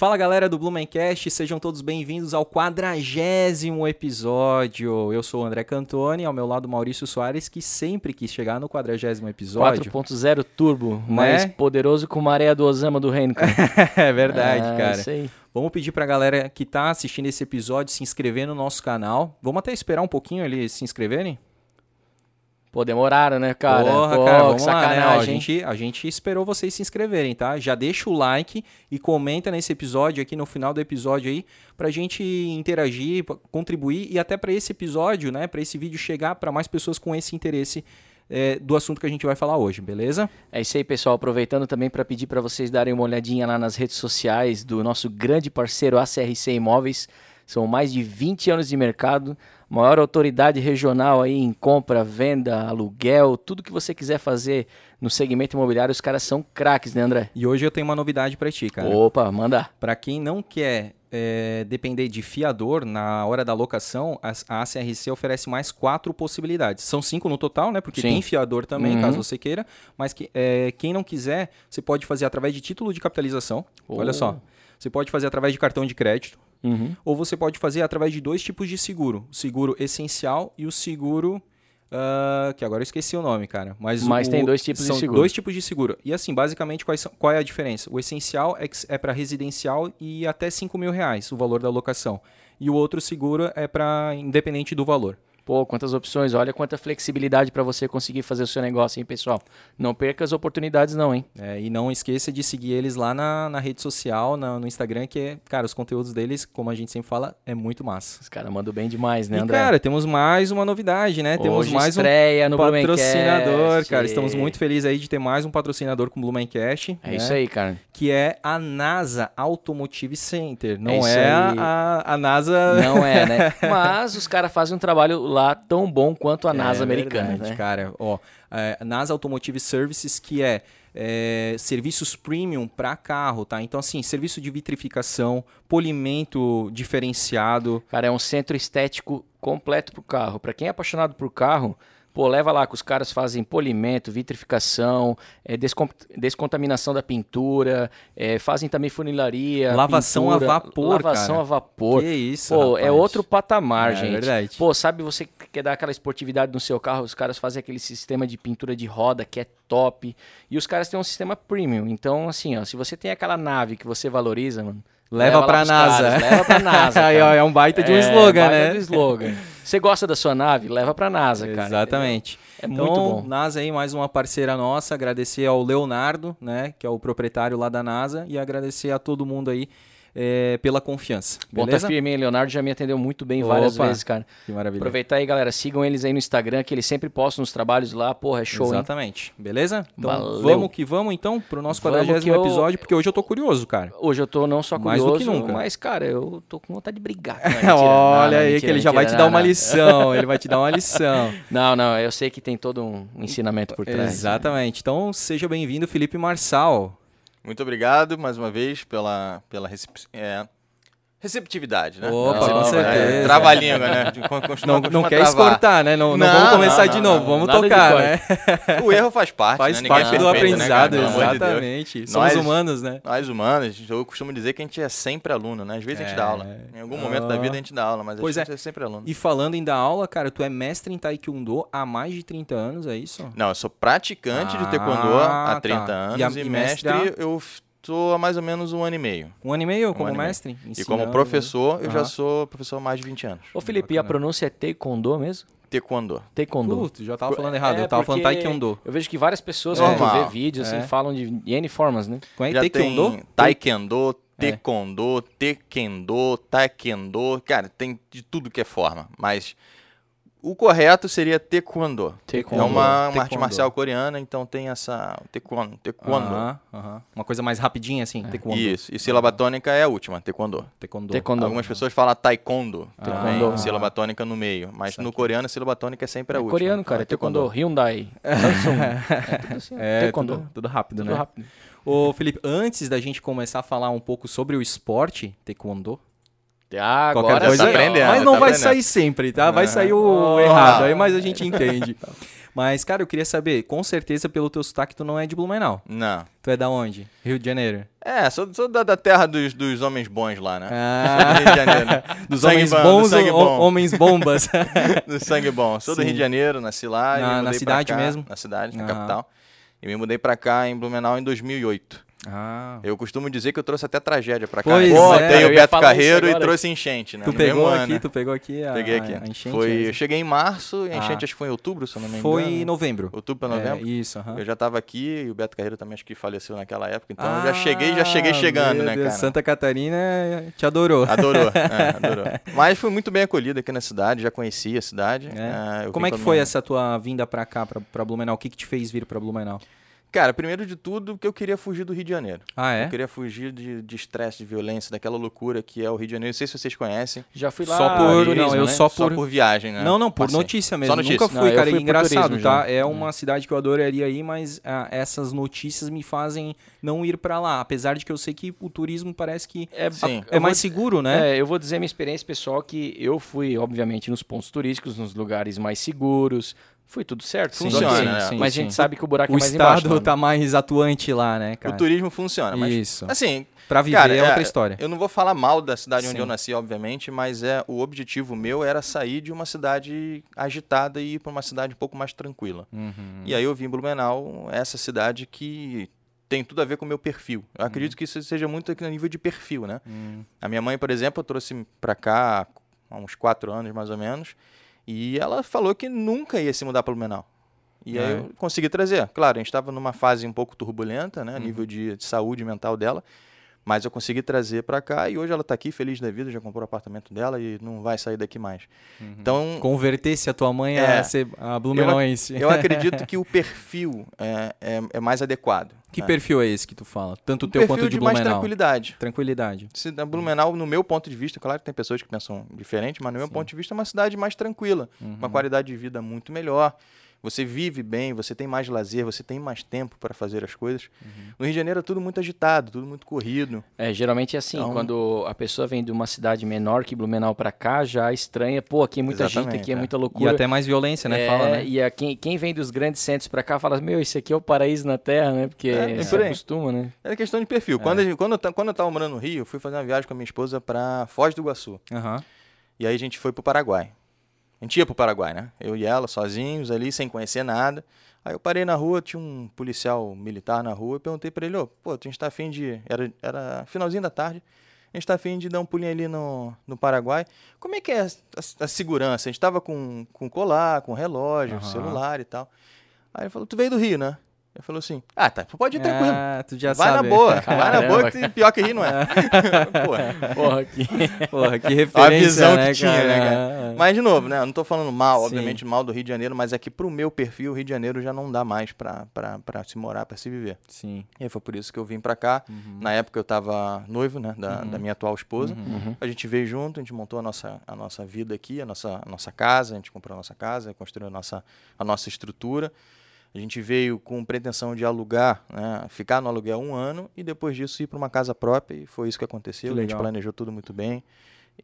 Fala galera do Blumencast, sejam todos bem-vindos ao quadragésimo episódio. Eu sou o André Cantoni, ao meu lado Maurício Soares, que sempre quis chegar no quadragésimo episódio. 4.0 Turbo, mais Né? poderoso que o Maré do Osama do Reino. é verdade, Ah, cara. Isso aí. Vamos pedir pra galera que tá assistindo esse episódio se inscrever no nosso canal. Vamos até esperar um pouquinho eles se inscreverem? Pô, demoraram, né, cara? Porra, Pô, cara, vamos lá, né? Ó, a, sacanagem. gente, a gente esperou vocês se inscreverem, tá? Já deixa o like e comenta nesse episódio aqui no final do episódio aí pra gente interagir, contribuir e até pra esse episódio, né, Pra esse vídeo chegar pra mais pessoas com esse interesse é, do assunto que a gente vai falar hoje, beleza? É isso aí, pessoal. Aproveitando também para pedir para vocês darem uma olhadinha lá nas redes sociais do nosso grande parceiro ACRC Imóveis. São mais de 20 anos de mercado, maior autoridade regional aí em compra, venda, aluguel, tudo que você quiser fazer no segmento imobiliário, os caras são craques, né, André? E hoje eu tenho uma novidade pra ti, cara. Opa, manda. Para quem não quer é, depender de fiador na hora da locação, a, a ACRC oferece mais quatro possibilidades. São cinco no total, né? Porque Sim. tem fiador também, Uhum. caso você queira. Mas que, é, quem não quiser, você pode fazer através de título de capitalização. Olha Oh. só. Você pode fazer através de cartão de crédito. Uhum. Ou você pode fazer através de dois tipos de seguro: o seguro essencial e o seguro. ah, que agora eu esqueci o nome, cara. Mas, Mas o- tem dois tipos de são seguro. dois tipos de seguro. E assim, basicamente, são- qual é a diferença? O essencial é, é para residencial e até 5 mil reais o valor da locação. E o outro seguro é para independente do valor. Pô, quantas opções, olha quanta flexibilidade para você conseguir fazer o seu negócio, hein, pessoal? Não perca as oportunidades não, hein? É, e não esqueça de seguir eles lá na, na rede social, na- no Instagram, que é, cara, os conteúdos deles, como a gente sempre fala, é muito massa. Os caras mandam bem demais, né, e, André? cara, temos mais uma novidade, né? Temos Hoje mais um estreia no patrocinador, cara. Estamos muito felizes aí de ter mais um patrocinador com o Blumencast. É né? isso aí, cara. Que é a NASA Automotive Center. Não é, aí. a, a NASA. Não é, né? Mas os caras fazem um trabalho lá tão bom quanto a NASA É americana, verdade, né? cara. Ó, é, NASA Automotive Services, que é, é, serviços premium para carro, tá? Então, assim, serviço de vitrificação, polimento diferenciado. Cara, é um centro estético completo pro carro. Pra quem é apaixonado por carro, pô, leva lá que os caras fazem polimento, vitrificação, é, descontaminação da pintura, é, fazem também funilaria, Lavação a pintura, vapor, lavação cara. a vapor. Que isso, Pô, é rapaz. outro patamar, É gente. verdade. Pô, sabe você que quer dar aquela esportividade no seu carro, os caras fazem aquele sistema de pintura de roda que é top. E os caras têm um sistema premium. Então, assim, ó, se você tem aquela nave que você valoriza, mano, Leva, lá pra NASA. caras, leva pra NASA. Aí, cara. ó, é um baita de um É, slogan, baita né? do slogan. Você gosta da sua nave? Leva pra NASA, cara. Exatamente. É então, muito bom. NASA aí, mais uma parceira nossa. Agradecer ao Leonardo, né? Que é o proprietário lá da NASA. E agradecer a todo mundo aí é, pela confiança. Beleza? firme, hein? Leonardo já me atendeu muito bem várias Opa. vezes, cara. Que maravilha. Aproveitar aí, galera. Sigam eles aí no Instagram, que eles sempre postam os trabalhos lá. Porra, é show, hein? Exatamente. Beleza? Então Valeu. vamos que vamos então pro nosso Vamos quadragésimo que eu- episódio, porque hoje eu tô curioso, cara. Hoje eu tô não só Mais do curioso, que nunca. mas, cara, eu tô com vontade de brigar. Não, mentira. Não, Olha não, aí mentira, que ele já mentira, vai te dar uma lição, ele vai te dar uma lição. Não, não, eu sei que tem todo um ensinamento por trás. né? Exatamente. Então seja bem-vindo, Felipe Marçal. Muito obrigado mais uma vez pela, pela é, receptividade, né? Opa, com certeza. É, Trava a língua, né? Não, não quer travar. escortar, né? Não, não, Não, vamos começar não, de novo, vamos tocar, né? O erro faz parte, Faz né? Ninguém é parte do perfeito, né, aprendizado? Pelo amor de exatamente. Somos Nós- humanos, né? Nós humanos, eu costumo dizer que a gente é sempre aluno, né? Às vezes a gente É. dá aula. Em algum momento da vida a gente dá aula, mas Pois a é. gente é. sempre aluno. E falando em dar aula, cara, tu é mestre em Taekwondo há mais de 30 anos, é isso? Não, eu sou praticante Ah, de taekwondo há tá. 30 E anos a- e, e mestre eu tô há mais ou menos um ano e meio. Um ano e meio como ano e meio. mestre? E como ensinando. professor, eu já Aham. sou professor há mais de 20 anos. Ô, Felipe, e a Bacana. pronúncia é taekwondo mesmo? Taekwondo. Taekwondo. Putz, já tava falando errado, É, eu tava falando Taekwondo. Eu vejo que várias pessoas, É. quando Normal. vê vídeos, É. assim, falam de N formas, né? Como é Já Taekwondo? tem taekwondo, É. taekwondo, taekwondo, taekwondo. Cara, tem de tudo que é forma. Mas o correto seria taekwondo. Taekwondo. É uma, uma arte marcial coreana, então tem essa taekwondo. taekwondo. Uma coisa mais rapidinha, assim, Taekwondo. Isso. E sílaba tônica é a última, taekwondo. Taekwondo. Taekwondo. Algumas pessoas falam taekwondo, Taekwondo. também, sílaba tônica no meio. Mas no coreano, a sílaba tônica é sempre a É última. coreano, cara. É taekwondo. Hyundai. Samsung. É tudo assim. ó. É, taekwondo. tudo, tudo rápido, Tudo né? rápido. Ô, Felipe, antes da gente começar a falar um pouco sobre o esporte, Taekwondo, Ah, Qualquer agora coisa, sim, ó. aprendendo. mas não tá vai aprendendo. sair sempre, tá? Vai Ah. sair o Ah. errado, aí mas a gente entende. Mas, cara, eu queria saber, com certeza pelo teu sotaque tu não é de Blumenau. Não. Tu é da onde? Rio de Janeiro. É, sou, sou da, da terra dos, dos homens bons lá, né? Ah. Rio de Janeiro. Dos Sangue homens bom, do bons ou bom. homens bombas? Do sangue bom. Sou do Sim. Rio de Janeiro, nasci lá. e Na- na cidade cá, mesmo? Na cidade, na Aham. capital. E me mudei pra cá em Blumenau em 2008. Ah. Eu costumo dizer que eu trouxe até tragédia pra cá. Pois né? é. Eu o Beto Carreiro e trouxe enchente, né? Tu no pegou aqui, né? tu pegou aqui a, Peguei aqui. a enchente? Foi, é eu cheguei em março, e a enchente Ah. acho que foi em outubro, se eu não me engano. Foi em novembro. Outubro pra novembro. É, isso, aham. Eu já tava aqui e o Beto Carreiro também acho que faleceu naquela época. Então eu já cheguei, já cheguei Ah, chegando, né, Deus, cara? Santa Catarina te adorou. Adorou, é, adorou. Mas fui muito bem acolhido aqui na cidade, já conheci a cidade. É. é, eu Como é que foi minha- essa tua vinda pra cá, pra, pra Blumenau? O que que te fez vir pra Blumenau? Cara, primeiro de tudo, que eu queria fugir do Rio de Janeiro. Ah, é? Eu queria fugir de de estresse, de violência, daquela loucura que é o Rio de Janeiro. Não sei se vocês conhecem. Já fui lá. Só por- turismo, não, eu né? só Só por- por viagem, né? Não, não, por Passei. notícia mesmo. Só notícia. Nunca fui, Não, cara. fui é por engraçado, turismo tá? já. É uma cidade que eu adoraria ir, mas ah, essas notícias me fazem não ir pra lá. Apesar de que eu sei que o turismo parece que É, Sim. é mais vou- seguro, né? É, eu vou dizer minha experiência pessoal que eu fui, obviamente, nos pontos turísticos, nos lugares mais seguros. Foi tudo certo. tudo Funciona, ok. né? sim, Mas a sim. gente sabe que o buraco O é mais embaixo. estado né? tá mais atuante lá, né, cara? O turismo funciona, mas Isso. assim, Pra viver Cara, é é- outra história. eu não vou falar mal da cidade onde Sim. eu nasci, obviamente, mas é o objetivo meu era sair de uma cidade agitada e ir para uma cidade um pouco mais tranquila. Uhum. E aí eu vim em Blumenau, essa cidade que tem tudo a ver com o meu perfil. Eu acredito que isso seja muito aqui no nível de perfil, né? Hum. A minha mãe, por exemplo, eu trouxe pra cá há uns quatro anos mais ou menos, e ela falou que nunca ia se mudar para Blumenau. E aí É. eu consegui trazer. Claro, a gente estava numa fase um pouco turbulenta, né, a Uhum. nível de, de saúde mental dela, mas eu consegui trazer pra cá e hoje ela tá aqui feliz da vida, já comprou o apartamento dela e não vai sair daqui mais. Então, Convertesse a tua mãe É. a ser a Blumenauense. eu acredito que o perfil é, é, é mais adequado. Que né? perfil é esse que tu fala? Tanto o teu quanto de de mais Blumenau. tranquilidade. Tranquilidade. Se da Blumenau, no meu ponto de vista, claro que tem pessoas que pensam diferente, mas no meu ponto de vista é uma cidade mais tranquila, Uhum. uma qualidade de vida muito melhor. Você vive bem, você tem mais lazer, você tem mais tempo para fazer as coisas. Uhum. No Rio de Janeiro é tudo muito agitado, tudo muito corrido. É, geralmente é assim, Então- quando a pessoa vem de uma cidade menor que Blumenau pra cá, já estranha, pô, aqui é muita gente, aqui é é. muita E loucura. até mais violência, né? É, Fala, né? E a, quem, quem vem dos grandes centros pra cá fala, meu, isso aqui é o paraíso na Terra, né? Porque É, se acostuma, né? Era questão de perfil. Quando, gente- quando, eu, quando eu tava morando no Rio, eu fui fazer uma viagem com a minha esposa para Foz do Iguaçu. Aham. E aí a gente foi pro Paraguai. A gente ia pro Paraguai, né? Eu e ela, sozinhos ali, sem conhecer nada. Aí eu parei na rua, tinha um policial militar na rua, e perguntei pra ele, ô, pô, a gente tá afim de... Era, era finalzinho da tarde, a gente tá afim de dar um pulinho ali no, no Paraguai. Como é que é a, a- a segurança? A gente tava com, com colar, com relógio, Aham. celular e tal. Aí ele falou, tu veio do Rio, né? Ele falou assim, ah, tá, pode ir tranquilo. Ah, tu já vai sabe. na boa, vai na Caramba, boa, que pior que rir não é. Porra, aqui. Porra, que referência, visão né, que tinha, né, cara? Mas, de novo, né? Eu não tô falando mal, Sim. obviamente, mal do Rio de Janeiro, mas é que pro meu perfil, o Rio de Janeiro já não dá mais pra, pra, pra se morar, pra se viver. Sim. E aí foi por isso que eu vim pra cá. Uhum. Na época eu tava noivo, né? Da, da minha atual esposa. Uhum. A gente veio junto, a gente montou a nossa, a nossa vida aqui, a nossa, a nossa casa, a gente comprou a nossa casa, construiu a nossa, a nossa estrutura. A gente veio com pretensão de alugar, né, ficar no aluguel um ano e depois disso ir para uma casa própria e foi isso que aconteceu. Que a gente planejou tudo muito bem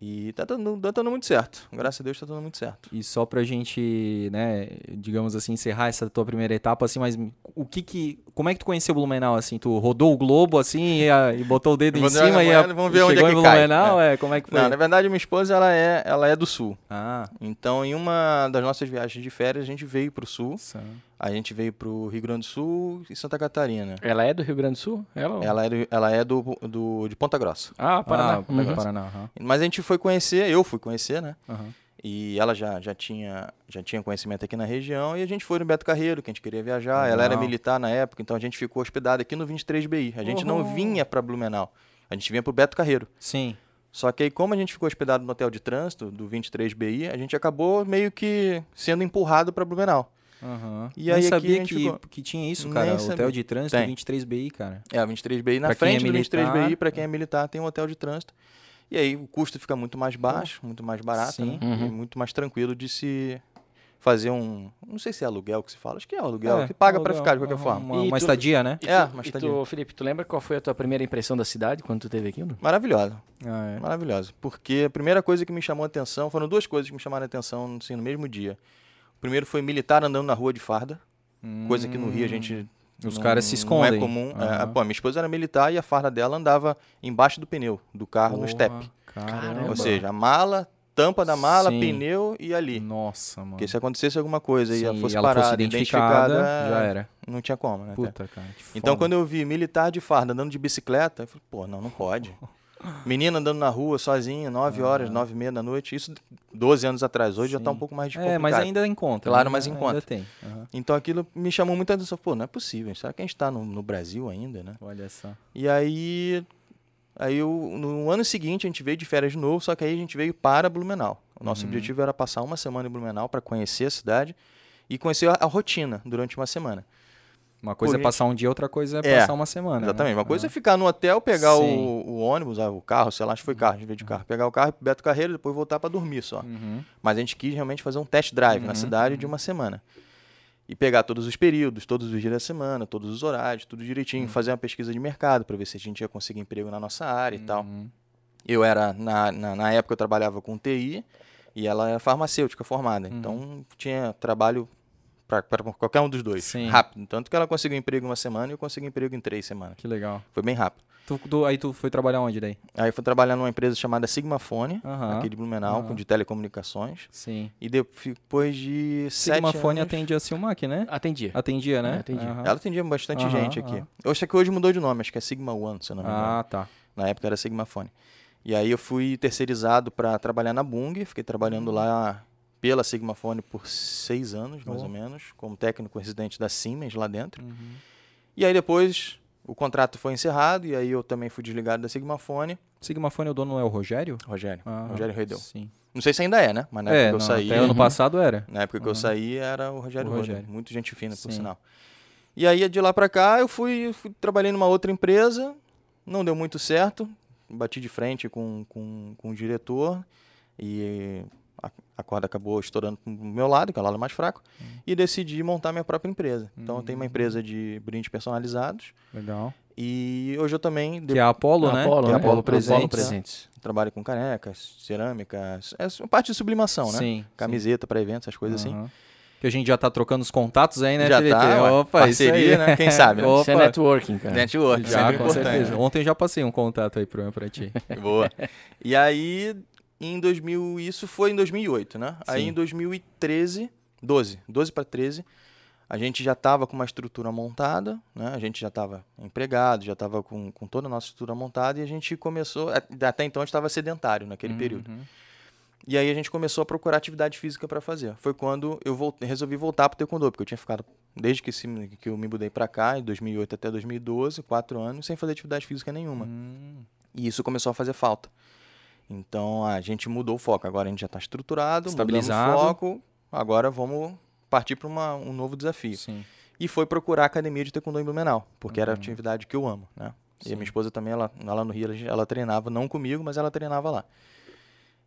e tá dando, tá dando muito certo. Graças a Deus tá dando muito certo. E só pra gente, né, digamos assim, encerrar essa tua primeira etapa, assim, mas o que que... Como é que tu conheceu Blumenau, assim? Tu rodou o globo, assim, e, a- e botou o dedo em cima e, a, vamos ver onde é que em cai. Blumenau? É. como é que foi? Não, na verdade minha esposa ela é, ela é do sul. Ah, Então em uma das nossas viagens de férias a gente veio para o sul. nossa. A gente veio para o Rio Grande do Sul e Santa Catarina. Ela é do Rio Grande do Sul? Ela? Ela é, do- ela é do, do, de Ponta Grossa. Ah, Paraná. Ah, Uhum. Paraná, aham, Mas a gente foi conhecer, eu fui conhecer, né? aham. E ela já, já, tinha, já tinha conhecimento aqui na região. E a gente foi no Beto Carreiro, que a gente queria viajar. Ela era militar na época, então a gente ficou hospedado aqui no 23BI. A gente não Uhum. vinha para Blumenau. A gente vinha para o Beto Carreiro. Sim. Só que aí, como a gente ficou hospedado no hotel de trânsito do 23BI, a gente acabou meio que sendo empurrado para Blumenau. Aham. E Nem aí a sabia que, ficou- que tinha isso, Nem cara. sabia. Hotel de trânsito Tem. 23BI, cara. É, o 23BI na Pra é frente do militar, 23BI, para quem é militar, tem um hotel de trânsito. E aí o custo fica muito mais baixo, muito mais barato, Sim. né? E Uhum. muito mais tranquilo de se, fazer um. Não sei se é aluguel que se fala, acho que é aluguel, É, que paga pra aluguel, ficar de qualquer uma- forma. Uma, E uma tu- estadia, né? E É, tu, mas e tá tu, Felipe, tu lembra qual foi a tua primeira impressão da cidade quando tu teve aqui? Bruno? Maravilhosa, Ah, é. maravilhosa. Porque a primeira coisa que me chamou a atenção, foram duas coisas que me chamaram a atenção assim, no mesmo dia. Primeiro foi militar andando na rua de farda, coisa que no Rio a gente. Os não- caras se Não escondem. é comum. É, Aham. pô, minha esposa era militar e a farda dela andava embaixo do pneu do carro no Porra, step. Caramba. Ou seja, a mala, tampa da mala, Sim. pneu e ali. Nossa, mano. Porque se acontecesse alguma coisa e Sim, ela fosse ela parada, fosse identificada, identificada, já era. não tinha como, né? Puta, cara. Então, quando eu vi militar de farda andando de bicicleta, eu falei, pô, não, não pode. Menina andando na rua sozinha, 9 horas, 9 e meia da noite, isso 12 anos atrás. Hoje já tá Sim. um pouco mais É, complicado. mas ainda encontra. Claro, né? mas Ainda encontra. tem. Aham. Então aquilo me chamou muita atenção. Pô, não é possível. Será que a gente tá no, no Brasil ainda, né? Olha só. E aí, aí eu, no ano seguinte a gente veio de férias de novo, só que aí a gente veio para Blumenau. O nosso Uhum. objetivo era passar uma semana em Blumenau para conhecer a cidade e conhecer a, a rotina durante uma semana. Uma coisa Por é passar um dia, outra coisa é, É, passar uma semana. Exatamente. né? Uma coisa é ficar no hotel, pegar o, o ônibus, ah, o carro, sei lá, acho que foi carro, a gente veio de carro, pegar o carro Beto Carreiro e depois voltar para dormir só. Uhum. Mas a gente quis realmente fazer um test drive na Uhum, cidade de uma semana. E pegar todos os períodos, todos os dias da semana, todos os horários, tudo direitinho, fazer uma pesquisa de mercado para ver se a gente ia conseguir emprego na nossa área e tal. Uhum. Eu era, na, na, na época eu trabalhava com TI e ela é farmacêutica formada. Então tinha trabalho para qualquer um dos dois. Sim. Rápido. Tanto que ela conseguiu emprego em uma semana e eu consegui emprego em três semanas. Que legal. Foi bem rápido. Tu, tu- aí tu foi trabalhar onde daí? Aí eu fui trabalhar numa empresa chamada Sigmafone, Aham. aqui de Blumenau, de telecomunicações. Sim. E depois de sete Sigmafone anos... atende a Silmac, né? Atendia. Atendia, né? É, atendia. Ela atendia bastante gente aqui. Eu acho que hoje mudou de nome, acho que é Sigma One, se eu não me engano. Ah, tá. Na época era Sigmafone. E aí eu fui terceirizado para trabalhar na Bung, fiquei trabalhando lá pela Sigmafone por seis anos, mais Oh. ou menos, como técnico residente da Siemens lá dentro. Uhum. E aí depois o contrato foi encerrado e aí eu também fui desligado da Sigmafone. Sigmafone, o dono é o Rogério? Rogério, Ah, Rogério Redeu. Sim. Não sei se ainda é, né? Mas na época É, que eu saí, até ano Uhum. passado era. na época que eu saí era o Rogério, O Rodel. Rogério. muito gente fina, por Sim. sinal. E aí de lá pra cá eu fui, fui trabalhei numa outra empresa, não deu muito certo, bati de frente com, com, com o diretor e a, a corda acabou estourando pro meu lado, que é o lado mais fraco, Uhum. e decidi montar minha própria empresa. Então eu tenho uma empresa de brindes personalizados Legal. e hoje eu também Que é a Apollo, né? Apollo, Que é né? Apollo Apollo Presentes. Presentes. trabalho com canecas, cerâmicas, é uma parte de sublimação, né? Sim. Camiseta para eventos, essas coisas assim. Aham. Que a gente já tá trocando os contatos aí, né, Já Felipe? tá. Opa, Parceria, isso aí. né? Quem sabe, né? Opa. Isso é networking, cara. Network, Já, com importante. certeza. Ontem já passei um contato aí pra, pra ti. Boa. E aí, em 2000, isso foi em 2008, né? Aí Sim. em 2013, 12, 12 para 13, a gente já estava com uma estrutura montada, né? A gente já estava empregado, já estava com, com toda a nossa estrutura montada e a gente começou, até então a gente estava sedentário naquele período. Uhum. E aí a gente começou a procurar atividade física para fazer. Foi quando eu voltei, resolvi voltar para o taekwondo, porque eu tinha ficado desde que, se- que eu me mudei para cá, em 2008 até 2012, quatro anos, sem fazer atividade física nenhuma. Hum, E isso começou a fazer falta. Então a gente mudou o foco. Agora a gente já está estruturado, Estabilizado. o foco. Agora vamos partir para um novo desafio. sim. E foi procurar a academia de taekwondo em Blumenau, porque era a atividade que eu amo, né? E Sim. a minha esposa também, ela, lá no Rio, ela, ela treinava, não comigo, mas ela treinava lá.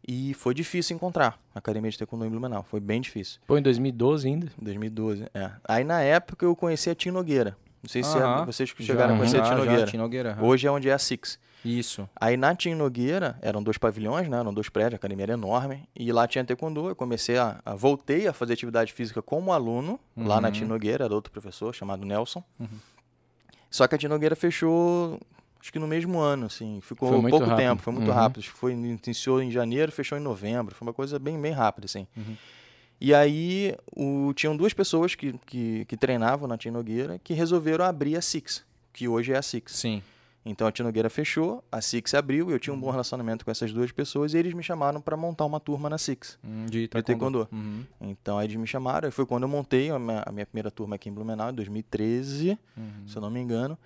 E foi difícil encontrar a academia de taekwondo em Blumenau. Foi bem difícil. Foi em 2012 ainda. 2012, é. Aí na época eu conheci a Tim Nogueira. Não sei se é- vocês chegaram a Já, conhecer a Já, Tim já, Nogueira. Tim Nogueira. Hoje é onde é a Six. Isso. Aí na Tim Nogueira, eram dois pavilhões, né? Eram dois prédios, a academia era enorme. E lá tinha taekwondo. Eu comecei a, a- voltei a fazer atividade física como aluno, lá na Uhum. Tim Nogueira, era outro professor chamado Nelson. Só que a Tim Nogueira fechou, acho que no mesmo ano, assim. Ficou Foi pouco rápido. tempo, foi muito Uhum. rápido. Foi, iniciou em janeiro, fechou em novembro. Foi uma coisa bem, bem rápida, assim. Uhum. E aí, o, tinham duas pessoas que, que, que treinavam na Tim Nogueira que resolveram abrir a Six, que hoje é a Six. Sim. Então a Tia Nogueira fechou, a Six abriu, eu tinha um bom relacionamento com essas duas pessoas e eles me chamaram para montar uma turma na Six. Hum, De De taekwondo. Uhum. Então aí eles me chamaram, foi quando eu montei a minha, a minha primeira turma aqui em Blumenau, em 2013, Uhum. se eu não me engano.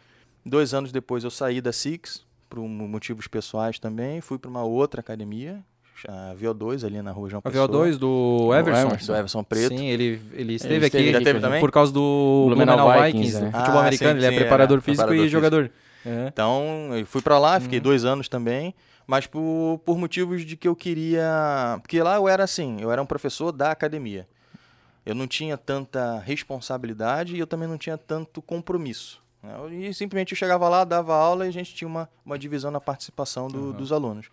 Dois anos depois eu saí da Six, por mo- motivos pessoais também, fui para uma outra academia, a VO2, ali na rua João A Pessoa. VO2 do Everson. Everson. Do Everson Preto. Sim, ele, ele esteve esteve aqui Já teve com a também? por causa do Blumenau Blumenau, Vikings, Vikings, né? do futebol Ah, americano. sim, ele é sim, preparador era físico preparador e jogador. É. Então, eu fui pra lá, fiquei dois anos também, mas por, por motivos de que eu queria. Porque lá eu era assim, eu era um professor da academia. Eu não tinha tanta responsabilidade e eu também não tinha tanto compromisso. né? E simplesmente eu chegava lá, dava aula e a gente tinha uma, uma divisão na participação do- dos alunos.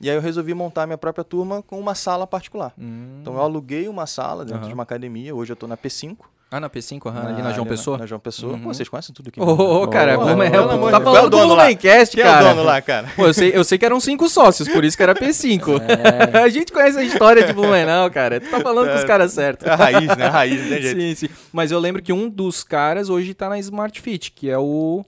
E aí eu resolvi montar minha própria turma com uma sala particular. Hum. Então eu aluguei uma sala dentro de uma academia. Hoje eu estou na P5. Ah, na P5, aham, ali na João Pessoa? Na, João Pessoa. Uhum. Pô, vocês conhecem tudo aqui. Ô, ô, ô, cara, Blumen, pelo tu amor tá falando é do lá? Blumencast, Quem é o cara. dono lá, cara? Pô, eu sei, eu sei que eram cinco sócios, por isso que era P5. É. a gente conhece a história de Blumenau, cara. Tu tá falando com os caras certos. É a raiz, né? A raiz, tem jeito. Sim, sim. Mas eu lembro que um dos caras hoje tá na Smart Fit, que é o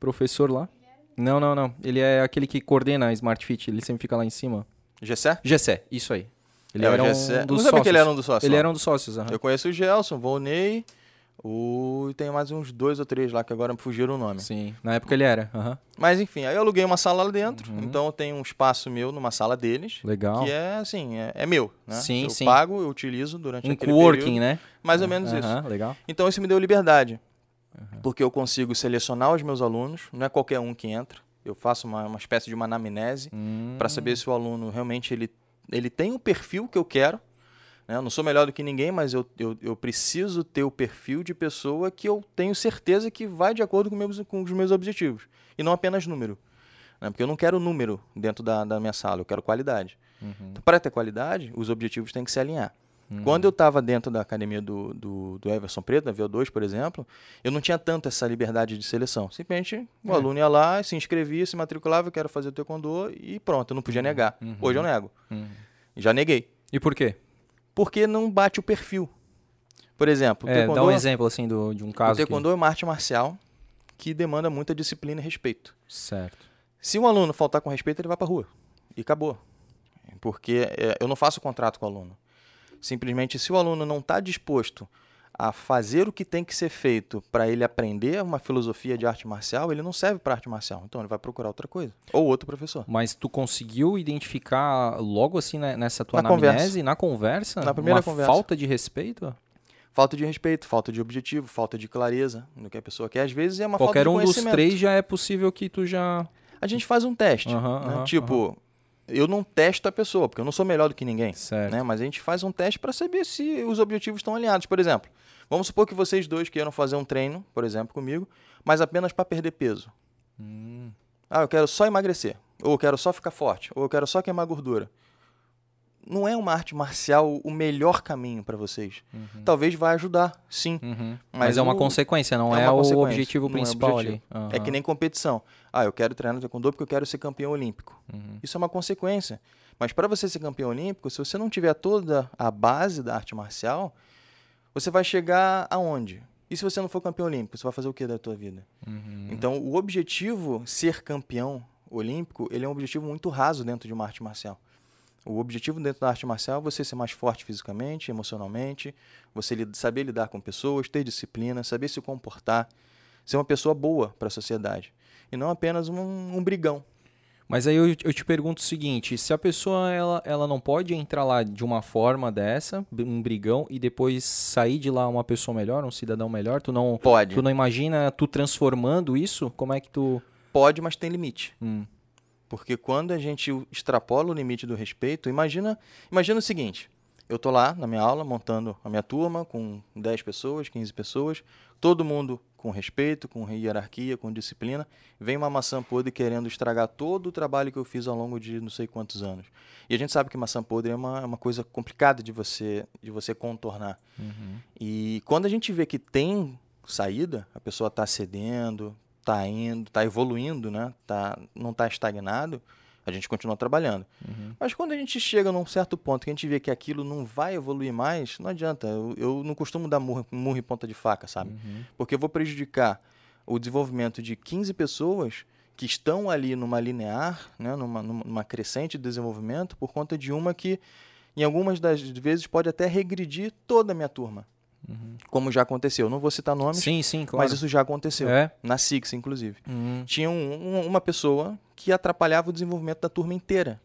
professor lá. Não, não, não. Ele é aquele que coordena a Smart Fit, ele sempre fica lá em cima. Gessé? Gessé, isso aí. Ele É, era Gessé. um Não dos sabia sócios. que ele era um dos sócios, Ele não. era um dos sócios, aham. Eu conheço o Gelson, o Volney, o... e tem mais uns dois ou três lá que agora me fugiram o nome. Sim, na época ele era. aham. Mas enfim, aí eu aluguei uma sala lá dentro, Uhum. então eu tenho um espaço meu numa sala deles, Legal. que é assim, é, é meu, né? Sim, eu sim. pago, eu utilizo durante Um aquele coworking, período, né? mais ou menos isso. Legal. Então isso me deu liberdade, porque eu consigo selecionar os meus alunos, não é qualquer um que entra, eu faço uma, uma espécie de uma anamnese Hum, para saber se o aluno realmente ele, ele tem o perfil que eu quero. né? Eu não sou melhor do que ninguém, mas eu, eu, eu preciso ter o perfil de pessoa que eu tenho certeza que vai de acordo com, meus, com os meus objetivos. E não apenas número. né? Porque eu não quero número dentro da, da minha sala, eu quero qualidade. Uhum. Então, para ter qualidade, os objetivos têm que se alinhar. Quando eu estava dentro da academia do, do, do Everson Preto, da VO2, por exemplo, eu não tinha tanto essa liberdade de seleção. Simplesmente o É. aluno ia lá, se inscrevia, se matriculava, eu quero fazer o taekwondo e pronto, eu não podia negar. Hoje eu nego. Uhum. Já neguei. E por quê? Porque não bate o perfil. Por exemplo, o É, dá um exemplo assim do, de um o caso. que- taekwondo é uma arte marcial que demanda muita disciplina e respeito. Certo. Se um aluno faltar com respeito, ele vai para rua. E acabou. Porque é, eu não faço contrato com o aluno. Simplesmente, se o aluno não está disposto a fazer o que tem que ser feito para ele aprender uma filosofia de arte marcial, ele não serve para arte marcial. Então, ele vai procurar outra coisa. Ou outro professor. Mas tu conseguiu identificar logo assim né, nessa tua Na anamnese, conversa. na conversa, Na primeira uma conversa. falta de respeito? Falta de respeito, falta de objetivo, falta de clareza no que a pessoa quer. Às vezes é uma Qualquer falta um de dos conhecimento. três já é possível que tu já. A gente faz um teste. Né? tipo, eu não testo a pessoa, porque eu não sou melhor do que ninguém. Certo. né? Mas a gente faz um teste para saber se os objetivos estão alinhados. Por exemplo, vamos supor que vocês dois queiram fazer um treino, por exemplo, comigo, mas apenas para perder peso. Hum, Ah, eu quero só emagrecer, ou eu quero só ficar forte, ou eu quero só queimar gordura. Não é uma arte marcial o melhor caminho para vocês. Talvez vai ajudar, sim. uhum. Mas, Mas é uma o- consequência, não é é, o consequência, objetivo é o principal objetivo. ali. É que nem competição. Ah, eu quero treinar no taekwondo porque eu quero ser campeão olímpico. Uhum. Isso é uma consequência. Mas para você ser campeão olímpico, se você não tiver toda a base da arte marcial, você vai chegar aonde? E se você não for campeão olímpico, você vai fazer o que da tua vida? Uhum. Então, o objetivo ser campeão olímpico, ele é um objetivo muito raso dentro de uma arte marcial. O objetivo dentro da arte marcial é você ser mais forte fisicamente, emocionalmente, você saber lidar com pessoas, ter disciplina, saber se comportar, ser uma pessoa boa para a sociedade. E não apenas um, um brigão. Mas aí eu, eu te pergunto o seguinte: se a pessoa ela, ela não pode entrar lá de uma forma dessa, um brigão, e depois sair de lá uma pessoa melhor, um cidadão melhor, tu não, Pode. tu não imagina tu transformando isso? Como é que tu. Pode, mas tem limite. Hum, Porque quando a gente extrapola o limite do respeito, imagina, imagina o seguinte: eu tô lá na minha aula, montando a minha turma com 10 pessoas, 15 pessoas, todo mundo com respeito, com hierarquia, com disciplina. Vem uma maçã podre querendo estragar todo o trabalho que eu fiz ao longo de não sei quantos anos. E a gente sabe que maçã podre é uma, é uma coisa complicada de você, de você contornar. uhum. E quando a gente vê que tem saída, a pessoa está cedendo, está indo, está evoluindo, né? tá, não está estagnado, a gente continua trabalhando. Uhum. Mas quando a gente chega num certo ponto que a gente vê que aquilo não vai evoluir mais, não adianta. Eu, eu não costumo dar murro, murro em ponta de faca, sabe? Uhum. Porque eu vou prejudicar o desenvolvimento de 15 pessoas que estão ali numa linear, né, numa, numa crescente de desenvolvimento, por conta de uma que, em algumas das vezes, pode até regredir toda a minha turma. Como já aconteceu. Não vou citar nomes, Sim, sim, claro. mas isso já aconteceu. É. Na Six, inclusive. Uhum. Tinha um- um- uma pessoa que atrapalhava o desenvolvimento da turma inteira.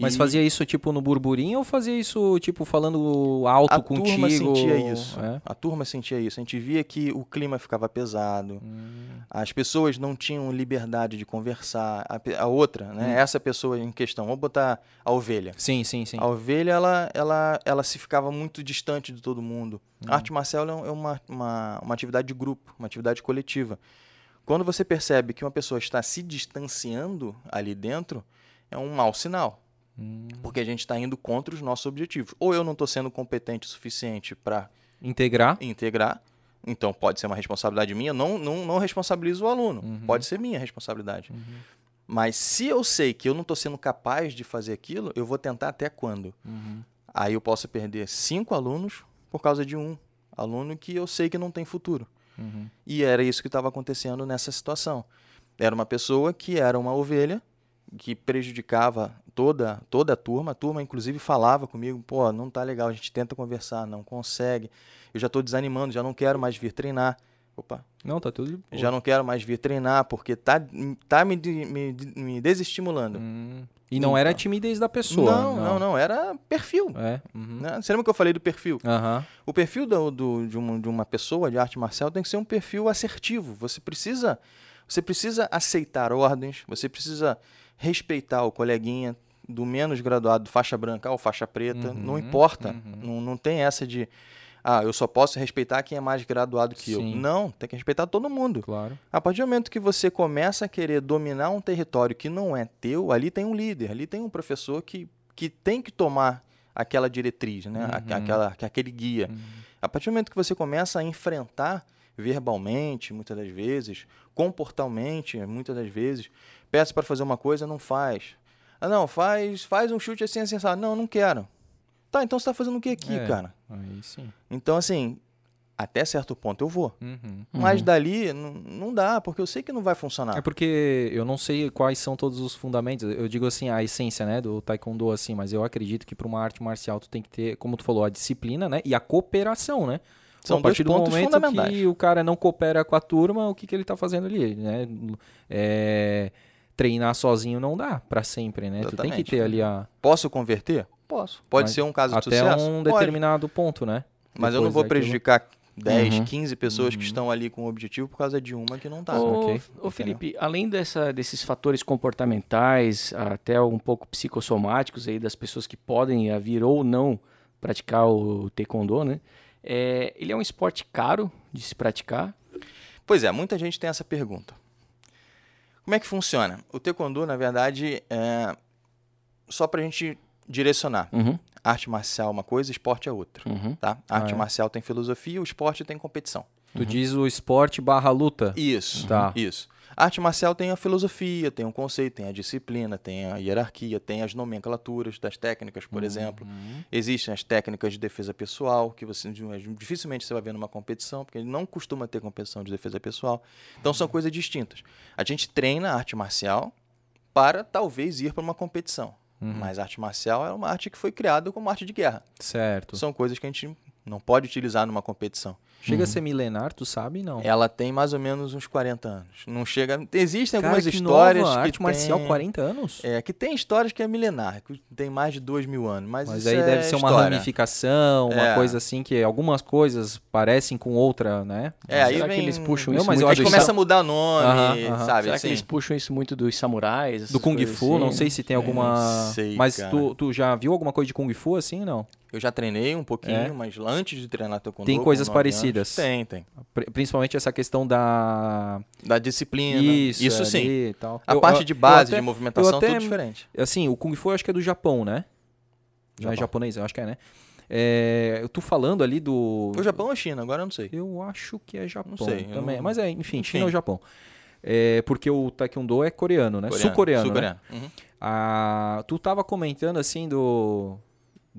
Mas E fazia isso tipo no burburinho ou fazia isso tipo falando alto a contigo? turma sentia isso. É? A turma sentia isso. A gente via que o clima ficava pesado. Hum. As pessoas não tinham liberdade de conversar. A, a outra, né? Hum. Essa pessoa em questão. Vamos botar a ovelha. Sim, sim, sim. A ovelha, ela, ela, ela se ficava muito distante de todo mundo. A arte marcial é é uma, uma, uma atividade de grupo, uma atividade coletiva. Quando você percebe que uma pessoa está se distanciando ali dentro, é um mau sinal. Hum. Porque a gente está indo contra os nossos objetivos. Ou eu não estou sendo competente o suficiente para Integrar. integrar, então pode ser uma responsabilidade minha, não, não, não responsabilizo o aluno, Uhum. pode ser minha responsabilidade. Mas se eu sei que eu não estou sendo capaz de fazer aquilo, eu vou tentar até quando? Uhum. Aí eu posso perder cinco alunos por causa de um aluno que eu sei que não tem futuro. Uhum. E era isso que estava acontecendo nessa situação. Era uma pessoa que era uma ovelha, que prejudicava toda, toda a turma. A turma, inclusive, falava comigo: pô, não tá legal, a gente tenta conversar, não consegue. Eu já estou desanimando, já não quero mais vir treinar. Opa, Não, tá tudo. já não quero mais vir treinar porque tá, tá me, me, me desestimulando. Hum. E não era a Então. timidez da pessoa. não, não, não, era perfil. É. Uhum. Né? Você lembra que eu falei do perfil? Aham. O perfil do, do- de, uma, de uma pessoa de arte marcial tem que ser um perfil assertivo. Você precisa, você precisa aceitar ordens, você precisa respeitar o coleguinha do menos graduado, faixa branca ou faixa preta, não Uhum, importa. uhum. Não, não tem essa de, ah, eu só posso respeitar quem é mais graduado que eu. Sim. Não, tem que respeitar todo mundo. Claro. A partir do momento que você começa a querer dominar um território que não é teu, ali tem um líder, ali tem um professor que, que tem que tomar aquela diretriz, né? Uhum. aquela, aquele guia. Uhum. A partir do momento que você começa a enfrentar verbalmente, muitas das vezes, comportalmente, muitas das vezes, peço para fazer uma coisa, não faz. Ah, não, faz, faz um chute assim, assim, assado. Não, não quero. Tá, então você tá fazendo o que aqui, É. cara? Aí sim. Então, assim, até certo ponto eu vou. Uhum. Mas dali não, não dá, porque eu sei que não vai funcionar. É porque eu não sei quais são todos os fundamentos. Eu digo assim, a essência, né, do taekwondo assim, mas eu acredito que para uma arte marcial tu tem que ter, como tu falou, a disciplina, né, e a cooperação, né? São a partir dois do momento fundamentais. que o cara não coopera com a turma, o que, que ele tá fazendo ali, né? É, treinar sozinho não dá para sempre, né? Tu tem que Exatamente. ter ali a Posso converter? Posso. Pode Mas ser um caso de até sucesso? um Pode. determinado ponto, né? Mas eu não Depois vou daquilo- prejudicar 10, Uhum. 15 pessoas que Uhum. estão ali com o objetivo por causa de uma que não tá. Ô, ok, ô, entendeu? Felipe, além dessa, desses fatores comportamentais, até um pouco psicossomáticos aí das pessoas que podem vir ou não praticar o taekwondo, né? É, ele é um esporte caro de se praticar. Pois é, muita gente tem essa pergunta. Como é que funciona? O taekwondo, na verdade, é só pra gente direcionar. Uhum, Arte marcial é uma coisa, esporte é outra, uhum. tá? A arte Ah, é. marcial tem filosofia, o esporte tem competição. Tu diz o esporte barra luta. Isso, Tá. isso. A arte marcial tem a filosofia, tem um conceito, tem a disciplina, tem a hierarquia, tem as nomenclaturas das técnicas, por exemplo. Uhum. Existem as técnicas de defesa pessoal, que você dificilmente você vai ver numa competição, porque não costuma ter competição de defesa pessoal. Então são coisas distintas. A gente treina a arte marcial para talvez ir para uma competição. Uhum. Mas arte marcial é uma arte que foi criada como arte de guerra. Certo. São coisas que a gente não pode utilizar numa competição. Chega a Uhum. ser milenar, tu sabe? Não. Ela tem mais ou menos uns 40 anos. Não chega. Existem Cara, algumas que histórias nova, que arte marcial tem- 40 anos? É, que tem histórias que é milenar, que tem mais de dois mil anos. Mas, Mas isso aí é deve ser uma história. ramificação, uma É. coisa assim que algumas coisas parecem com outra, né? É, aí Será vem... que eles puxam Não, isso mas eu muito acho Aí que dos começa sa- a mudar nome, Aham, aham. sabe? Será assim? que eles puxam isso muito dos samurais? Do Kung Fu, assim? não sei se tem alguma. Não sei, mas cara. tu, tu já viu alguma coisa de Kung Fu assim, não? Eu já treinei um pouquinho, É. mas antes de treinar taekwondo... Tem coisas nove anos, parecidas? Tem, tem. Pri- Principalmente essa questão da. Da disciplina. Isso, Isso, sim. e tal. A Eu- parte eu- de base, até- de movimentação, até- tudo diferente. Assim, o Kung Fu eu acho que é do Japão, né? Não é Japão. japonês? Eu acho que é, né? É, eu tô falando ali do. O Japão ou China? Agora eu não sei. Eu acho que é Japão sei, eu também. não- Mas é, enfim, Enfim. China ou Japão. É, porque o Taekwondo é coreano, né? Coreano, Sul-coreano. né? Sul-coreano. Uhum. Ah, tu tava comentando assim do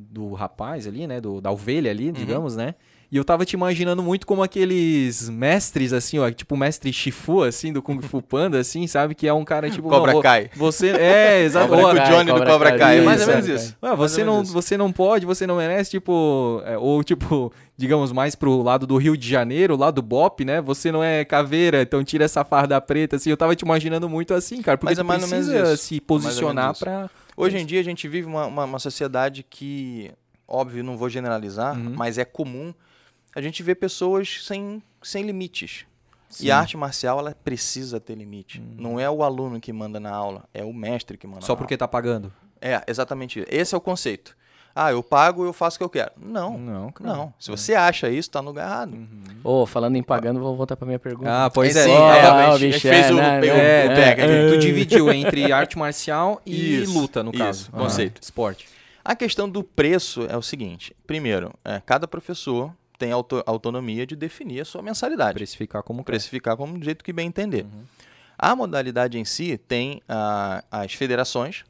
do rapaz ali, né, do, da ovelha Uhum. ali, digamos, né? E eu tava te imaginando muito como aqueles mestres assim, ó, tipo o mestre Shifu assim do Kung Fu Panda assim, sabe, que é um cara tipo Cobra não, Kai. Você é, exato. Cobra Kai, o Johnny do Cobra Kai. É mais ou Isso, menos é. isso. Ué, você não, isso. você não pode, você não merece, tipo, é, ou tipo, digamos mais pro lado do Rio de Janeiro, lá do Bop, né? Você não é caveira, então tira essa farda preta, assim. Eu tava te imaginando muito assim, cara, porque Mas é mais precisa se menos posicionar isso. Hoje em dia a gente vive uma, uma, uma sociedade que, óbvio, não vou generalizar, Uhum. mas é comum a gente ver pessoas sem, sem limites. Sim. E a arte marcial, ela precisa ter limite. Não é o aluno que manda na aula, é o mestre que manda Só porque tá pagando? É, exatamente. Esse é o conceito. Ah, eu pago, eu faço o que eu quero. Não, Não, cara. não. Se você acha isso, tá no lugar errado. Ô, falando em pagando, vou voltar pra minha pergunta. Ah, pois é. Sim, Ó, é, é, ó, a o gente bicho fez é, o, né, o, né? o É, pega tu, dividiu entre arte marcial e Isso, luta, no isso, caso. conceito. esporte. A questão do preço é o seguinte: primeiro, é, cada professor tem auto- autonomia de definir a sua mensalidade, Precificar como quer. precificar como do jeito que bem entender. A modalidade em si tem ah, as federações,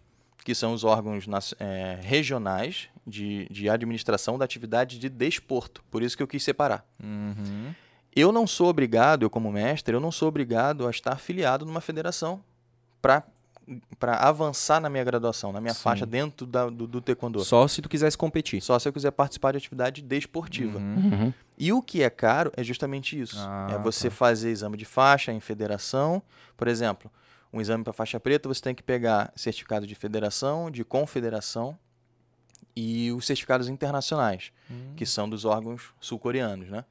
que são os órgãos nas- eh, regionais de, de administração da atividade de desporto. Por isso que eu quis separar. Uhum. Eu não sou obrigado, eu como mestre, eu não sou obrigado a estar filiado numa federação para avançar na minha graduação, na minha Sim. faixa dentro da- do, do taekwondo. Só se tu quisesse competir. Só se eu quiser participar de atividade desportiva. Uhum. Uhum. E o que é caro é justamente isso. Ah, é você fazer exame de faixa em federação. Por exemplo, um exame para faixa preta, você tem que pegar certificado de federação, de confederação e os certificados internacionais, Hum. que são dos órgãos sul-coreanos, né?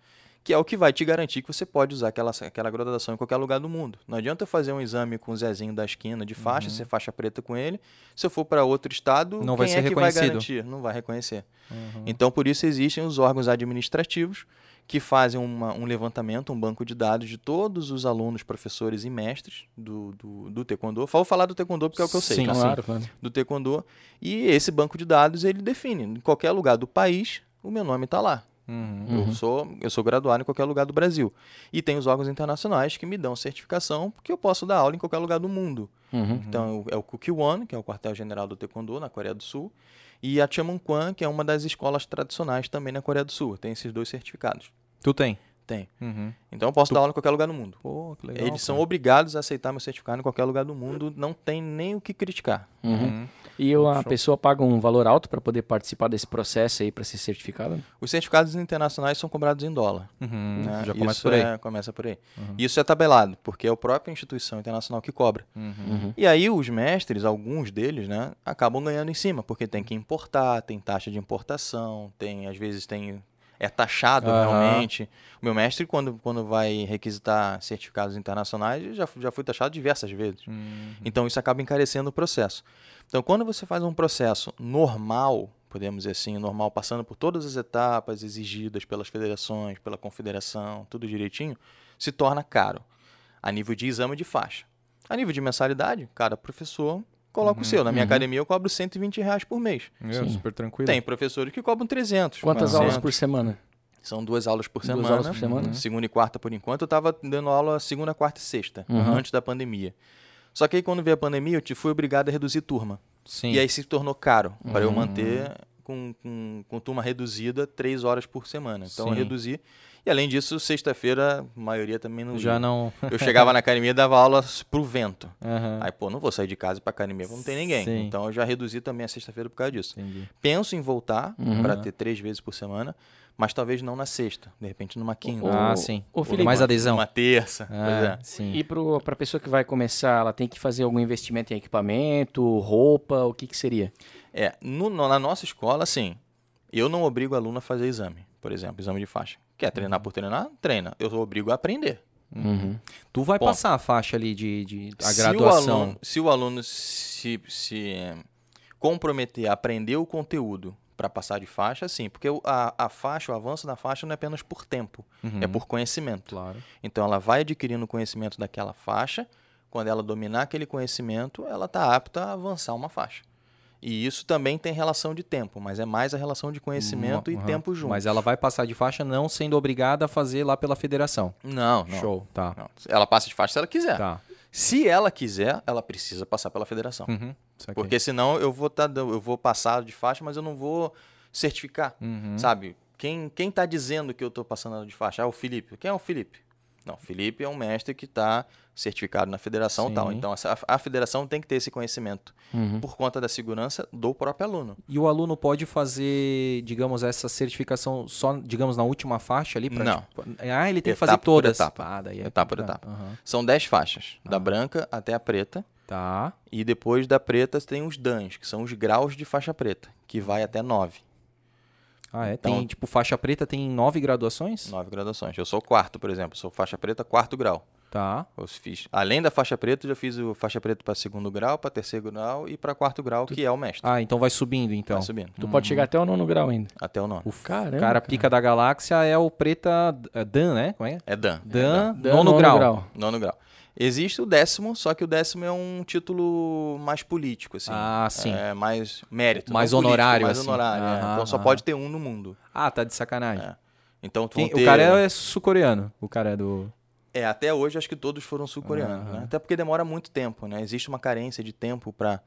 Que é o que vai te garantir que você pode usar aquela, aquela graduação em qualquer lugar do mundo. Não adianta eu fazer um exame com o Zezinho da esquina de faixa, ser faixa preta com ele. Se eu for para outro estado, Uhum. Não vai ser é que vai reconhecido. garantir? Não vai reconhecer. Uhum. Então, por isso existem os órgãos administrativos que fazem uma- um levantamento, um banco de dados de todos os alunos, professores e mestres do, do, do Taekwondo. Vou falar do Taekwondo porque é o que eu sei, Sim, tá? Claro, claro. do Taekwondo. E esse banco de dados, ele define, em qualquer lugar do país, o meu nome está lá. Uhum. Eu, sou, eu sou graduado em qualquer lugar do Brasil. E tem os órgãos internacionais que me dão certificação porque eu posso dar aula em qualquer lugar do mundo. Uhum. Então é o Kukiwon, que é o quartel-general do Taekwondo na Coreia do Sul, e a Chamunquan, que é uma das escolas tradicionais também na Coreia do Sul. Tem esses dois certificados. Tu tem? Tem. Uhum. Então eu posso dar aula em qualquer lugar do mundo. Pô, que legal. Eles são cara. obrigados a aceitar meu certificado em qualquer lugar do mundo, não tem nem o que criticar. Uhum. Uhum. E a Show. pessoa paga um valor alto para poder participar desse processo aí, para ser certificado? Os certificados internacionais são cobrados em dólar. Uhum. né? Já começa Isso por aí. é- começa por aí. Isso é tabelado, porque é a própria instituição internacional que cobra. Uhum. Uhum. E aí os mestres, alguns deles, né, acabam ganhando em cima, porque tem que importar, tem taxa de importação, tem às vezes tem é taxado Aham. realmente. O meu mestre quando, quando vai requisitar certificados internacionais já já foi taxado diversas vezes. Uhum. Então isso acaba encarecendo o processo. Então quando você faz um processo normal, podemos dizer assim, normal, passando por todas as etapas exigidas pelas federações, pela confederação, tudo direitinho, se torna caro a nível de exame de faixa. A nível de mensalidade, cada professor coloca o seu. Na minha uhum. academia eu cobro 120 reais por mês. Meu, Sim. super tranquilo. Tem professores que cobram 300. Quantas 400. aulas por semana? São duas aulas por Duas semana. aulas por semana. Segunda e quarta por enquanto. Eu estava dando aula segunda, quarta e sexta, Uhum. antes da pandemia. Só que aí quando veio a pandemia, eu te fui obrigado a reduzir turma. Sim. E aí se tornou caro para eu Uhum. manter com, com, com turma reduzida três horas por semana. Então eu Sim. reduzi. E além disso, sexta-feira, a maioria também não Já ia. não. Eu chegava na academia e dava aula pro vento. Aham. Aí, pô, não vou sair de casa para academia, não tem ninguém. Sim. Então eu já reduzi também a sexta-feira por causa disso. Entendi. Penso em voltar Uhum. para ter três vezes por semana, mas talvez não na sexta, de repente numa quinta. Ô, Ah, sim. Ou Felipe, mais adesão. Numa terça. pois Ah, é. sim. E para a pessoa que vai começar, ela tem que fazer algum investimento em equipamento, roupa, o que, que seria? É, no- na nossa escola, assim, eu não obrigo o aluno a fazer exame, por exemplo, exame de faixa. Quer treinar por treinar? Treina. Eu obrigo a aprender. Uhum. Tu vai Ponto. passar a faixa ali de, de a Se o graduação. aluno, se o aluno se, se eh, comprometer a aprender o conteúdo para passar de faixa, sim, porque o- a, a faixa, o avanço da faixa não é apenas por tempo, Uhum. é por conhecimento. Claro. Então ela vai adquirindo conhecimento daquela faixa, quando ela dominar aquele conhecimento, ela está apta a avançar uma faixa. E isso também tem relação de tempo, mas é mais a relação de conhecimento e Uhum. tempo junto. Mas ela vai passar de faixa não sendo obrigada a fazer lá pela federação. Não, não. Show. Tá. não. Ela passa de faixa se ela quiser. Tá. Se ela quiser, ela precisa passar pela federação. Uhum. Porque senão eu vou tá, eu vou passar de faixa, mas eu não vou certificar, Uhum. sabe? Quem quem tá dizendo que eu tô passando de faixa? Ah, o Felipe. Quem é o Felipe? Não, Felipe é um mestre que está certificado na federação e tal. Sim. Então a, a federação tem que ter esse conhecimento Uhum. por conta da segurança do próprio aluno. E o aluno pode fazer, digamos, essa certificação só, digamos, na última faixa ali? Pra, Não. tipo, ah, ele tem que Etapa fazer por todas. etapa. Ah, daí é Etapa por etapa. Aham. São 10 faixas, da branca até a preta. Tá. E depois da preta tem os DANs, que são os graus de faixa preta, que vai até 9. Ah, é? Então- tem, tipo, faixa preta tem nove graduações? 9 graduações. Eu sou quarto, por exemplo. Sou faixa preta, quarto grau. Tá. Eu fiz, além da faixa preta, eu já fiz o faixa preta para segundo grau, para terceiro grau e para quarto grau, que é o mestre. Ah, então vai subindo, então. Vai subindo. Tu pode chegar até o nono grau ainda. Até o nono. O Caramba, cara cara. pica da galáxia é o preta é Dan, né? Como é? É Dan. Dan, Dan, nono, grau. Nono grau. Existe o décimo, só que o décimo é um título mais político, assim. Ah, sim. É mais mérito. Mais não político, honorário, Mais assim. honorário, é. Aham, Então só aham. pode ter um no mundo. Ah, tá de sacanagem. É. Então Quem- ter... O cara é sul-coreano. O cara é do. É, até hoje acho que todos foram sul-coreanos, né? Até porque demora muito tempo, né? Existe uma carência de tempo para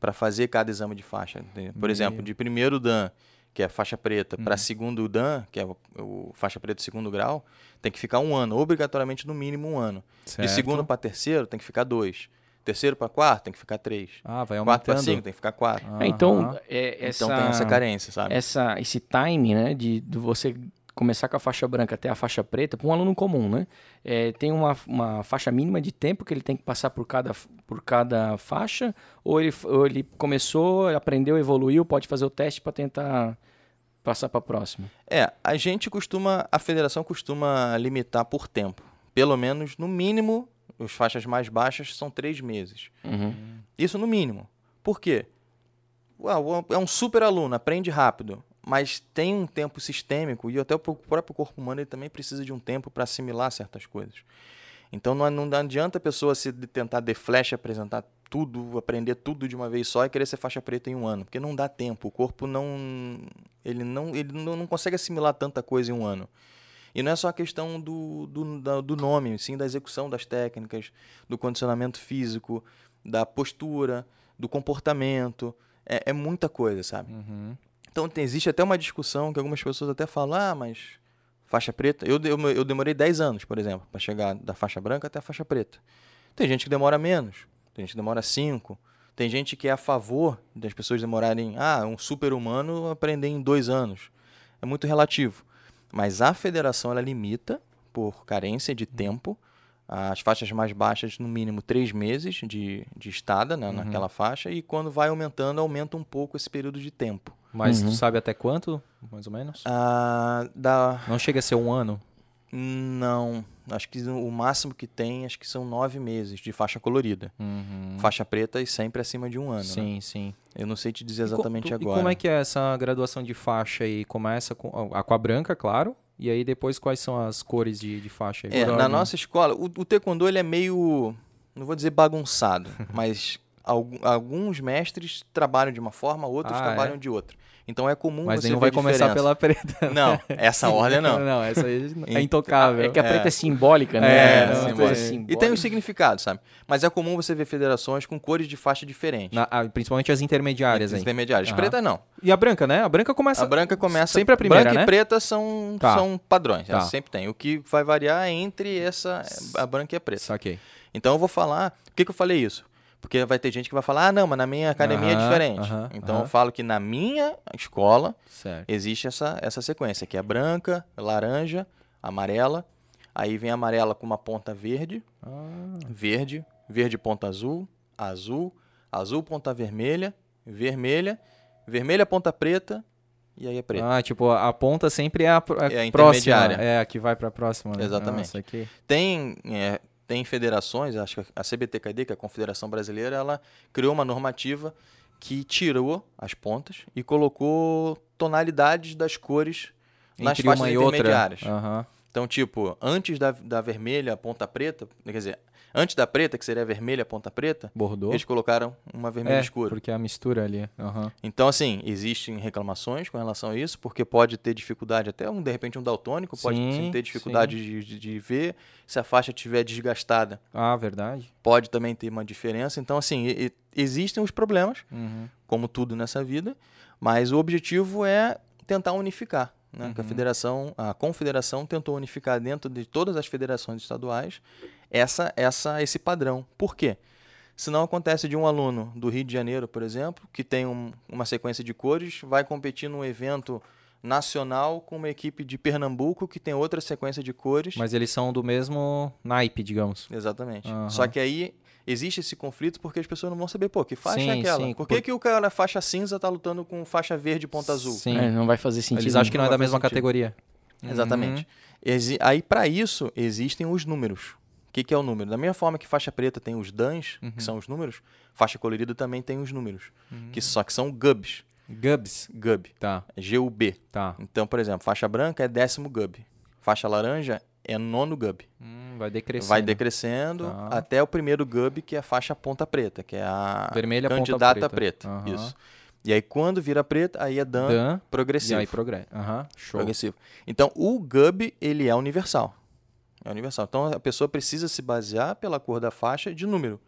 para fazer cada exame de faixa. Por exemplo, de primeiro Dan, que é faixa preta, Uhum. para segundo Dan, que é o, o faixa preta segundo grau, tem que ficar um ano, obrigatoriamente no mínimo um ano. Certo. De segundo para terceiro tem que ficar dois. Terceiro para quarto tem que ficar três. Ah, vai Quarto para aumentando. cinco tem que ficar quatro. É, então, é, essa, Então tem essa carência, sabe? essa, esse time, né, de, de você começar com a faixa branca até a faixa preta, para um aluno comum, né? É, tem uma, uma faixa mínima de tempo que ele tem que passar por cada, por cada faixa, ou ele, ou ele começou, aprendeu, evoluiu, pode fazer o teste para tentar passar para a próxima. É, a gente costuma, a federação costuma limitar por tempo. Pelo menos, no mínimo, as faixas mais baixas são três meses. Uhum. Isso no mínimo. Por quê? Uau, é um super aluno, aprende rápido, mas tem um tempo sistêmico e até o próprio corpo humano ele também precisa de um tempo para assimilar certas coisas. Então não, não adianta a pessoa se tentar de flash apresentar tudo, aprender tudo de uma vez só e querer ser faixa preta em um ano, porque não dá tempo. O corpo não ele não ele não, não consegue assimilar tanta coisa em um ano. E não é só a questão do, do, do nome, sim da execução das técnicas, do condicionamento físico, da postura, do comportamento. É, é muita coisa, sabe? Uhum. Então existe até uma discussão que algumas pessoas até falam, ah, mas faixa preta. Eu, eu, eu demorei 10 anos, por exemplo, para chegar da faixa branca até a faixa preta. Tem gente que demora menos, tem gente que demora 5. Tem gente que é a favor das pessoas demorarem, ah, um super-humano aprender em dois anos. É muito relativo. Mas a federação ela limita, por carência de tempo, as faixas mais baixas, no mínimo três meses de, de estada né, naquela faixa, e quando vai aumentando, aumenta um pouco esse período de tempo. Mas Uhum. tu sabe até quanto, mais ou menos? Ah. Não chega a ser um ano. Não, acho que o máximo que tem, acho que são nove meses de faixa colorida. Uhum. Faixa preta e sempre acima de um ano. né? Sim, sim. Eu não sei te dizer E exatamente tu- agora. E como é que é essa graduação de faixa aí? Começa com a, com a branca, claro. E aí depois quais são as cores de, de faixa? aí? É, na nossa escola, o, o taekwondo ele é meio, não vou dizer bagunçado, mas alguns mestres trabalham de uma forma, outros Ah, trabalham é? de outra. Então é comum Mas você ver vai começar pela preta. Não, essa ordem não. não, essa aí é intocável. É que a preta é, simbólica, né? É, É, uma simbólica. coisa E simbólica. tem um significado, sabe? Mas é comum você ver federações com cores de faixa diferentes. Na- ah, principalmente as intermediárias aí. intermediárias. Aham. Preta não. E a branca, né? A branca começa. A branca começa. Sempre a primeira, branca né? e preta são, Tá. são padrões. Tá. ela Sempre tem. O que vai variar é entre essa, a branca e a preta. Saquei. Então eu vou falar. Por que, que eu falei isso? Porque vai ter gente que vai falar, ah, não, mas na minha academia é diferente. então eu falo que na minha escola Certo. existe essa, essa sequência, que é branca, laranja, amarela. Aí vem a amarela com uma ponta verde, Ah, verde, verde ponta azul, azul, azul ponta vermelha, vermelha, vermelha ponta preta, e aí é preta. ah, tipo, a ponta sempre é a, a É a próxima. É, a que vai pra próxima. Né? Exatamente. Nossa. Tem, é, tem federações, acho que a CBTKD, que é a Confederação Brasileira, ela criou uma normativa que tirou as pontas e colocou tonalidades das cores nas Entre faixas e outra. intermediárias. Aham. Então, tipo, antes da, da vermelha ponta preta, quer dizer, antes da preta, que seria a vermelha ponta preta, Bordou. eles colocaram uma vermelha é, escura. porque é a mistura ali. Aham. Então, assim, existem reclamações com relação a isso, porque pode ter dificuldade, até um, de repente um daltônico pode Sim, ter dificuldade de, de- de ver. Se a faixa estiver desgastada, Ah, verdade. pode também ter uma diferença. Então, assim, e- e- existem os problemas, Uhum. como tudo nessa vida, mas o objetivo é tentar unificar. Né? Que a federação, a confederação tentou unificar dentro de todas as federações estaduais essa, essa, esse padrão. Por quê? Senão acontece de um aluno do Rio de Janeiro, por exemplo, que tem um- uma sequência de cores, vai competir num evento nacional com uma equipe de Pernambuco que tem outra sequência de cores. Mas eles são do mesmo naipe, digamos. Exatamente. Aham. Só que aí existe esse conflito porque as pessoas não vão saber, pô, que faixa Sim, é aquela? sim, por que, por- que o cara faixa cinza tá lutando com faixa verde e ponta azul? Sim. É, não vai fazer sentido. Eles acham que não é Não da vai mesma sentido. categoria. Exatamente. Exi- Aí, para isso, existem os números. O que, que é o número? Da mesma forma que faixa preta tem os DANs, que são os números, faixa colorida também tem os números, que só que são GUBs. Gubs. GUB. Tá, G-U-B. tá. Então, por exemplo, faixa branca é décimo GUB. Faixa laranja é nono GUB. Hum, vai decrescendo. Vai decrescendo Tá. até o primeiro GUB, que é a faixa ponta preta, que é a Vermelha, ponta candidata preta. preta. Aham. Isso. E aí, quando vira preta, aí é Dan, Dan. E progressivo. aí progressa. Aham, show. progressivo. Então, o GUB, ele é universal. É universal. Então, a pessoa precisa se basear pela cor da faixa de número.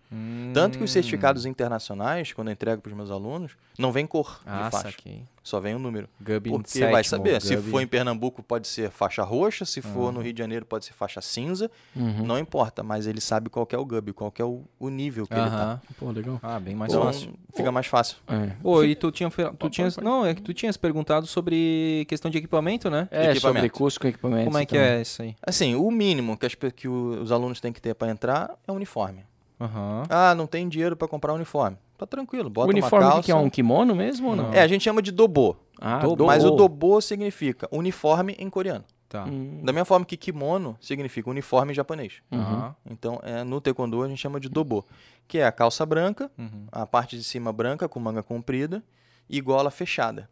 Tanto que os Hum. certificados internacionais, quando eu entrego para os meus alunos, não vem cor Ah, de faixa. saquei. Só vem o número. Gub Porque sétimo, vai saber. Se for em Pernambuco, pode ser faixa roxa. Se for no Rio de Janeiro, pode ser faixa cinza. Uhum. Não importa, mas ele sabe qual que é o GUB, qual que é o, o nível que ele tá. Pô, legal. Ah, bem mais Então, fácil. fica mais fácil. É. Pô, e tu, tinha, tu tinhas. Não, é que tu tinhas perguntado sobre questão de equipamento, né? É, sobre Equipamento. custo com equipamento. Como é que então. é isso aí? Assim, o mínimo que, as que o- os alunos têm que ter para entrar é uniforme. Aham. Ah, não tem dinheiro para comprar uniforme. Tá tranquilo, bota O uniforme uma calça. que é um kimono mesmo ou não? É, a gente chama de dobo. Ah, Dobo. Mas o dobo. dobo significa uniforme em coreano. Tá. Hum. Da mesma forma que kimono significa uniforme em japonês. Aham. Então, é, no taekwondo a gente chama de dobo, que é a calça branca, Uhum. a parte de cima branca com manga comprida e gola fechada.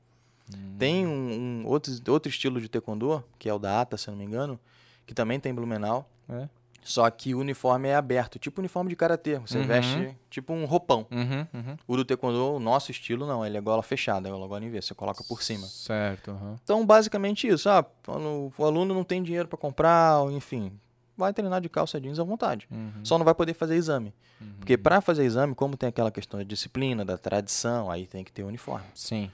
Hum. Tem um, um outro, outro estilo de taekwondo, que é o da Ata, se eu não me engano, que também tem Blumenau, É. só que o uniforme é aberto, tipo uniforme de karatê. Você Uhum. veste tipo um roupão. Uhum, uhum. O do taekwondo, o nosso estilo não, ele é gola fechada, é gola em V, você coloca por cima. Certo. Então, basicamente isso. Ah, o aluno não tem dinheiro para comprar, enfim, vai treinar de calça jeans à vontade. Uhum. Só não vai poder fazer exame. Porque para fazer exame, como tem aquela questão da disciplina, da tradição, aí tem que ter uniforme. Sim.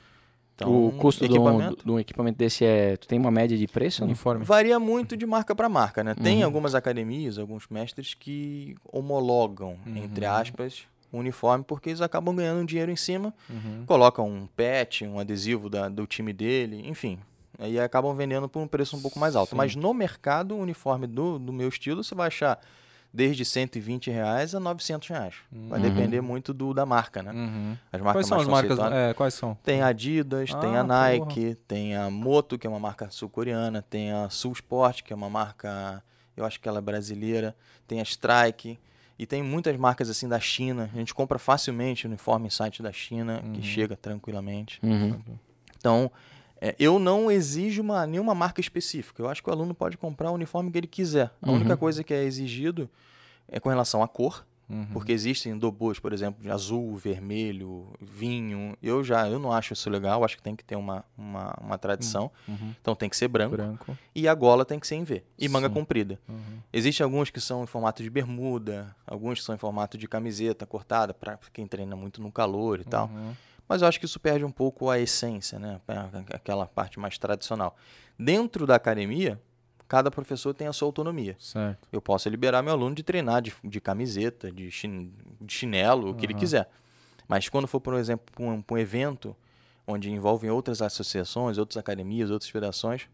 Então, o custo de um, equipamento de um equipamento desse é. Tu tem uma média de preço? Uniforme. varia muito de marca para marca, né? Tem Uhum. algumas academias, alguns mestres que homologam, entre Uhum. aspas, o uniforme, porque eles acabam ganhando um dinheiro em cima, Uhum. colocam um patch, um adesivo da- do time dele, enfim. Aí acabam vendendo por um preço um pouco mais alto. Sim. Mas no mercado, o uniforme do, do meu estilo, você vai achar desde 120 reais a 900 reais. Vai Uhum. depender muito do, da marca, né? Uhum. As marcas Quais são as marcas? É, quais são? Tem a Adidas, tem Ah, a Nike, tem a Moto, que é uma marca sul-coreana, tem a Sul Sport, que é uma marca, eu acho que ela é brasileira, tem a Strike, e tem muitas marcas assim da China. A gente compra facilmente uniforme em site da China, que chega tranquilamente. Uhum. Então, é, eu não exijo uma, nenhuma marca específica. Eu acho que o aluno pode comprar o uniforme que ele quiser. A única coisa que é exigido é com relação à cor, Uhum. porque existem dobôs, por exemplo, de azul, vermelho, vinho. Eu já eu não acho isso legal, acho que tem que ter uma, uma, uma tradição. Uhum. Então tem que ser branco. Branco. E a gola tem que ser em V. E manga Sim. comprida. Uhum. Existem alguns que são em formato de bermuda, alguns que são em formato de camiseta cortada, para quem treina muito no calor e tal. Uhum. Mas eu acho que isso perde um pouco a essência, né? Aquela parte mais tradicional. Dentro da academia, cada professor tem a sua autonomia. Certo. Eu posso liberar meu aluno de treinar de, de camiseta, de, chin- de chinelo, o que ele quiser. Mas quando for, por exemplo, para um, um evento onde envolvem outras associações, outras academias, outras federações,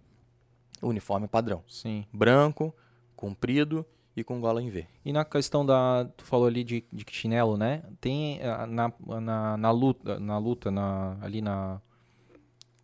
uniforme é padrão. Sim. Branco, comprido e com gola em V. E na questão da. Tu falou ali de, de chinelo, né? Tem ah, na, na, na luta, na luta na, ali na,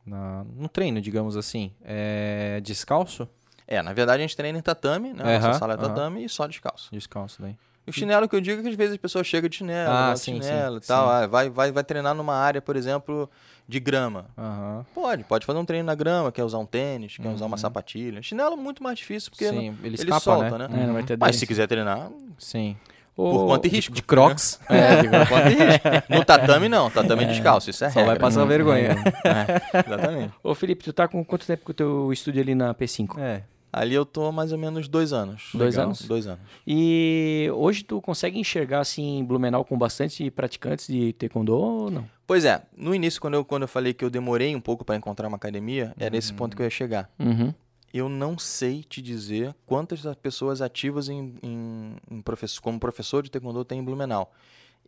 na. No treino, digamos assim. É descalço? É, na verdade a gente treina em tatame, né? Aham, Nossa sala é tatame e só descalço. Descalço daí. E o chinelo que eu digo é que às vezes a pessoa chega de chinelo, Ah, de sim, sim, chinelo e tal. sim. ah, vai, vai, vai treinar numa área, por exemplo, de grama. Aham. Pode, pode fazer um treino na grama, quer usar um tênis, quer usar uma Uhum. sapatilha. Chinelo é muito mais difícil, porque Sim, não- ele ele escapa, solta, né? né? É, não vai ter mas se quiser treinar, Sim. por Ô, conta e De, risco. de crocs. É, de- conta e risco. No tatame não, tatame é descalço, isso é Só vai regra. passar vergonha. É, exatamente. Ô, Felipe, tu tá com quanto tempo com o teu estúdio ali na P5? É. Ali eu tô há mais ou menos dois anos. Dois Legal. anos? Dois anos. E hoje tu consegue enxergar, assim, Blumenau com bastante praticantes de taekwondo ou não? Pois é, no início, quando eu, quando eu falei que eu demorei um pouco para encontrar uma academia, era esse ponto que eu ia chegar. Uhum. Eu não sei te dizer quantas pessoas ativas em, em, em professor, como professor de taekwondo tem em Blumenau.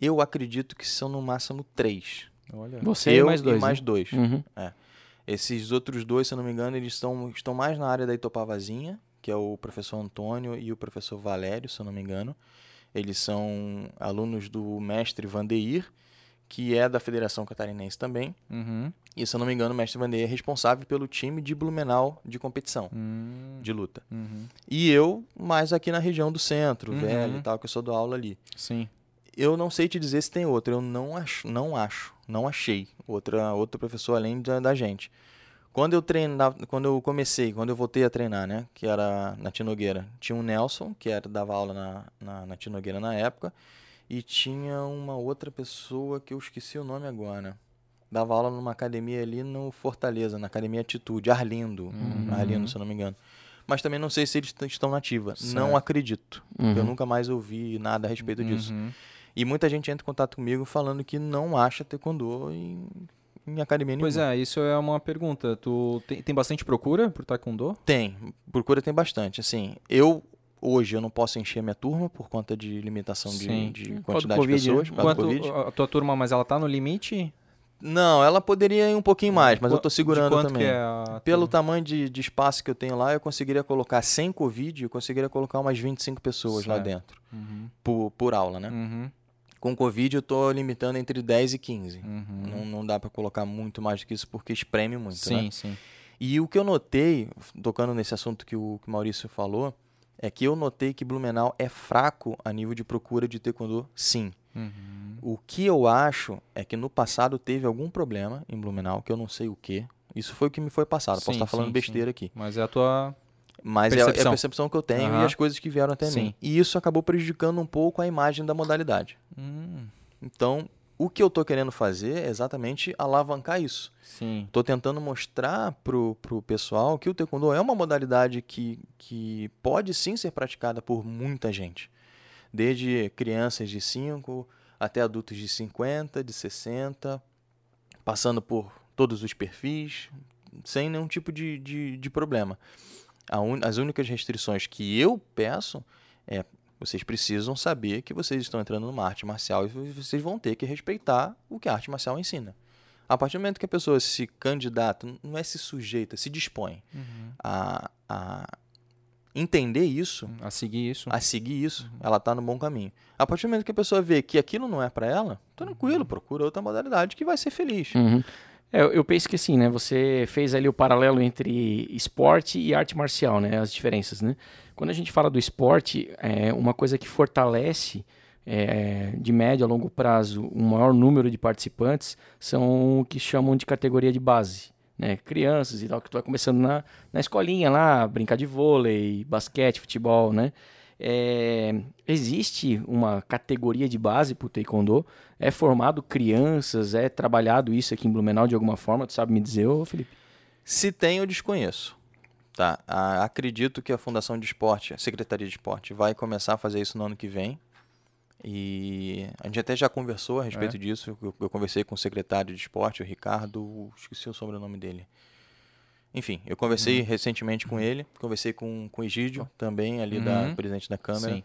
Eu acredito que são no máximo três. Olha. Você eu e mais dois, e mais né? dois. Uhum. Esses outros dois, se eu não me engano, eles estão, estão mais na área da Itopavazinha, que é o professor Antônio e o professor Valério, se eu não me engano. Eles são alunos do mestre Vandeir, que é da Federação Catarinense também. Uhum. E, se eu não me engano, o mestre Vandeir é responsável pelo time de Blumenau de competição, Hum, de luta. uhum. E eu, mais aqui na região do centro, Uhum. velho e tal, que eu sou do aula ali. Sim. Eu não sei te dizer se tem outro, eu não acho, não acho, não achei outra, outro professor além da, da gente. Quando eu treinava, quando eu comecei, quando eu voltei a treinar, né, que era na Tinogueira, tinha um Nelson, que era dava aula na, na, na Tinogueira na época, e tinha uma outra pessoa que eu esqueci o nome agora. Dava aula numa academia ali no Fortaleza, na Academia Atitude, Arlindo, Uhum. Arlindo, se eu não me engano. Mas também não sei se eles estão na ativa. Certo. Não acredito. porque Eu Uhum. nunca mais ouvi nada a respeito disso. Uhum. E muita gente entra em contato comigo falando que não acha taekwondo em, em academia Pois nenhuma. é, isso é uma pergunta. Tu tem, tem bastante procura por taekwondo? Tem, procura tem bastante. Assim, eu hoje eu não posso encher minha turma por conta de limitação de, Sim. de quantidade de Covid, né? pessoas, Quanto Covid. a tua turma, mas ela tá no limite? Não, ela poderia ir um pouquinho mais, mas eu De segurando também. É a Pelo tamanho de, de espaço que eu tenho lá, eu conseguiria colocar, sem Covid, eu conseguiria colocar umas 25 pessoas lá Certo. dentro, Uhum. por, por aula, né? Uhum. Com Covid eu tô limitando entre 10 e 15. Uhum. Não, não dá para colocar muito mais do que isso porque espreme muito, Sim, né? sim. E o que eu notei, tocando nesse assunto que o, que o Maurício falou, é que eu notei que Blumenau é fraco a nível de procura de taekwondo, sim. Uhum. O que eu acho é que no passado teve algum problema em Blumenau, que eu não sei o que. Isso foi o que me foi passado. Posso Sim, estar falando sim, besteira aqui. Mas é a tua. Mas é- é, Percepção. a percepção que eu tenho Aham. e as coisas que vieram até Sim. mim. E isso acabou prejudicando um pouco a imagem da modalidade. Hum, Então, o que eu tô querendo fazer é exatamente alavancar isso. sim. Tô tentando mostrar pro, pro pessoal que o taekwondo é uma modalidade que, que pode sim ser praticada por muita gente. Desde crianças de 5 até adultos de 50, de 60, passando por todos os perfis, sem nenhum tipo de, de, de problema. Un- as únicas restrições que eu peço é vocês precisam saber que vocês estão entrando numa arte marcial e vocês vão ter que respeitar o que a arte marcial ensina. A partir do momento que a pessoa se candidata, não é se sujeita, se dispõe a, a entender isso, A seguir isso. a seguir isso, ela está no bom caminho. A partir do momento que a pessoa vê que aquilo não é para ela, tranquilo, procura outra modalidade que vai ser feliz. Uhum. É, eu- penso que assim, né? Você fez ali o paralelo entre esporte e arte marcial, né? As diferenças, né? Quando a gente fala do esporte, é uma coisa que fortalece é, de médio a longo prazo um maior número de participantes são o que chamam de categoria de base. Né? Crianças e tal, que tu vai começando na, na escolinha lá, brincar de vôlei, basquete, futebol, né? É, existe uma categoria de base para o taekwondo? É formado crianças? É trabalhado isso aqui em Blumenau de alguma forma? Tu sabe me dizer, ô Felipe? Se tem, eu desconheço. Tá, a- acredito que a Fundação de Esporte, a Secretaria de Esporte, vai começar a fazer isso no ano que vem. E a gente até já conversou a respeito disso. Eu, eu conversei com o secretário de esporte, o Ricardo, esqueci o sobrenome dele. Enfim, eu conversei recentemente com ele, conversei com, com o Egídio, também ali da Uhum. presidente da Câmara. Sim.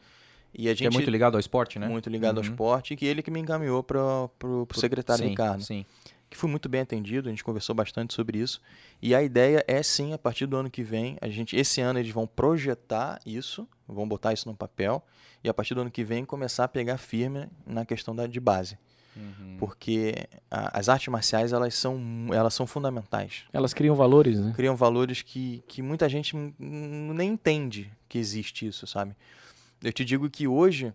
E a Que gente é muito ligado ao esporte, né? muito ligado ao Uhum. esporte, e que ele que me encaminhou para o secretário sim, Ricardo Sim. que fui muito bem atendido, a gente conversou bastante sobre isso. E a ideia é sim, a partir do ano que vem, a gente esse ano eles vão projetar isso, vão botar isso no papel e a partir do ano que vem começar a pegar firme na questão da de base, Uhum. porque a- as artes marciais elas são elas são fundamentais. Elas criam valores, né? Criam valores que, que muita gente nem entende que existe isso, sabe? Eu te digo que hoje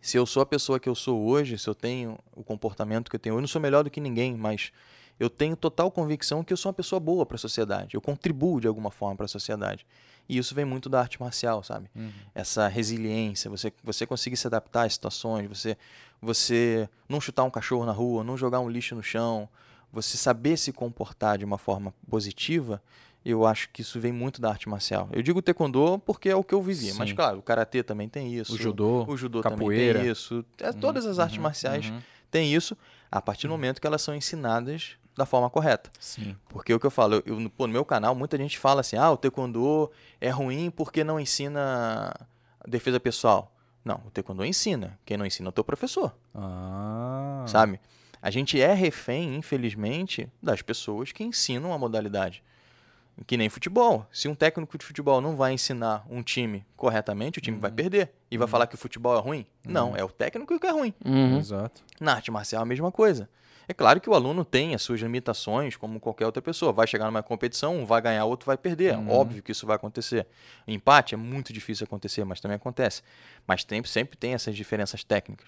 se eu sou a pessoa que eu sou hoje, se eu tenho o comportamento que eu tenho, eu não sou melhor do que ninguém, mas eu tenho total convicção que eu sou uma pessoa boa para a sociedade. Eu contribuo de alguma forma para a sociedade. E isso vem muito da arte marcial, sabe? Uhum. Essa resiliência, você, você conseguir se adaptar às situações, você, você não chutar um cachorro na rua, não jogar um lixo no chão, você saber se comportar de uma forma positiva, eu acho que isso vem muito da arte marcial. Eu digo taekwondo porque é o que eu vivi, mas Sim. claro, o karatê também tem isso. O judô, O judô capoeira. também tem isso. É, todas as artes uhum, marciais uhum. têm isso a partir do momento que elas são ensinadas da forma correta. Sim. Porque o que eu falo, eu, eu- pô, no meu canal muita gente fala assim: ah, o taekwondo é ruim porque não ensina defesa pessoal. Não, o taekwondo ensina. Quem não ensina é o teu professor, Ah. sabe? A gente é refém, infelizmente, das pessoas que ensinam a modalidade. Que nem futebol. Se um técnico de futebol não vai ensinar um time corretamente, o time vai perder. E vai falar que o futebol é ruim? Não, é o técnico que é ruim. Uhum. Exato. Na arte marcial, a mesma coisa. É claro que o aluno tem as suas limitações, como qualquer outra pessoa. Vai chegar numa competição, um vai ganhar, outro vai perder. Óbvio que isso vai acontecer. Empate é muito difícil acontecer, mas também acontece. Mas tem, sempre tem essas diferenças técnicas.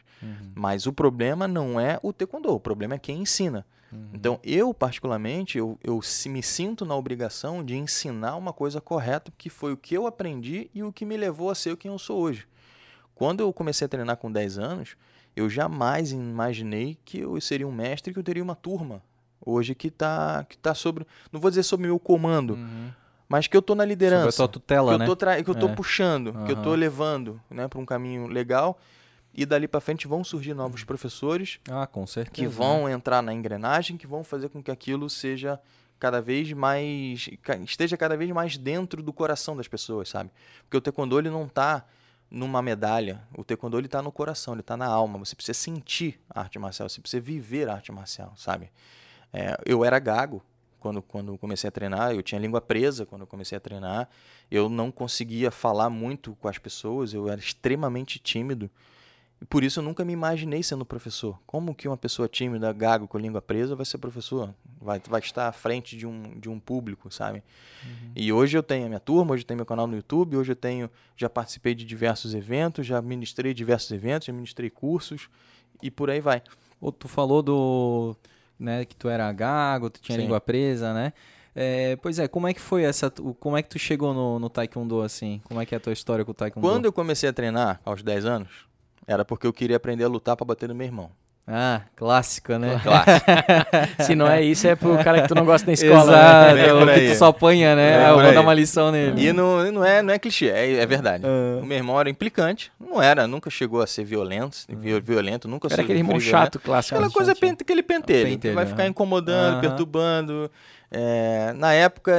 Mas o problema não é o taekwondo, o problema é quem ensina. Então, eu, particularmente, eu, eu me sinto na obrigação de ensinar uma coisa correta, que foi o que eu aprendi e o que me levou a ser quem eu sou hoje. Quando eu comecei a treinar com 10 anos, eu jamais imaginei que eu seria um mestre e que eu teria uma turma. Hoje que está que tá sobre, não vou dizer sobre meu comando, mas que eu tô na Sobre liderança. a tua tutela, que eu né? tô, tra- que eu tô É. puxando, que eu Aham. levando, né, para um caminho legal. E dali para frente vão surgir novos professores Ah, com certeza. que vão entrar na engrenagem, que vão fazer com que aquilo seja cada vez mais esteja cada vez mais dentro do coração das pessoas, sabe? Porque o taekwondo ele não tá numa medalha, o taekwondo ele tá no coração, ele tá na alma. Você precisa sentir a arte marcial, você precisa viver a arte marcial, sabe? É, eu era gago quando quando comecei a treinar, eu tinha língua presa quando comecei a treinar. Eu não conseguia falar muito com as pessoas, eu era extremamente tímido. E por isso eu nunca me imaginei sendo professor. Como que uma pessoa tímida, gago, com língua presa, vai ser professor? Vai, vai estar à frente de um, de um público, sabe? E hoje eu tenho a minha turma, hoje eu tenho meu canal no YouTube, hoje eu tenho, já participei de diversos eventos, já ministrei diversos eventos, já ministrei cursos e por aí vai. Ô, tu falou do. Né, que tu era gago, tu tinha Sim. língua presa, né? É, pois é, como é que foi essa. Como é que tu chegou no, no Taekwondo assim? Como é que é a tua história com o Taekwondo? Quando eu comecei a treinar, aos 10 anos, era porque eu queria aprender a lutar para bater no meu irmão. Ah, clássica, né? Se não é isso, é pro cara que tu não gosta da escola. Exato, né? Vem é o por que tu só apanha, né? Vem Ah, eu vou dar uma lição nele. E não, não, é, não é clichê, é, é verdade. O meu irmão era implicante, não era, nunca chegou a ser violento, viol- violento, nunca Era aquele irmão violento. chato clássico. Aquela né? coisa, pen- aquele pentelho, que Pentelho, vai ficar incomodando, Aham. perturbando. É, na época,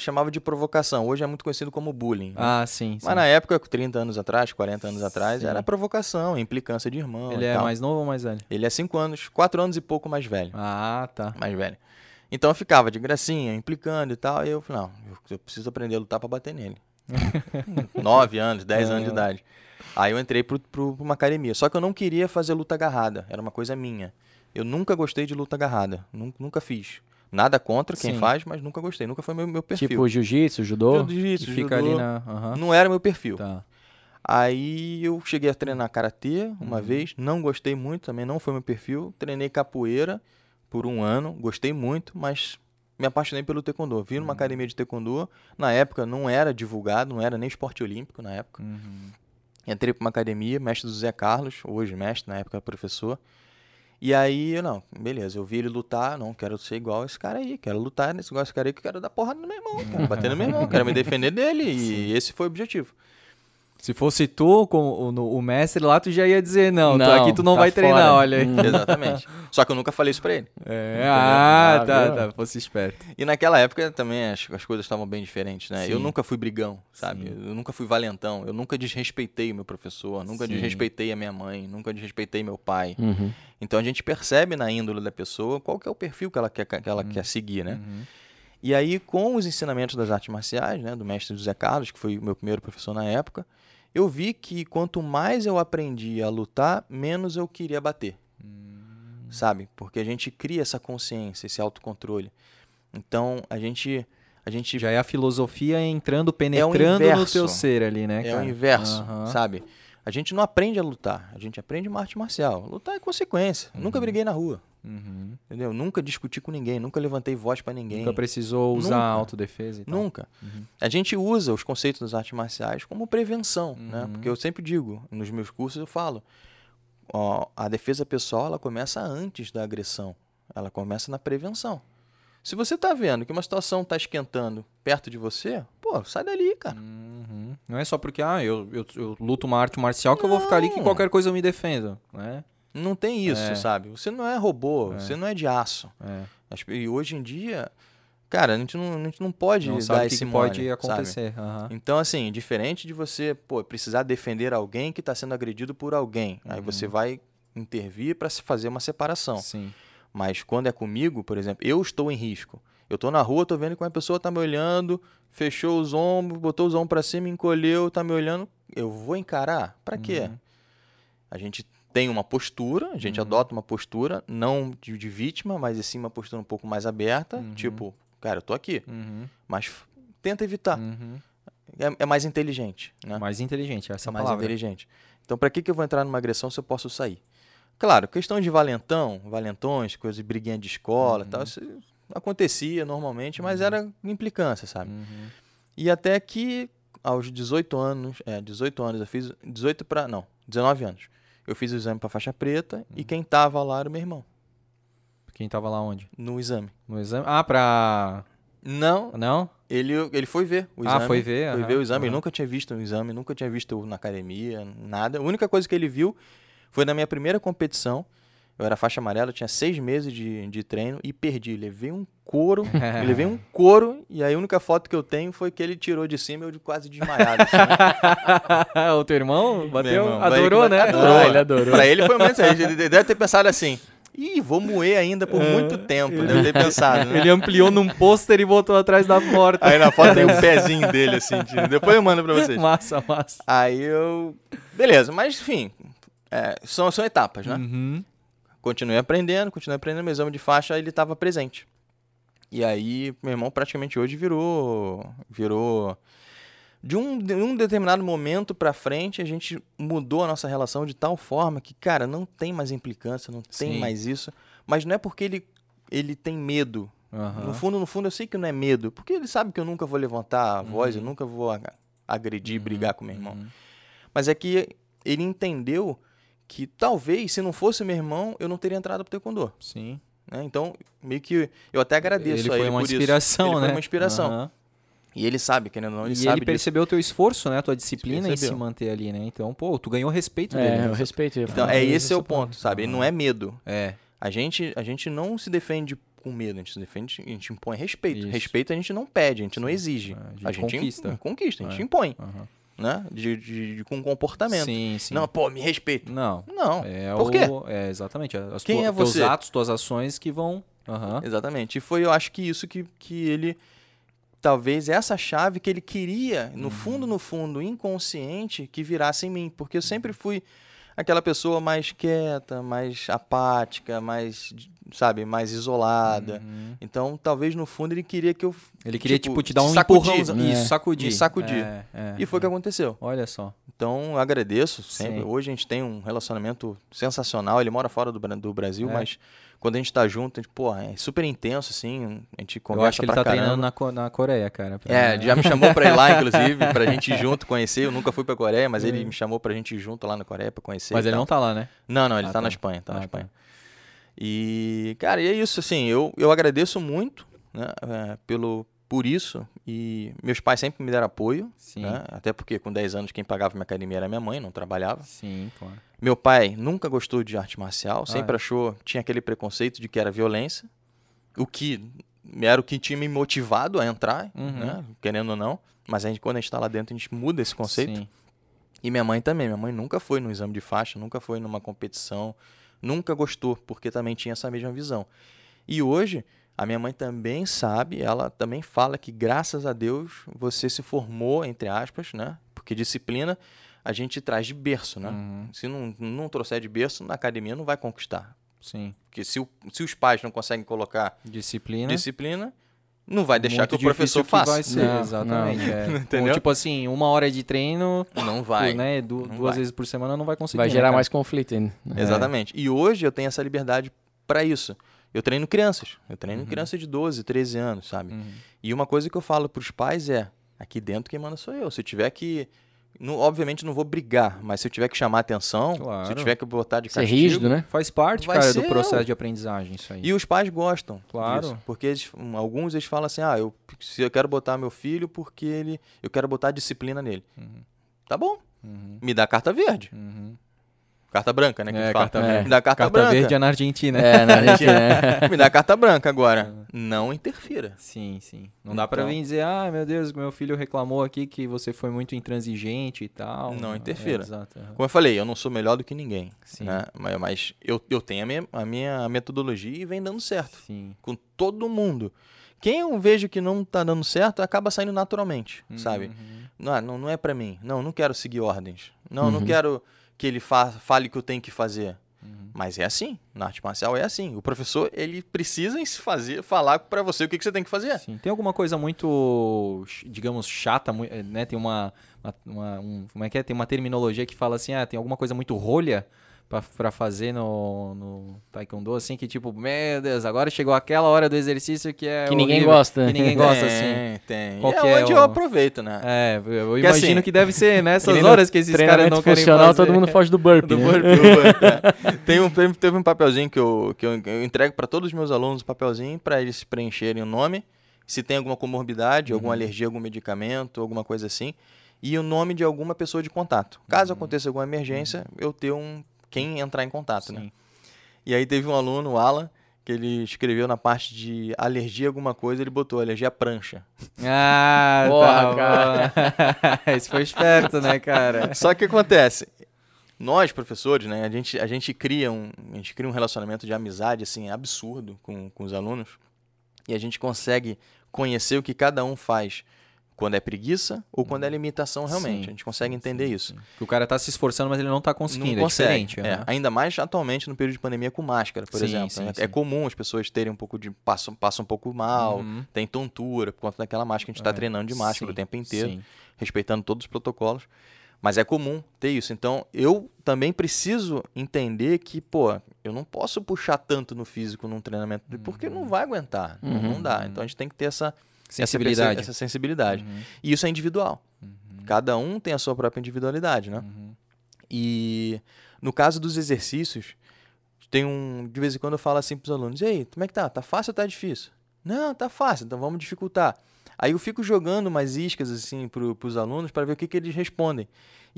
chamava de provocação, hoje é muito conhecido como bullying. né? Ah, sim. sim. Mas na época, 30 anos atrás, 40 anos atrás, Sim. era provocação, implicância de irmão. Ele é tal. mais novo ou mais velho? Ele é 5 anos, 4 anos e pouco mais velho. Ah, tá. Mais velho. Então eu ficava de gracinha, implicando e tal. E eu falei, não, eu, preciso aprender a lutar pra bater nele. 9 anos, 10 anos de Ah. idade. Aí eu entrei pra uma academia. Só que eu não queria fazer luta agarrada, era uma coisa minha. Eu nunca gostei de luta agarrada, nun- nunca fiz. Nada contra quem Sim. faz, mas nunca gostei, nunca foi meu, meu perfil. Tipo jiu-jitsu, judô. Jiu-jitsu, fica judô, ali na. Aham. Não era meu perfil. Tá. Aí eu cheguei a treinar karatê uma Uhum. vez, não gostei muito, também não foi meu perfil. Treinei capoeira por um ano, gostei muito, mas me apaixonei pelo taekwondo. Uhum. numa academia de taekwondo, na época não era divulgado, não era nem esporte olímpico na época. Uhum. Entrei para uma academia, mestre do Zé Carlos, hoje mestre, na época professor. E aí, eu não, beleza, eu vi ele lutar, não, quero ser igual esse cara aí, quero lutar nesse igual esse cara aí, que eu quero dar porrada no meu irmão, quero bater no meu irmão, quero me defender dele, e esse foi o objetivo. Se fosse tu, com o, o mestre lá, tu já ia dizer, não, tu Não, aqui tu não tá vai treinar, fora. olha aí. Hum. Exatamente. Só que eu nunca falei isso pra ele. É, ah, Ah, tá, viu? tá, fosse esperto. E naquela época também as, as coisas estavam bem diferentes, né? Eu Sim. nunca fui brigão, sabe? Sim. Eu nunca fui valentão, eu nunca desrespeitei o meu professor, nunca Sim. desrespeitei a minha mãe, nunca desrespeitei meu pai. Uhum. Então a gente percebe na índole da pessoa qual que é o perfil que ela quer, que ela quer seguir, né? Uhum. E aí, com os ensinamentos das artes marciais, né, do mestre José Carlos, que foi o meu primeiro professor na época, eu vi que quanto mais eu aprendia a lutar, menos eu queria bater. Sabe? Porque a gente cria essa consciência, esse autocontrole. Então, a gente a gente Já é a filosofia entrando, penetrando no inverso. teu ser ali, né, é cara? o inverso, Aham. sabe? A gente não aprende a lutar, a gente aprende uma arte marcial. Lutar é consequência. Nunca briguei na rua, Uhum. entendeu? Nunca discuti com ninguém, nunca levantei voz pra ninguém. Nunca precisou usar Nunca. autodefesa e tal. Nunca. A gente usa os conceitos das artes marciais como prevenção, né? Uhum. Porque eu sempre digo, nos meus cursos eu falo, ó, a defesa pessoal ela começa antes da agressão, ela começa na prevenção. Se você tá vendo que uma situação tá esquentando perto de você, pô, sai dali, cara. Uhum. Não é só porque, ah, eu, eu, eu luto uma arte marcial que eu vou ficar ali que Não. qualquer coisa eu me defendo, né? Não tem isso, É. sabe? Você não é robô, É. você não é de aço. É. E hoje em dia, cara, a gente não, a gente não pode Não dar que, esse que pode mole, sabe? acontecer. aham. Então, assim, diferente de você pô, precisar defender alguém que está sendo agredido por alguém, aí Uhum. você vai intervir para se fazer uma separação. Sim. Mas quando é comigo, por exemplo, eu estou em risco. Eu tô na rua, tô vendo que uma pessoa tá me olhando, fechou os ombros, botou os ombros pra cima, encolheu, tá me olhando. Eu vou encarar? Pra quê? Uhum. A gente tem uma postura, a gente Uhum. adota uma postura, não de, de vítima, mas sim uma postura um pouco mais aberta. Uhum. Tipo, cara, eu tô aqui, Uhum. mas tenta evitar. Uhum. É, é mais inteligente, né? Mais inteligente, essa é mais palavra. inteligente. Então, pra que, que eu vou entrar numa agressão se eu posso sair? Claro, questão de valentão, valentões, coisas de briguinha de escola e tal, isso acontecia normalmente, mas era implicância, sabe? Uhum. E até que aos 18 anos, é, 18 anos eu fiz 18 para, não, 19 anos. Eu fiz o exame para faixa preta e quem tava lá era o meu irmão Quem tava lá onde? no exame. No exame? Ah, pra. Não, Não? ele ele foi ver o Ah, exame. foi ver, Foi aham, ver o exame, ele aham. nunca tinha visto o exame, nunca tinha visto na academia, nada. A única coisa que ele viu foi na minha primeira competição. Eu era faixa amarela, tinha seis meses de, de treino e perdi. Levei um couro, levei um couro, e aí a única foto que eu tenho foi que ele tirou de cima e eu quase desmaiado. assim, né? o teu irmão bateu? Irmão, adorou, vai- né? Adorou. Ah, ele adorou. Pra ele foi muito. Ele deve ter pensado assim: ih, vou moer ainda por muito tempo. Deve ter pensado, né? Ele ampliou num pôster e botou atrás da porta. Aí na foto tem o pezinho dele, assim. tira. Depois eu mando pra vocês. massa, massa. Aí eu. Beleza, mas enfim. é, são, são etapas, né? Uhum. Continuei aprendendo, continuei aprendendo. Meu exame de faixa, ele tava presente. E aí, meu irmão praticamente hoje virou. Virou. De um, de um determinado momento pra frente, a gente mudou a nossa relação de tal forma que, cara, não tem mais implicância, não tem Sim. mais isso. Mas não é porque ele, ele tem medo. Aham. No fundo, no fundo, eu sei que não é medo. Porque ele sabe que eu nunca vou levantar a voz, eu Uhum. nunca vou ag- agredir, brigar com meu irmão. Uhum. Mas é que ele entendeu que talvez, se não fosse meu irmão, eu não teria entrado pro taekwondo. Sim. né? Então, meio que eu até agradeço ele a foi ele uma por isso. inspiração, Ele né? foi uma inspiração. E ele sabe, querendo ou não, ele e sabe ele disso. percebeu o teu esforço, né? A tua disciplina em se manter ali, né? Então, pô, tu ganhou respeito dele. É, né? eu respeito. eu Então, é esse é o ponto, sabe? Ele não é medo. É. A gente, a gente não se defende com medo, a gente se defende, a gente impõe respeito. Isso. Respeito a gente não pede, a gente não exige. a gente im- conquista. conquista, a gente É. impõe, Aham. Né? De, de- de- com comportamento. Sim, sim. Não, pô, me respeita. Não. Não. É Por o... quê? É, exatamente. As Quem tua- é Teus você? atos, tuas ações que vão... Aham. Exatamente. E foi, eu acho que isso que, que ele. Talvez essa chave que ele queria, Uhum. no fundo, no fundo, inconsciente, que virasse em mim. Porque eu sempre fui aquela pessoa mais quieta, mais apática, mais, sabe, mais isolada. Uhum. Então, talvez no fundo ele queria que eu Ele queria, Tipo, tipo, te dar um sacudir. empurrão. É. Isso, sacudir. Me sacudir. É, é, E foi o que é. aconteceu. Olha só. Então, agradeço sempre. Sim. Hoje a gente tem um relacionamento sensacional. Ele mora fora do, do Brasil, É. mas quando a gente tá junto, a gente, pô, é super intenso, assim. A gente Eu conversa acho que ele tá caramba. treinando na, na Coreia, cara. pra- É, já me chamou pra ir lá, inclusive, pra gente ir junto conhecer. Eu nunca fui pra Coreia, mas ele me chamou pra gente ir junto lá na Coreia pra conhecer. Mas ele tal. não tá lá, né? Não, não, ele Ah, tá, tá. na Espanha, tá na Ah, Espanha. tá. E, cara, e é isso, assim, eu, eu agradeço muito, né, é, pelo, por isso. E meus pais sempre me deram apoio, Sim. né? Até porque com 10 anos quem pagava minha academia era minha mãe, não trabalhava. Sim, claro. Meu pai nunca gostou de arte marcial, sempre é? achou, tinha aquele preconceito de que era violência, o que era o que tinha me motivado a entrar, Uhum. né, querendo ou não. Mas a gente, quando a gente tá lá dentro, a gente muda esse conceito. Sim. E minha mãe também. Minha mãe nunca foi no exame de faixa, nunca foi numa competição, nunca gostou, porque também tinha essa mesma visão. E hoje, a minha mãe também sabe, ela também fala que, graças a Deus, você se formou, entre aspas, né? Porque disciplina a gente traz de berço, né? Uhum. Se não, não trouxer de berço, na academia não vai conquistar. Sim. Porque se, o- se os pais não conseguem colocar Disciplina. disciplina, não vai deixar Muito que o professor que faça. Vai ser, Não, exatamente. é. Entendeu? Ou, tipo assim, uma hora de treino, Não vai. né, du- Não duas vai. vezes por semana não vai conseguir. Vai né, gerar cara? mais conflito ainda. É. Exatamente. E hoje eu tenho essa liberdade para isso. Eu treino crianças. Eu treino Uhum. criança de 12, 13 anos, sabe? Uhum. E uma coisa que eu falo pros pais é: aqui dentro quem manda sou eu. Se eu tiver que. obviamente não vou brigar, mas se eu tiver que chamar atenção, se Claro. eu tiver que botar de Ser castigo. rígido, né? Faz parte, cara, do ser processo eu. de aprendizagem, isso aí. E os pais gostam. Claro. disso, porque eles- alguns eles falam assim: ah, eu, se eu quero botar meu filho porque ele. Eu quero botar disciplina nele. Uhum. Tá bom, Uhum. me dá carta verde. Uhum. Carta branca, né? Que É, carta É. Me dá carta, Carta branca. verde é na Argentina. É, na gente, né? Me dá carta branca agora. Não interfira. Sim, sim. Não dá pra Então- vir dizer, ah, meu Deus, meu filho reclamou aqui que você foi muito intransigente e tal. Não É, interfira. exato. aham. Como eu falei, eu não sou melhor do que ninguém. Sim. Né? Mas, mas eu, eu tenho a minha, a minha metodologia e vem dando certo. Sim. Com todo mundo. Quem eu vejo que não tá dando certo, acaba saindo naturalmente, sabe? Uhum. Não, ah, não, não é pra mim. Não, não quero seguir ordens. Não, não Uhum. quero que ele fa fale que eu tenho que fazer. Uhum. Mas é assim. Na arte marcial é assim. O professor, ele precisa fazer, falar pra você o que, que você tem que fazer. Sim. Tem alguma coisa muito, digamos, chata, né? Tem uma, uma- uma- um- como é que é? Tem uma terminologia que fala assim, ah, tem alguma coisa muito rolha pra, pra fazer no, no taekwondo, assim, que tipo, meu Deus, agora chegou aquela hora do exercício que é Que ninguém horrível, gosta. Que ninguém gosta, tem, assim. Tem. Qual é é onde o- eu aproveito, né? É, eu Que imagino assim, que deve ser nessas horas que esses caras não querem funcional, fazer. todo mundo foge do burpee. Do né? burpee. É. Tem um, teve- teve um papelzinho que eu, que eu, eu entrego para todos os meus alunos, um papelzinho para eles preencherem o nome, se tem alguma comorbidade, alguma alergia a algum medicamento, alguma coisa assim, e o nome de alguma pessoa de contato. Caso aconteça alguma emergência, eu ter um quem entrar em contato, né? Sim. E aí teve um aluno, o Alan, que ele escreveu na parte de alergia a alguma coisa, ele botou alergia à prancha. Ah, Porra, tá bom. Esse foi esperto, né, cara? Só que acontece, nós professores, né, a gente, a gente cria um, a gente cria um relacionamento de amizade assim absurdo com, com os alunos e a gente consegue conhecer o que cada um faz quando é preguiça ou quando é limitação realmente. Sim, a gente consegue entender sim, isso. sim. Que o cara tá se esforçando, mas ele não tá conseguindo. Não é consegue. diferente. é. aham. Ainda mais atualmente no período de pandemia com máscara, por exemplo. né? sim. É comum as pessoas terem um pouco de. passam, passam um pouco mal, Uhum. tem tontura por conta daquela máscara. A gente está É, treinando de máscara o tempo inteiro respeitando todos os protocolos. Mas é comum ter isso. Então, eu também preciso entender que, pô, eu não posso puxar tanto no físico num treinamento, porque não vai aguentar. não- Não, Uhum. dá. Então, a gente tem que ter essa Sensibilidade. Essa, sensibilidade. Uhum. E isso é individual. Cada um tem a sua própria individualidade, né? Uhum. E no caso dos exercícios, tem um. De vez em quando eu falo assim pros alunos: E aí, como é que tá? Tá fácil ou tá difícil? Não, tá fácil, então vamos dificultar. Aí eu fico jogando umas iscas assim pro, pros alunos para ver o que, que eles respondem.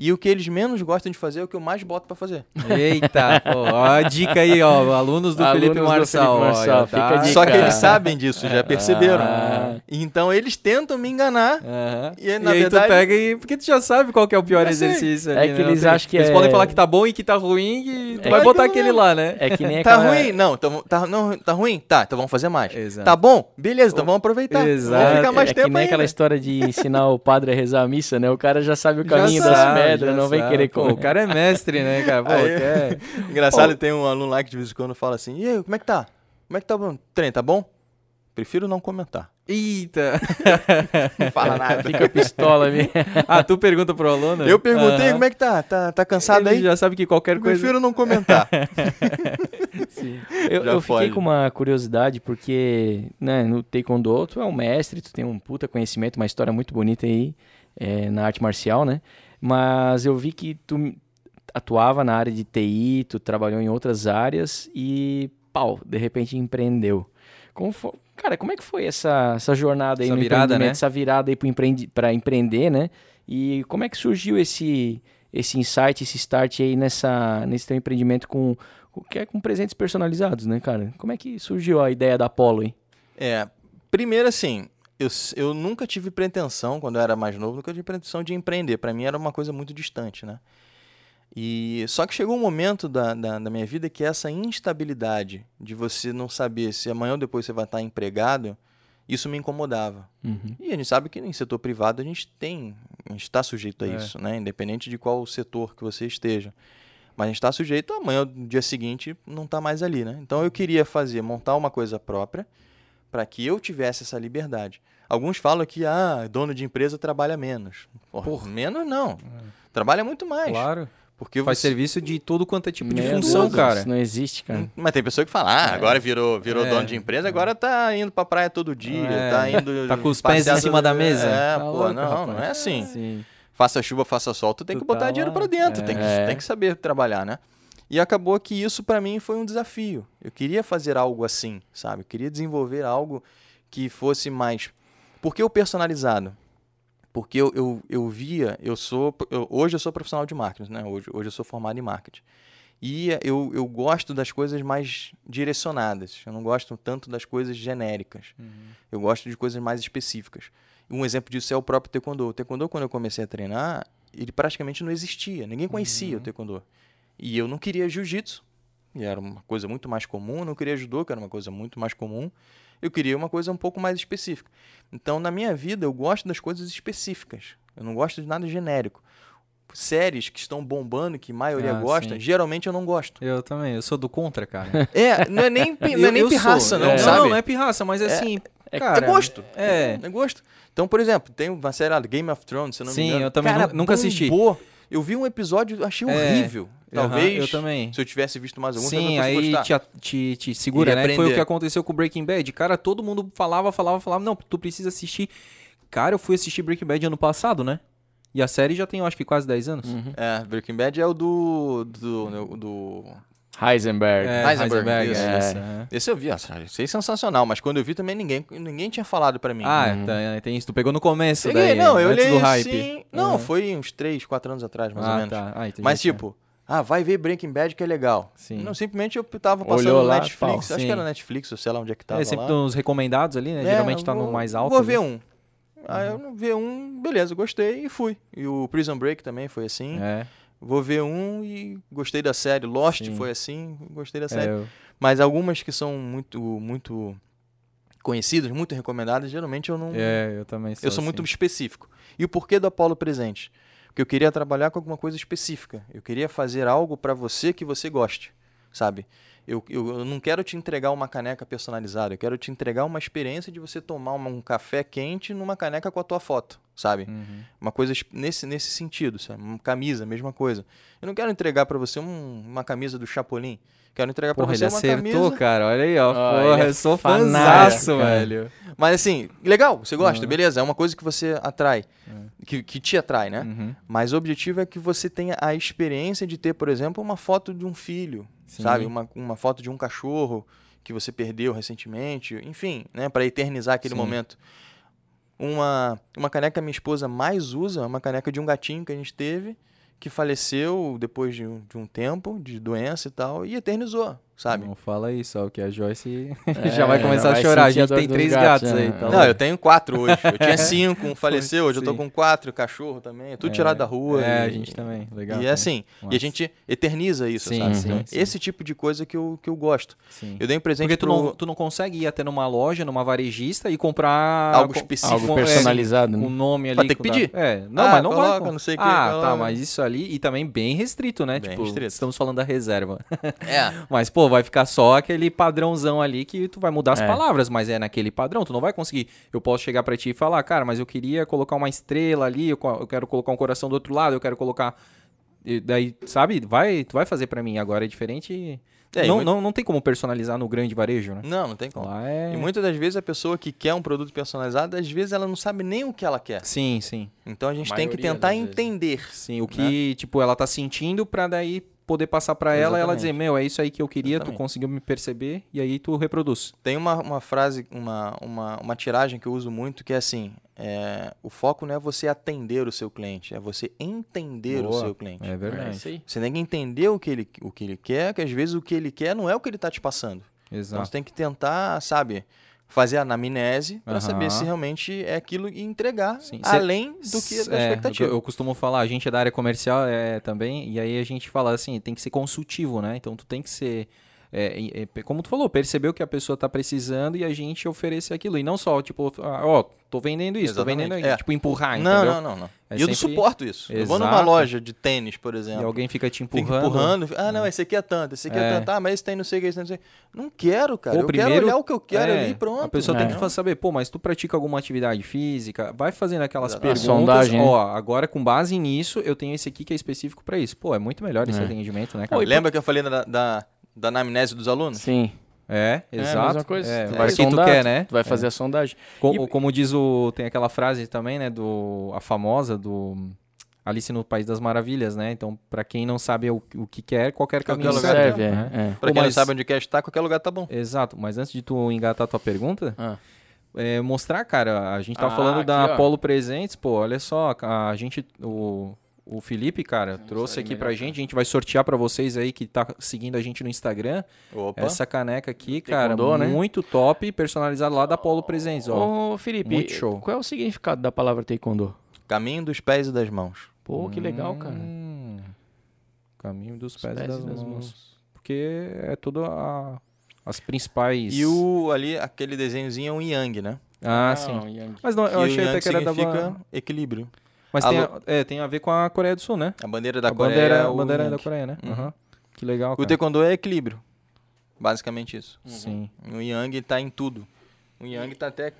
E o que eles menos gostam de fazer é o que eu mais boto para fazer. Eita, pô, ó a dica aí, ó. Alunos do Alunos Felipe do Marçal. Felipe ó, Marçal, a tá- dica. Só que eles sabem disso, já perceberam. Ah. Então eles tentam me enganar. Aham. E aí, E na aí verdade- tu pega e. Porque tu já sabe qual que é o pior Já sei. exercício. É ali, que né? eles acham que Eles é- podem falar que tá bom e que tá ruim e tu É vai botar não aquele é. lá, né? É que nem Tá aquela... ruim? Não, então, tá, não, tá ruim? Tá, então vamos fazer mais. Exato. Tá bom? Beleza, então vamos aproveitar. Exato. Vamos ficar mais é tempo que nem ainda. aquela história de ensinar o padre a rezar a missa, né? O cara já sabe o Já caminho das sabe, pedras, já não vem querer Pô, comer. O cara é mestre, né, cara? Pô, Aí- quer... Engraçado, tem um aluno lá que de vez em quando fala assim: E aí, como é que tá? Como é que tá o treino? Tá bom? Prefiro não comentar. Eita! Não fala nada. Fica pistola mesmo. ah, tu pergunta pro aluno? Eu perguntei como é que tá? Tá, tá cansado Ele aí? já sabe que qualquer coisa... Prefiro não comentar. Eu, Já eu fiquei com uma curiosidade, porque né, no Taekwondo tu é um mestre, tu tem um puta conhecimento, uma história muito bonita aí é, na arte marcial, né? Mas eu vi que tu atuava na área de TI, tu trabalhou em outras áreas e, pau, de repente empreendeu. Como fo- Cara, como é que foi essa, essa jornada aí Essa no virada, empreendimento, né? essa virada aí para empreende, empreender, né? E como é que surgiu esse, esse insight, esse start aí nessa, nesse teu empreendimento com, com, que é com presentes personalizados, né, cara? Como é que surgiu a ideia da Apollo aí? É, primeiro assim, eu, eu nunca tive pretensão, quando eu era mais novo, nunca tive pretensão de empreender. Pra mim era uma coisa muito distante, né? E só que chegou um momento da, da, da minha vida que essa instabilidade de você não saber se amanhã ou depois você vai estar empregado, isso me incomodava. Uhum. E a gente sabe que em setor privado a gente tem, a gente está sujeito a É. isso, né? Independente de qual setor que você esteja. Mas a gente está sujeito a amanhã, no dia seguinte, não tá mais ali, né? Então eu queria fazer, montar uma coisa própria para que eu tivesse essa liberdade. Alguns falam que, ah, dono de empresa trabalha menos. Porra, menos não. Trabalha muito mais. Claro. Porque Faz você... serviço de todo quanto é tipo de Meu função, Deus, cara. Isso não existe, cara. Hum, Mas tem pessoa que fala, ah, agora virou, virou É. dono de empresa, agora tá indo pra praia todo dia, É. tá indo... Tá com os pés em cima da mesa? É, Tá pô, louco, não, rapaz. não é assim. Sim. faça chuva, faça sol, tu tem Tu que botar tá dinheiro lá. pra dentro, tem, que, É. tem que saber trabalhar, né? E acabou que isso pra mim foi um desafio. Eu queria fazer algo assim, sabe? Eu queria desenvolver algo que fosse mais. Por que o personalizado? Porque eu, eu, eu via, eu sou. eu- hoje eu sou profissional de marketing, né? Hoje, hoje eu sou formado em marketing. E eu, eu gosto das coisas mais direcionadas. Eu não gosto tanto das coisas genéricas. Eu gosto de coisas mais específicas. Um exemplo disso é o próprio taekwondo. O taekwondo, quando eu comecei a treinar, ele praticamente não existia. Ninguém conhecia o taekwondo. E eu não queria jiu-jitsu, que era uma coisa muito mais comum. Não queria judô, que era uma coisa muito mais comum. Eu queria uma coisa um pouco mais específica. Então, na minha vida, eu gosto das coisas específicas. Eu não gosto de nada genérico. Séries que estão bombando, que a maioria Ah, gosta, sim. geralmente eu não gosto. Eu também, eu sou do contra, cara. É, não é nem, não é Eu- nem eu pirraça, sou, não, é. sabe? Não, não é pirraça, mas assim, cara... é gosto. É. É gosto. Então, por exemplo, tem uma série lá, Game of Thrones, se eu não Sim, me engano. eu também Cara, nu- nunca assisti. Eu vi um episódio, achei É, horrível. Talvez, eu também. se eu tivesse visto mais algum, Sim, aí te, te, te segura, né? Foi o que aconteceu com Breaking Bad. Cara, todo mundo falava, falava, falava. Não, tu precisa assistir. Cara, eu fui assistir Breaking Bad ano passado, né? E a série já tem, eu acho que quase 10 anos. É, Breaking Bad é o do... do, do... Heisenberg. É, Heisenberg, Heisenberg, isso. é, isso, é. Esse eu vi, nossa, achei sensacional, mas quando eu vi também ninguém, ninguém tinha falado pra mim. Ah, tá, tem isso. Tu pegou no começo Peguei, daí, não, eu antes olhei do hype. assim... Não, Uhum. foi uns 3, 4 anos atrás, mais ou ah, menos. tá. Ah, entendi. Mas tipo, ah, vai ver Breaking Bad que é legal. Sim. Não, simplesmente eu tava passando Olhou no lá, Netflix, pau. acho que era Netflix, ou sei lá onde é que tava é sempre lá. nos recomendados ali, né? É, Geralmente tá vou- no mais alto. Vou ali. ver um. Aí eu não vi um, beleza, gostei e fui. E o Prison Break também foi assim. É, Vou ver um e gostei da série. Lost Sim. foi assim, gostei da é, série. eu- Mas algumas que são muito, muito conhecidas, muito recomendadas, geralmente eu não. é, eu também sou eu sou assim. muito específico. E o porquê do Apolo Presente? Porque eu queria trabalhar com alguma coisa específica. Eu queria fazer algo para você que você goste, sabe? Eu, eu, eu não quero te entregar uma caneca personalizada, eu quero te entregar uma experiência de você tomar uma- um café quente numa caneca com a tua foto, sabe? Uhum. Uma coisa es- nesse, nesse sentido, sabe? Uma camisa, mesma coisa. Eu não quero entregar para você um- uma camisa do Chapolin. Quero entregar para Porra, você ele uma acertou, camisa. cara. Olha aí, ó. Ah, Porra, é eu sou fanzaço, velho. Mas assim, legal, você gosta, Uhum. beleza. É uma coisa que você atrai, que, que te atrai, né? Uhum. Mas o objetivo é que você tenha a experiência de ter, por exemplo, uma foto de um filho, Sim. sabe? Uma, uma foto de um cachorro que você perdeu recentemente, enfim, né? Para eternizar aquele Sim. momento. Uma, uma caneca que a minha esposa mais usa é uma caneca de um gatinho que a gente teve, que faleceu depois de um, de um tempo, de doença e tal, e eternizou, sabe? Não fala isso, ó, que a Joyce É, já vai começar já a vai chorar. A gente tem três gatos, gatos, aí. né? Tá Não, louco. eu tenho quatro hoje. Eu tinha cinco, um faleceu, hoje eu tô Sim. com quatro, cachorro também, tudo tirado da rua. É, e- a gente também. Legal. E é assim, e a gente eterniza isso, Sim, sabe? sim, Então, sim. Esse tipo de coisa que eu, que eu gosto. Sim. Eu dei um presente Porque tu pro... não, tu não consegue ir até numa loja, numa varejista e comprar Algo co- específico. Algo com- personalizado, é, né? com o nome ali. Vai ter que com da- pedir? É, não, Ah, mas não coloca, vai. não sei que, Ah, coloca. tá, mas isso ali e também bem restrito, né? Bem tipo, restrito. estamos falando da reserva. É, Mas, pô, vai ficar só aquele padrãozão ali que tu vai mudar as É. palavras, mas é naquele padrão. Tu não vai conseguir. Eu posso chegar pra ti e falar, cara, mas eu queria colocar uma estrela ali, eu, eu quero colocar um coração do outro lado, eu quero colocar. e daí, sabe? Vai, tu vai fazer pra mim. Agora é diferente. É, não, muito- não, não tem como personalizar no grande varejo, né? não, não tem como. É. E muitas das vezes a pessoa que quer um produto personalizado, às vezes ela não sabe nem o que ela quer. Sim, sim. Então a gente A tem que tentar das vezes. entender. Sim, o que, tipo, ela tá sentindo pra daí poder passar pra ela e ela dizer, meu, é isso aí que eu queria, tu Exatamente. conseguiu me perceber, e aí tu reproduz. Tem uma, uma frase, uma, uma, uma tiragem que eu uso muito que é assim: é, o foco não é você atender o seu cliente, é você entender o Boa. seu cliente. É É verdade. aí. Você tem que entender o que ele, o que ele quer, que às vezes o que ele quer não é o que ele está te passando. Então Exato. você tem que tentar, sabe, fazer a anamnese para Aham. saber se realmente é aquilo e entregar Sim. Cê- além do que da É, expectativa. Eu, eu costumo falar, a gente é da área comercial é, também, e aí a gente fala assim, tem que ser consultivo, né? Então tu tem que ser, é, é, é, como tu falou, perceber o que a pessoa tá precisando e a gente oferecer aquilo. E não só, tipo, ó, tô vendendo isso, tô vendendo Exatamente, é. tipo, empurrar, não, entendeu? não, não, não. É e eu não sempre- suporto isso. Eu vou numa Exato. loja de tênis, por E exemplo. alguém fica te Fica empurrando. empurrando. Ah, não, esse aqui é tanto, esse aqui é, É. tanto. Ah, mas esse tem não sei o que, esse tem não sei. Não quero, cara. Pô, eu primeiro- quero olhar o que eu quero É, ali e pronto. A pessoa É. tem que fa- saber, pô, mas tu pratica alguma atividade física? Vai fazendo aquelas Exato. perguntas. Sondagem, né? Ó, agora com base nisso, eu tenho esse aqui que é específico pra isso. Pô, é muito melhor esse É. atendimento, né, Pô, cara? lembra que eu falei da, da, da anamnese dos alunos? Sim. É, É a exato. mesma coisa. É, tu é vai o que tu sondar, quer, né? Tu vai fazer a sondagem. Co- E- Como diz o. Tem aquela frase também, né? Do. A famosa do. Alice no País das Maravilhas, né? Então, pra quem não sabe o, o que quer, qualquer Qualquer caminho lugar serve. É. né? é. Pra Pô, quem mas- não sabe onde quer estar, qualquer lugar tá bom. Exato, mas antes de tu engatar a tua pergunta, Ah. é, mostrar, cara, a gente tá Ah, falando da aqui, ó. Apollo Presentes, pô, olha só, a gente, o, o Felipe, cara, Vamos trouxe aqui melhor, pra gente. A gente vai sortear pra vocês aí que tá seguindo a gente no Instagram. Opa. Essa caneca aqui, cara, Taekwondo, né? muito top, personalizada lá da Polo Presentes, ó. Ô, Felipe, muito show. qual é o significado da palavra taekwondo? Caminho dos pés e das mãos. Pô, que legal, cara. Hum, Caminho dos Os pés, e pés das, e das mãos. mãos. Porque é tudo a, as principais. E o ali, aquele desenhozinho é um yang, né? Ah, Não, sim. Yang. Mas não, eu o achei até que era da. significa ba- equilíbrio. Mas tem Alô? a, é, tem a ver com a Coreia do Sul, né? A bandeira da a Coreia bandeira, é a o bandeira yang. da Coreia, né? Uhum. Aham. Que legal, O cara. taekwondo é equilíbrio. Basicamente isso. Sim. O yang tá em tudo. O yang tá até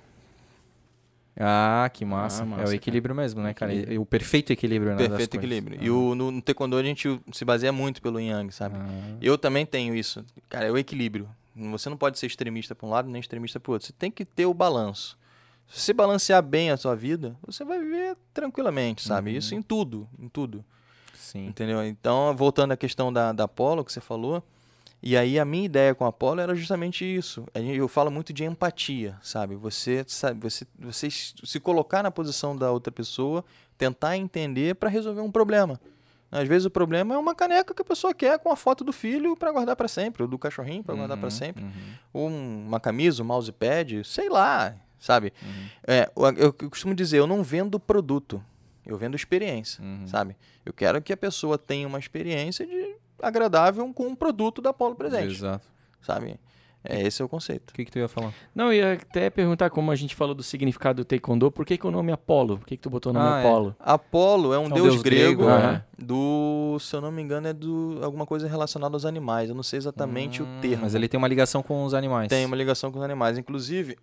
Ah, que massa. Ah, massa, é o cara. equilíbrio mesmo, né, cara? E o perfeito equilíbrio, né? perfeito equilíbrio. E Aham. o, no, no taekwondo a gente se baseia muito pelo yang, sabe? Ah, Eu também tenho isso. Cara, é o equilíbrio. Você não pode ser extremista para um lado nem extremista para outro. Você tem que ter o balanço. Se você balancear bem a sua vida, você vai viver tranquilamente, sabe? Uhum. Isso em tudo, em tudo. sim. Entendeu? Então, voltando à questão da, da Apollo que você falou, e aí a minha ideia com a Apollo era justamente isso. Gente- Eu falo muito de empatia, sabe? Você, sabe, você, você se colocar na posição da outra pessoa, tentar entender para resolver um problema. Às vezes o problema é uma caneca que a pessoa quer com a foto do filho para guardar para sempre, ou do cachorrinho para guardar para Uhum, sempre, uhum, ou um- uma camisa, um mousepad, sei lá, sabe? uhum, É, o- eu, eu costumo dizer, eu não vendo produto, eu vendo experiência, uhum. sabe? Eu quero que a pessoa tenha uma experiência de agradável com um produto da Polo Presente, Exato. sabe? É, esse é o conceito. O que, que tu ia falar? Não, eu ia até perguntar, como a gente falou do significado do taekwondo, por que, que o nome é Apolo? Por que, que tu botou o nome Ah, é. Apolo? Apolo é um um deus, deus grego, grego, né? do, se eu não me engano, é do alguma coisa relacionada aos animais. Eu não sei exatamente o termo. Hum, Mas ele tem uma ligação com os animais. tem uma ligação com os animais. Inclusive,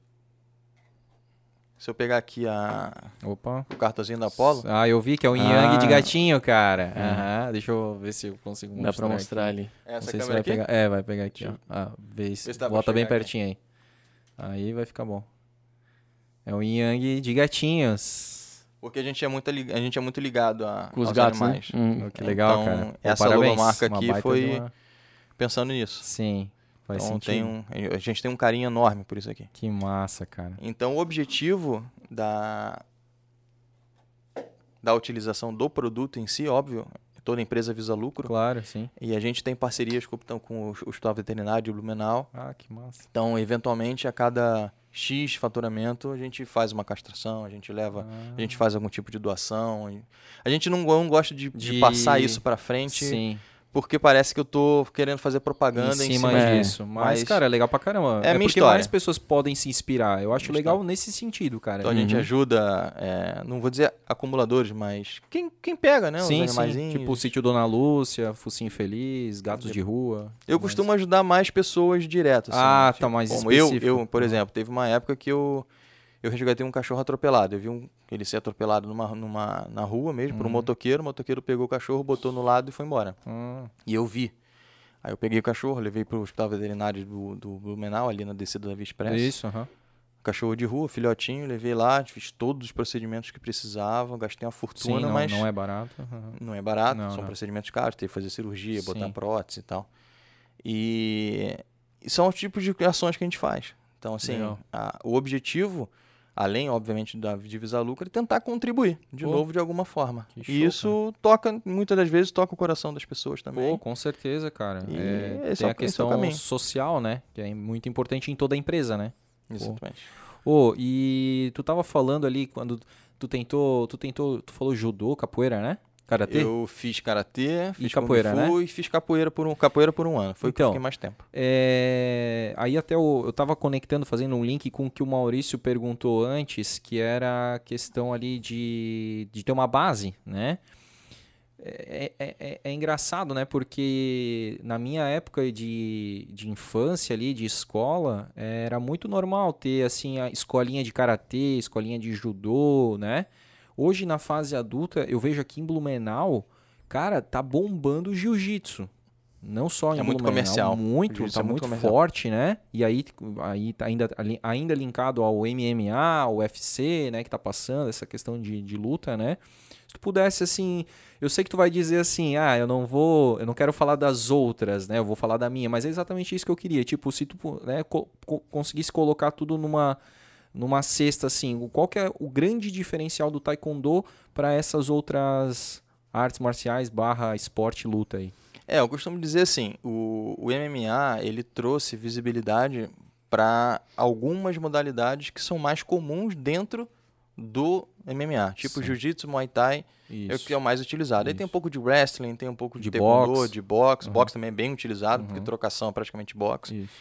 se eu pegar aqui a, Opa. o cartazinho da Apolo, Ah, eu vi que é o Yang Ah. de gatinho, cara. Aham. Deixa eu ver se eu consigo mostrar. Dá pra mostrar aqui. ali. é Não essa sei se vai aqui, pegar. É, vai pegar aqui, ó. Deixa Ah, vê se. Vê Bota bem chegar aqui. pertinho aí. Aí vai ficar bom. É o Yang de gatinhos. porque a gente é muito, li- a gente é muito ligado a, Com os aos gatos, né? animais. Hum. Oh, que legal, Então, cara. Pô, essa parabéns. logomarca Uma aqui foi- uma- Pensando nisso. Sim, faz então sentido. tem um, a gente tem um carinho enorme por isso aqui. Que massa, cara. Então o objetivo da da utilização do produto em si, óbvio, toda empresa visa lucro. Claro, sim. E a gente tem parcerias com, então, com o Hospital Veterinário de Blumenau. Ah, que massa. Então, eventualmente, a cada X faturamento, a gente faz uma castração, a gente leva, Ah, a gente faz algum tipo de doação. A gente não, não gosta de, de De- passar isso pra frente, Sim, porque parece que eu tô querendo fazer propaganda em em cima, cima, É. disso. Mas, Mas- cara, é legal pra caramba. É minha porque história. mais pessoas podem se inspirar. Eu acho Minha legal nesse sentido, cara. Então a gente Uhum. ajuda, é, não vou dizer acumuladores, mas quem, quem pega, né? sim, os sim. Tipo o sítio Dona Lúcia, Focinho Feliz, Gatos de Rua. Eu Mas- costumo ajudar mais pessoas direto. assim, Ah, tipo, tá mais como eu, específico. eu, por Uhum. exemplo, teve uma época que eu, eu resgatei um cachorro atropelado. Eu vi um, ele ser atropelado numa, numa, na rua mesmo, por um Uhum. motoqueiro. O motoqueiro pegou o cachorro, botou no lado e foi embora. Ah, E eu vi. Aí eu peguei o cachorro, levei pro hospital veterinário do, do Blumenau, ali na descida da Via Express. isso, aham. Cachorro de rua, filhotinho, levei lá, fiz todos os procedimentos que precisavam, gastei uma Sim, fortuna, não, mas não é barato. não é barato, Não, são não. procedimentos caros, tem que fazer cirurgia, botar Sim. prótese e tal. E, e são os tipos de ações que a gente faz. Então, assim, a- o objetivo, além, obviamente, da divisar lucro, é tentar contribuir, de Pô, novo, de alguma forma. show, e isso toca, muitas das vezes, toca o coração das pessoas também. Pô, com certeza, cara. E É, tem é a é questão caminho. social, né? Que é muito importante em toda a empresa, né? Exatamente. Ô, e tu tava falando ali quando tu tentou, tu tentou, tu falou judô, capoeira, né? Karatê? Eu fiz karatê, fiz capoeira, kung fu e fiz capoeira por um, capoeira por um ano. Foi o que eu Então, fiquei mais tempo. É, aí até o, eu tava conectando, fazendo um link com o que o Maurício perguntou antes, que era a questão ali de, de ter uma base, né? É, é- é- é engraçado, né? Porque na minha época de, de infância ali, de escola, era muito normal ter, assim, a escolinha de karatê, escolinha de judô, né? Hoje, na fase adulta, eu vejo aqui em Blumenau, cara, tá bombando o jiu-jitsu. Não só em É muito Blumenau, comercial. Muito, tá é muito muito forte, né? E aí, aí tá ainda, ainda linkado ao MMA, ao UFC, né? Que tá passando, essa questão de, de luta, né? Se tu pudesse, assim... Eu sei que tu vai dizer assim, ah, eu não vou... Eu não quero falar das outras, né? Eu vou falar da minha. Mas é exatamente isso que eu queria. Tipo, se tu né, co- conseguisse colocar tudo numa numa cesta assim, qual que é o grande diferencial do taekwondo para essas outras artes marciais barra esporte luta aí. É, eu costumo dizer assim, o, o MMA, ele trouxe visibilidade para algumas modalidades que são mais comuns dentro do MMA, tipo jiu-jitsu, muay thai, é o Isso. que é o mais utilizado. Aí tem um Isso. pouco de wrestling, tem um pouco de, De taekwondo, boxe. de boxe. Uhum. Boxe também é bem utilizado, porque Uhum. trocação é praticamente boxe. Isso.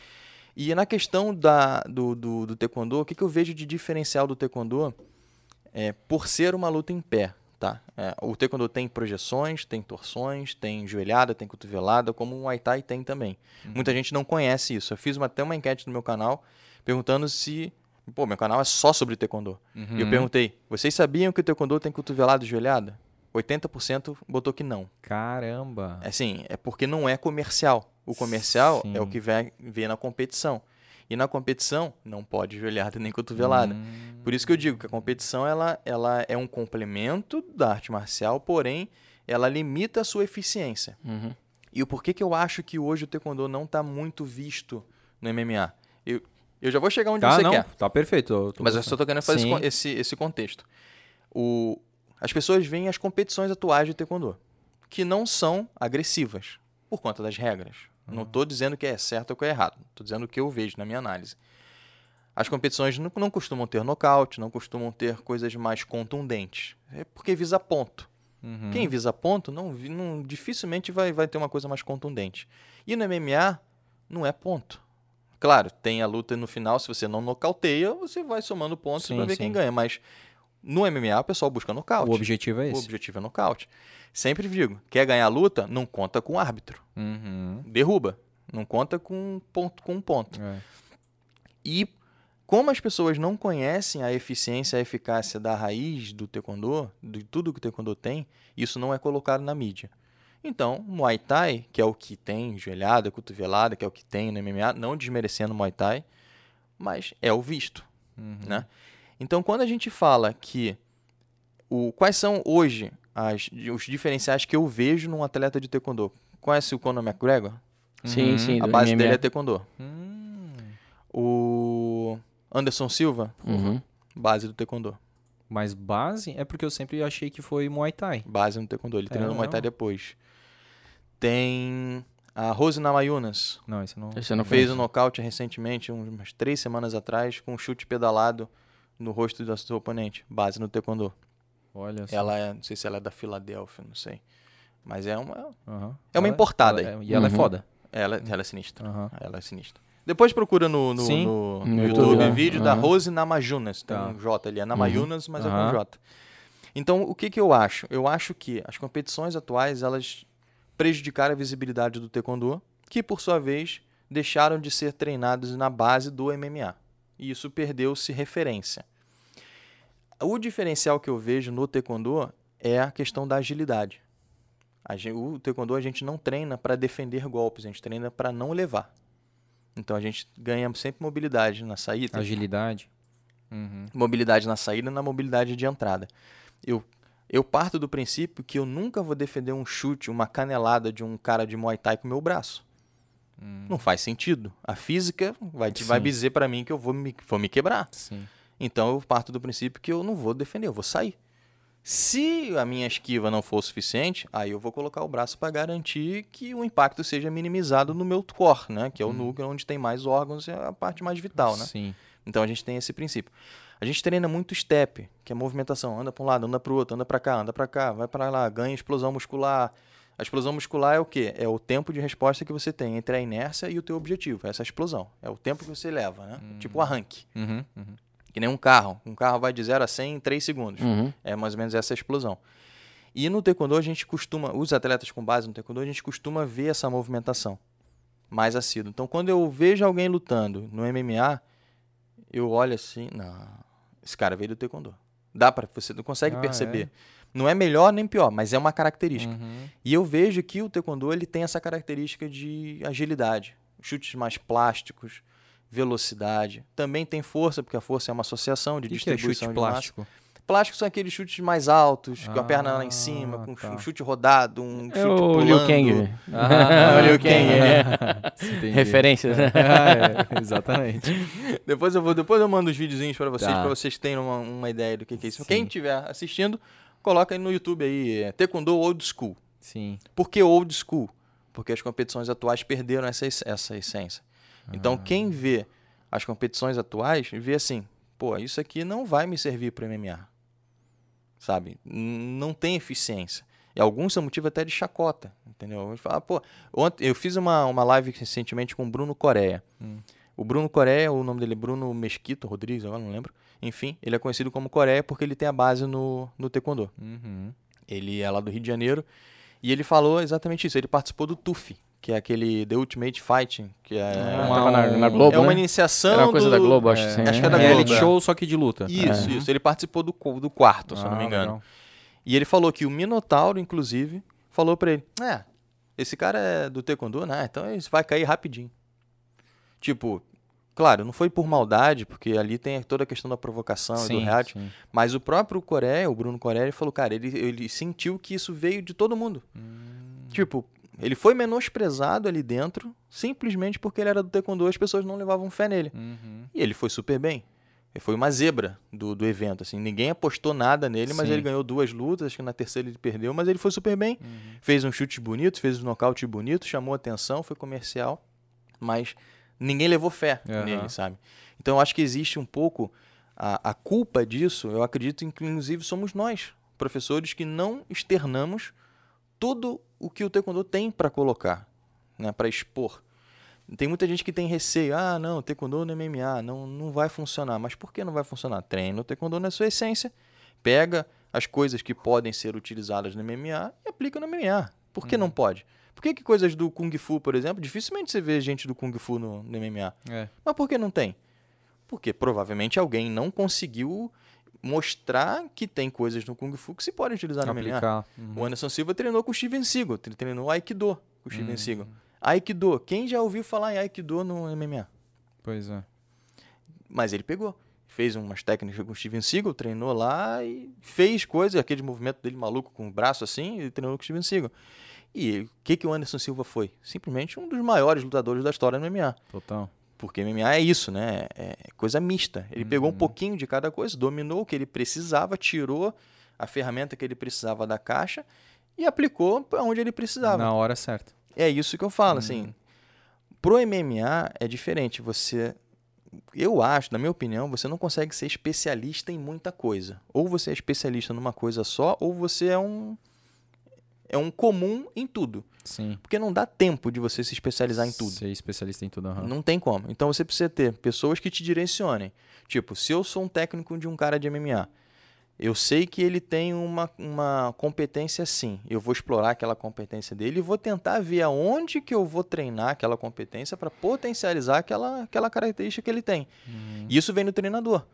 E na questão da, do, do, do taekwondo, o que, que eu vejo de diferencial do taekwondo é por ser uma luta em pé, tá? É, o taekwondo tem projeções, tem torções, tem joelhada, tem cotovelada, como o Muay Thai tem também. Muita gente não conhece isso. Eu fiz uma, até uma enquete no meu canal perguntando se... Pô, meu canal é só sobre taekwondo. E eu Uhum. perguntei, vocês sabiam que o taekwondo tem cotovelada e joelhada? 80% botou que não. Caramba. Assim, é porque não é comercial. O comercial é o Sim. que vê, vê na competição. E na competição não pode joelhada nem cotovelada. Hum, Por isso que eu digo que a competição ela, ela é um complemento da arte marcial, porém ela limita a sua eficiência. Uhum. E o porquê que eu acho que hoje o taekwondo não está muito visto no MMA? Eu, eu já vou chegar onde Tá, você não, quer. tá perfeito. eu Mas eu só tô querendo fazer Sim. esse, esse contexto. O, as pessoas veem as competições atuais de taekwondo, que não são agressivas, por conta das regras. Não estou dizendo que é certo ou que é errado. Estou dizendo o que eu vejo na minha análise. As competições não, não costumam ter nocaute, não costumam ter coisas mais contundentes. É porque visa ponto. Uhum. Quem visa ponto não, não- dificilmente vai, vai ter uma coisa mais contundente. E no MMA não é ponto. Claro, tem a luta no final, se você não nocauteia, você vai somando pontos para ver sim. quem ganha. Mas no MMA o pessoal busca nocaute. O objetivo é O esse. objetivo é nocaute. Sempre digo, quer ganhar a luta, não conta com o árbitro. Uhum. Derruba. Não conta com um ponto. Com um ponto. É. E como as pessoas não conhecem a eficiência, a eficácia da raiz do taekwondo, de tudo que o taekwondo tem, isso não é colocado na mídia. Então, Muay Thai, que é o que tem joelhada, cotovelada, que é o que tem no MMA, não desmerecendo Muay Thai, mas é o visto, Uhum. né? Então, quando a gente fala que o, quais são hoje as- os diferenciais que eu vejo num atleta de taekwondo? Conhece o Conor McGregor? Sim, Uhum. sim. A base MMA. dele é taekwondo. Hum. O Anderson Silva, Uhum. base do taekwondo. Mas base é porque eu sempre achei que foi Muay Thai. Base no taekwondo. Ele É, treinou no Muay Thai depois. Tem a Rose Namayunas. Não, isso não. Esse não Fez conheço. um nocaute recentemente, um, umas três semanas atrás, com um chute pedalado no rosto do seu oponente. Base no taekwondo. Olha só. Ela é, não sei se ela é da Filadélfia, não sei. Mas é uma, Aham. é uma Ela- importada ela- aí. E ela é Uhum. foda. ela, ela é sinistra. Aham. Ela é sinistra. Depois procura no, no, Sim. no- No YouTube, YouTube, né? vídeo da. Rose Namajunas. Tem Tá. um J ali. É Namayunas, mas é com J. Então, o que, que eu acho? Eu acho que as competições atuais, elas prejudicaram a visibilidade do Taekwondo, que, por sua vez, deixaram de ser treinados na base do MMA. E isso perdeu-se referência. O diferencial que eu vejo no Taekwondo é a questão da agilidade. O Taekwondo a gente não treina para defender golpes, a gente treina para não levar. Então a gente ganha sempre mobilidade na saída, Agilidade. Uhum. mobilidade na saída e na mobilidade de entrada. Eu, eu parto do princípio que eu nunca vou defender um chute, uma canelada de um cara de Muay Thai com o meu braço. Não faz sentido. A física vai, te- vai dizer para mim que eu vou me, vou me quebrar. Sim. Então eu parto do princípio que eu não vou defender, eu vou sair. Se a minha esquiva não for suficiente, aí eu vou colocar o braço para garantir que o impacto seja minimizado no meu core, né? Que é o núcleo onde tem mais órgãos, é a parte mais vital, né? Sim. Então a gente tem esse princípio. A gente treina muito step, que é movimentação, anda para um lado, anda para o outro, anda para cá, anda para cá, vai para lá, ganha explosão muscular. A explosão muscular é o quê? É o tempo de resposta que você tem entre a inércia e o teu objetivo, essa explosão. É o tempo que você leva, né? Tipo o arranque. Uhum. Uhum. Que nem um carro. Um carro vai de 0 a 100 em 3 segundos. Uhum. É mais ou menos essa explosão. E no taekwondo a gente costuma, os atletas com base no taekwondo, a gente costuma ver essa movimentação mais assíduo. Então quando eu vejo alguém lutando no MMA, eu olho assim, não, esse cara veio do taekwondo. Dá para você não consegue Ah, perceber. Não é melhor nem pior, mas é uma característica. Uhum. E eu vejo que o taekwondo ele tem essa característica de agilidade, chutes mais plásticos, velocidade. Também tem força, porque a força é uma associação de que, que é distribuição chute de massa. plástico? Plásticco são aqueles chutes mais altos, com a perna lá em Ah, cima, com tá. um chute rodado, um chute É o pulando. Liu Kang. Ah, o Liu Kang. é. Entendi. Referências, né? Ah, é, exatamente. Depois eu vou, depois eu mando os videozinhos para vocês, Tá. para vocês terem uma, uma ideia do que, que é isso. Sim. Quem estiver assistindo, coloca aí no YouTube aí, é, Taekwondo Old School. Sim. Por que Old School? Porque as competições atuais perderam essa, ess- essa essência. Então, quem vê as competições atuais, vê assim, pô, isso aqui não vai me servir para MMA. Sabe? Não tem eficiência. E alguns são motivo até de chacota, entendeu? Eu falo, pô, ontem eu fiz uma, uma live recentemente com o Bruno Coreia. O Bruno Coreia, o nome dele é Bruno Mesquito Rodrigues, agora não lembro. Enfim, ele é conhecido como Coreia porque ele tem a base no, no Taekwondo. Uhum. Ele é lá do Rio de Janeiro. E ele falou exatamente isso. Ele participou do TUF, que é aquele The Ultimate Fighting, que é, Ah, uma- na, na Globo, é uma né? iniciação Era uma coisa do... da Globo, acho. É, sim. acho que é da Globo, é. show, só que de luta. Isso, É. isso. Ele participou do, do quarto, se eu não Ah, me engano. legal. E ele falou que o Minotauro, inclusive, falou pra ele: É, esse cara é do Taekwondo, né? Então ele vai cair rapidinho. Tipo, claro, não foi por maldade, porque ali tem toda a questão da provocação e do Sim, sim. Mas o próprio Coreia, o Bruno Coreia, ele falou, cara, ele, ele sentiu que isso veio de todo mundo. Tipo, ele foi menosprezado ali dentro, simplesmente porque ele era do Taekwondo e as pessoas não levavam fé nele. Uhum. E ele foi super bem. Ele foi uma zebra do, do evento, assim. Ninguém apostou nada nele, mas Sim. ele ganhou duas lutas, acho que na terceira ele perdeu, mas ele foi super bem. Uhum. Fez um chute bonito, fez um nocaute bonito, chamou atenção, foi comercial, mas ninguém levou fé Aham. nele, sabe? Então eu acho que existe um pouco a, a culpa disso, eu acredito que inclusive somos nós, professores, que não externamos tudo o que o taekwondo tem para colocar, né, para expor. Tem muita gente que tem receio, ah, não, taekwondo no MMA, não, não vai funcionar. Mas por que não vai funcionar? Treina o taekwondo na sua essência, pega as coisas que podem ser utilizadas no MMA e aplica no MMA. Por que não pode? Por que, que coisas do Kung Fu, por exemplo, dificilmente você vê gente do Kung Fu no, no MMA? É. Mas por que não tem? Porque provavelmente alguém não conseguiu mostrar que tem coisas no Kung Fu que se podem utilizar no MMA. Aplicar. Uhum. O Anderson Silva treinou com o Steven Seagal, ele treinou Aikido com o Steven Seagal. Aikido, quem já ouviu falar em Aikido no MMA? Pois é. Mas ele pegou. Fez umas técnicas com o Steven Seagal, treinou lá e fez coisas, aquele movimento dele maluco com o braço assim, ele treinou com o Steven Seagal. E o que, que o Anderson Silva foi? Simplesmente um dos maiores lutadores da história no MMA. Total. Porque MMA é isso, né? É coisa mista. Ele pegou um Uhum. pouquinho de cada coisa, dominou o que ele precisava, tirou a ferramenta que ele precisava da caixa e aplicou para onde ele precisava. Na hora certa. É isso que eu falo, Uhum. assim. Pro MMA é diferente. Você. Eu acho, na minha opinião, você não consegue ser especialista em muita coisa. Ou você é especialista numa coisa só, ou você é um. É um comum em tudo. Sim. Porque não dá tempo de você se especializar em tudo. Ser especialista em tudo. aham. Não tem como. Então você precisa ter pessoas que te direcionem. Tipo, se eu sou um técnico de um cara de MMA, eu sei que ele tem uma, uma competência assim. Eu vou explorar aquela competência dele e vou tentar ver aonde que eu vou treinar aquela competência para potencializar aquela, aquela característica que ele tem. E isso vem no treinador.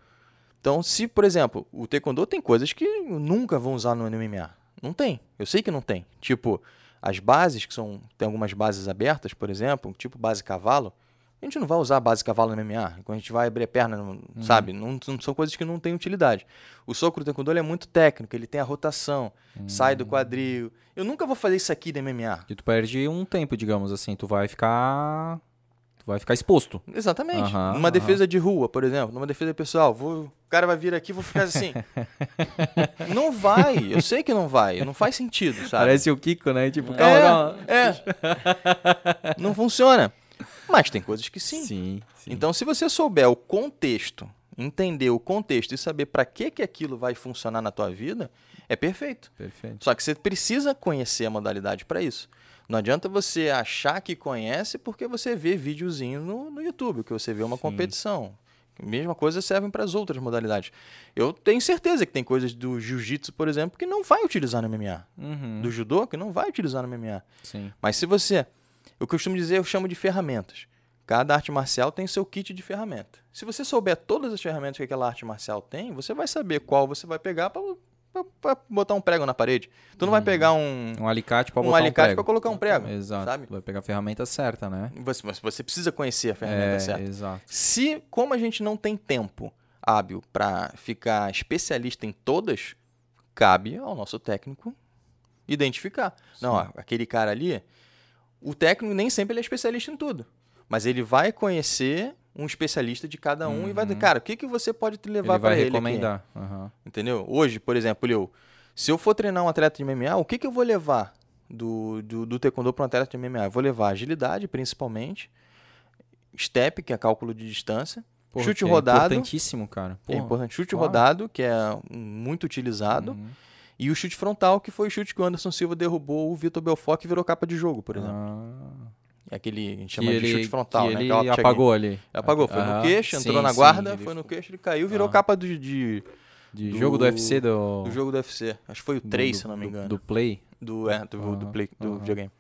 Então, se, por exemplo, o taekwondo tem coisas que nunca vão usar no MMA. Não tem. Eu sei que não tem. Tipo, as bases, que são. Tem algumas bases abertas, por exemplo, tipo base cavalo. A gente não vai usar a base cavalo no MMA. Quando a gente vai abrir a perna, não- sabe? Não, não são coisas que não têm utilidade. O soco do taekwondo ele é muito técnico, ele tem a rotação, sai do quadril. Eu nunca vou fazer isso aqui no MMA. Que tu perde um tempo, digamos assim. Tu vai ficar. Tu vai ficar exposto. Exatamente. Numa defesa de rua, por exemplo, numa defesa pessoal, vou, o cara vai vir aqui, vou ficar assim. não vai, eu sei que não vai, não faz sentido, sabe? Parece o Kiko, né? Tipo, calma, calma. é, é. não funciona. Mas tem coisas que sim. Sim, sim. Então, se você souber o contexto, entender o contexto e saber para que que aquilo vai funcionar na tua vida, é perfeito. Perfeito. Só que você precisa conhecer a modalidade para isso. Não adianta você achar que conhece porque você vê videozinho no, no YouTube, que você vê uma Sim. competição. Mesma coisa serve para as outras modalidades. Eu tenho certeza que tem coisas do jiu-jitsu, por exemplo, que não vai utilizar no MMA. Uhum. Do judô, que não vai utilizar no MMA. Sim. Mas se você. Eu costumo dizer, eu chamo de ferramentas. Cada arte marcial tem seu kit de ferramenta. Se você souber todas as ferramentas que aquela arte marcial tem, você vai saber qual você vai pegar para botar um prego na parede. Tu não vai pegar um, Um alicate pra um botar um alicate prego. para colocar um prego. Exato. Sabe? Vai pegar a ferramenta certa, né? Você, mas você precisa conhecer a ferramenta é, certa. exato. Se, como a gente não tem tempo hábil para ficar especialista em todas, cabe ao nosso técnico identificar. Não, ó, aquele cara ali, o técnico nem sempre ele é especialista em tudo, mas ele vai conhecer um especialista de cada um e vai dizer, cara, o que, que você pode te levar Uhum. Ele vai para ele aqui? recomendar. Aham. Entendeu? Hoje, por exemplo, eu, Se eu for treinar um atleta de MMA, o que, que eu vou levar do, do, do taekwondo para um atleta de MMA? Eu vou levar agilidade, principalmente, step, que é cálculo de distância, Porra, chute que rodado. É importantíssimo, cara. É Porra. importante. Chute claro. rodado, que é muito utilizado. Uhum. E o chute frontal, que foi o chute que o Anderson Silva derrubou o Vitor Belfort, que virou capa de jogo, por exemplo. Ah, É aquele, a gente que chama ele, de chute frontal, né? ele apagou ali. Apagou, foi Aham. no queixo, entrou Sim, na sim, guarda, ele foi no queixo, ele caiu, virou Ah. capa de, de- De do- jogo do UFC do... do jogo do UFC. Acho que foi o do- 3, do- se não me do- engano. Do Play. Do, é, do, do, play, do videogame.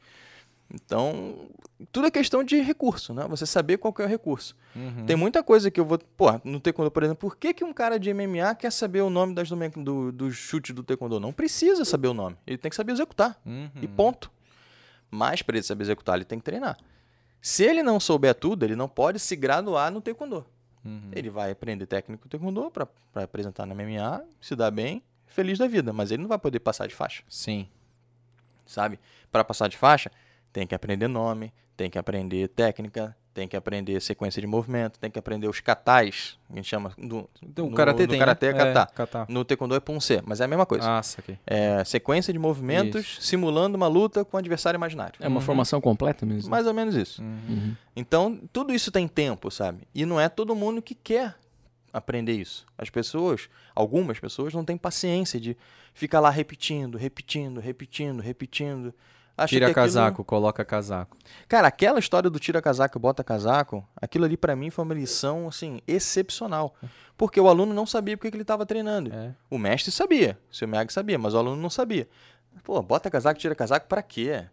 Então, tudo é questão de recurso, né? Você saber qual é o recurso. Uhum. Tem muita coisa que eu vou. Pô, no Taekwondo, por exemplo, por que, que um cara de MMA quer saber o nome das do, do chute do Taekwondo? Não precisa saber o nome. Ele tem que saber executar. Uhum. E ponto. Mas para ele saber executar, ele tem que treinar. Se ele não souber tudo, ele não pode se graduar no Taekwondo. Uhum. Ele vai aprender técnico do Taekwondo para apresentar na MMA, se dar bem, feliz da vida. Mas ele não vai poder passar de faixa Sim. sabe? Para passar de faixa, tem que aprender nome, tem que aprender técnica, tem que aprender sequência de movimento, tem que aprender os katais, a gente chama do Então, o no- Karatê no tem, karatê é né? kata. kata. no taekwondo é punse, mas é a mesma coisa. Ah, saquei. É sequência de movimentos simulando uma luta com um adversário imaginário. É uma Uhum. formação completa mesmo. Mais ou menos isso. Uhum. Uhum. Então, tudo isso tem tempo, sabe? E não é todo mundo que quer aprender isso. As pessoas, algumas pessoas, não têm paciência de ficar lá repetindo, repetindo, repetindo, repetindo. Acha Tira que aquilo- casaco, coloca casaco. Cara, aquela história do tira casaco e bota casaco, aquilo ali pra mim foi uma lição assim excepcional, porque o aluno não sabia porque que ele estava treinando. É. O mestre sabia, o seu Miyagi sabia, mas o aluno não sabia. Pô, bota casaco, tira casaco pra quê?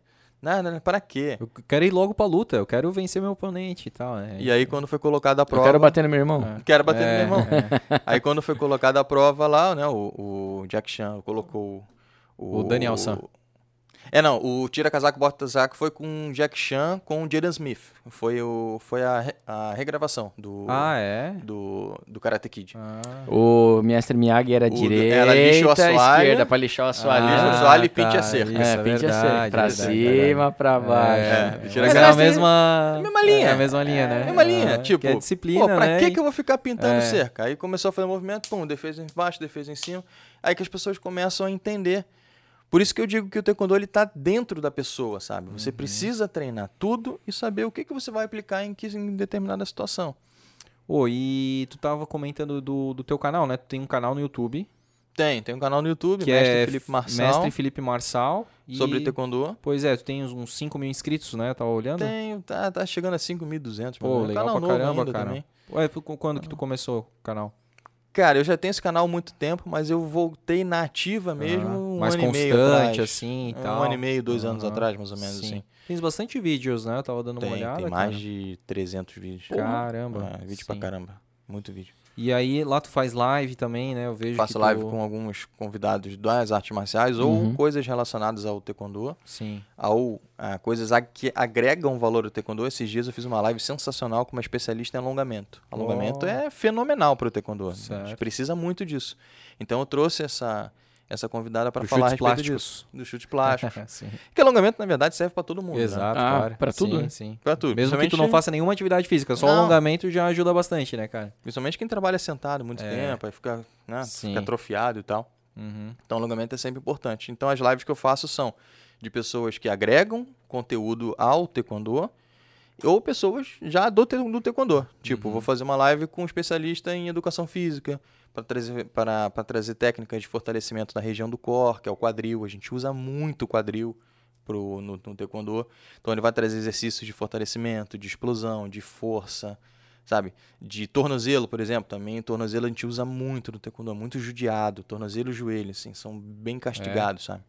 Não, pra quê? Eu quero ir logo pra luta, eu quero vencer meu oponente e tal. né? E aí quando foi colocada a Eu prova, quero bater no meu irmão. É. quero bater no É, meu irmão. é. Aí quando foi colocada a prova lá, né, o, o Jack Chan colocou o, O Daniel San. É, não, o Tira Casaco Bota Casaco foi com o Jack Chan com o Jaden Smith. Foi, o, foi a, re- a regravação do, Ah, é? do, do Karate Kid. Ah. O mestre Miyagi era O- direita, ela o assoalho. esquerda, pra lixar o assoalho. lixa o Ah, assoalho e pinte a cerca. Isso, é, é pinte a cerca. verdade, Pra verdade, cima, verdade. pra baixo. É, tira é a mesma... É a mesma linha. É a mesma linha, né? É a mesma linha. Ah, tipo, que é disciplina, pô, pra né? que, que eu vou ficar pintando É. cerca? Aí começou a fazer movimento, pum, defesa embaixo, defesa em cima. Aí que as pessoas começam a entender. Por isso que eu digo que o taekwondo ele tá dentro da pessoa, sabe? Uhum. Você precisa treinar tudo e saber o que, que você vai aplicar em, que, em determinada situação. Ô, e tu tava comentando do, do teu canal, né? Tu tem um canal no YouTube, Tem, tem um canal no YouTube, que Mestre é Felipe Marçal, Mestre Felipe Marçal. e- sobre taekwondo. Pois é, tu tem uns, uns 5 mil inscritos, né? Tava olhando. Tenho, tá, tá chegando a 5.200. Pô, legal canal pra novo caramba, cara. também. Ué, quando que tu começou o canal? Cara, eu já tenho esse canal há muito tempo, mas eu voltei na ativa mesmo Ah, um mais ano e meio constante, atrás. assim e um tal. ano e meio, dois anos Aham, atrás, mais ou menos sim. assim. Tens bastante vídeos, né? Eu tava dando uma Tem, olhada. tem mais cara. de 300 vídeos. Caramba. É, vídeo pra sim. caramba. Muito vídeo. E aí lá tu faz live também, né? Eu vejo Faço live com alguns convidados das artes marciais ou Uhum. coisas relacionadas ao taekwondo, Sim. ou ah, coisas que agregam valor ao taekwondo. Esses dias eu fiz uma live sensacional com uma especialista em alongamento. Alongamento Oh. é fenomenal para o taekwondo. A gente Certo. precisa muito disso. Então eu trouxe essa essa convidada para falar a respeito plásticos. disso, do chute plástico. sim. Porque alongamento na verdade serve para todo mundo, né? Exato, Ah, claro. pra tudo, Sim, né? sim. Para tudo. Mesmo que tu não Principalmente- faça nenhuma atividade física, só o Não. alongamento já ajuda bastante, né, cara? Principalmente quem trabalha sentado muito É. tempo, aí fica, né, fica atrofiado e tal. Uhum. Então, alongamento é sempre importante. Então, as lives que eu faço são de pessoas que agregam conteúdo ao taekwondo ou pessoas já do, do taekwondo. Tipo, vou fazer uma live com um especialista em educação física para trazer, para, para trazer técnicas de fortalecimento na região do core, que é o quadril. A gente usa muito o quadril pro, no, no taekwondo. Então, ele vai trazer exercícios de fortalecimento, de explosão, de força, sabe? De tornozelo, por exemplo, também tornozelo a gente usa muito no taekwondo, é muito judiado, tornozelo e joelho, assim, são bem castigados, sabe?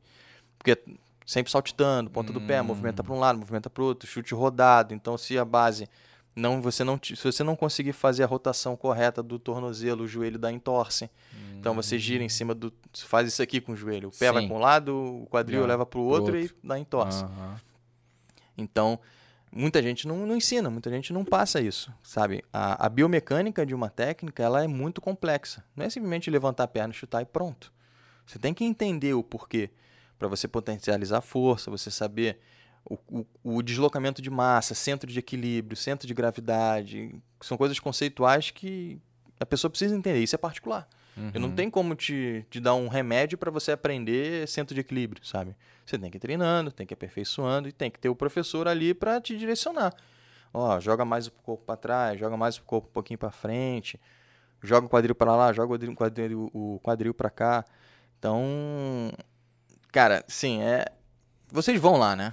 Porque sempre saltitando, ponta do pé, Hum. movimenta para um lado, movimenta para outro, chute rodado, então se a base não você não se você não conseguir fazer a rotação correta do tornozelo, o joelho dá entorse. Então você gira em cima do faz isso aqui com o joelho, o pé vai Sim. para um lado, o quadril Já, leva para o pro outro, e outro. dá entorse. Aham. Então, muita gente não, não ensina, muita gente não passa isso, sabe? A, a biomecânica de uma técnica, ela é muito complexa. Não é simplesmente levantar a perna, chutar e pronto. Você tem que entender o porquê para você potencializar a força, você saber o, o, o deslocamento de massa, centro de equilíbrio, centro de gravidade. São coisas conceituais que a pessoa precisa entender. Isso é particular. Eu não tenho como te, te dar um remédio para você aprender centro de equilíbrio, sabe? Você tem que ir treinando, tem que ir aperfeiçoando e tem que ter o professor ali para te direcionar. Ó, joga mais o corpo para trás, joga mais o corpo um pouquinho para frente, joga o quadril para lá, joga o quadril, quadril, o quadril para cá. Então, cara, sim, é. Vocês vão lá, né?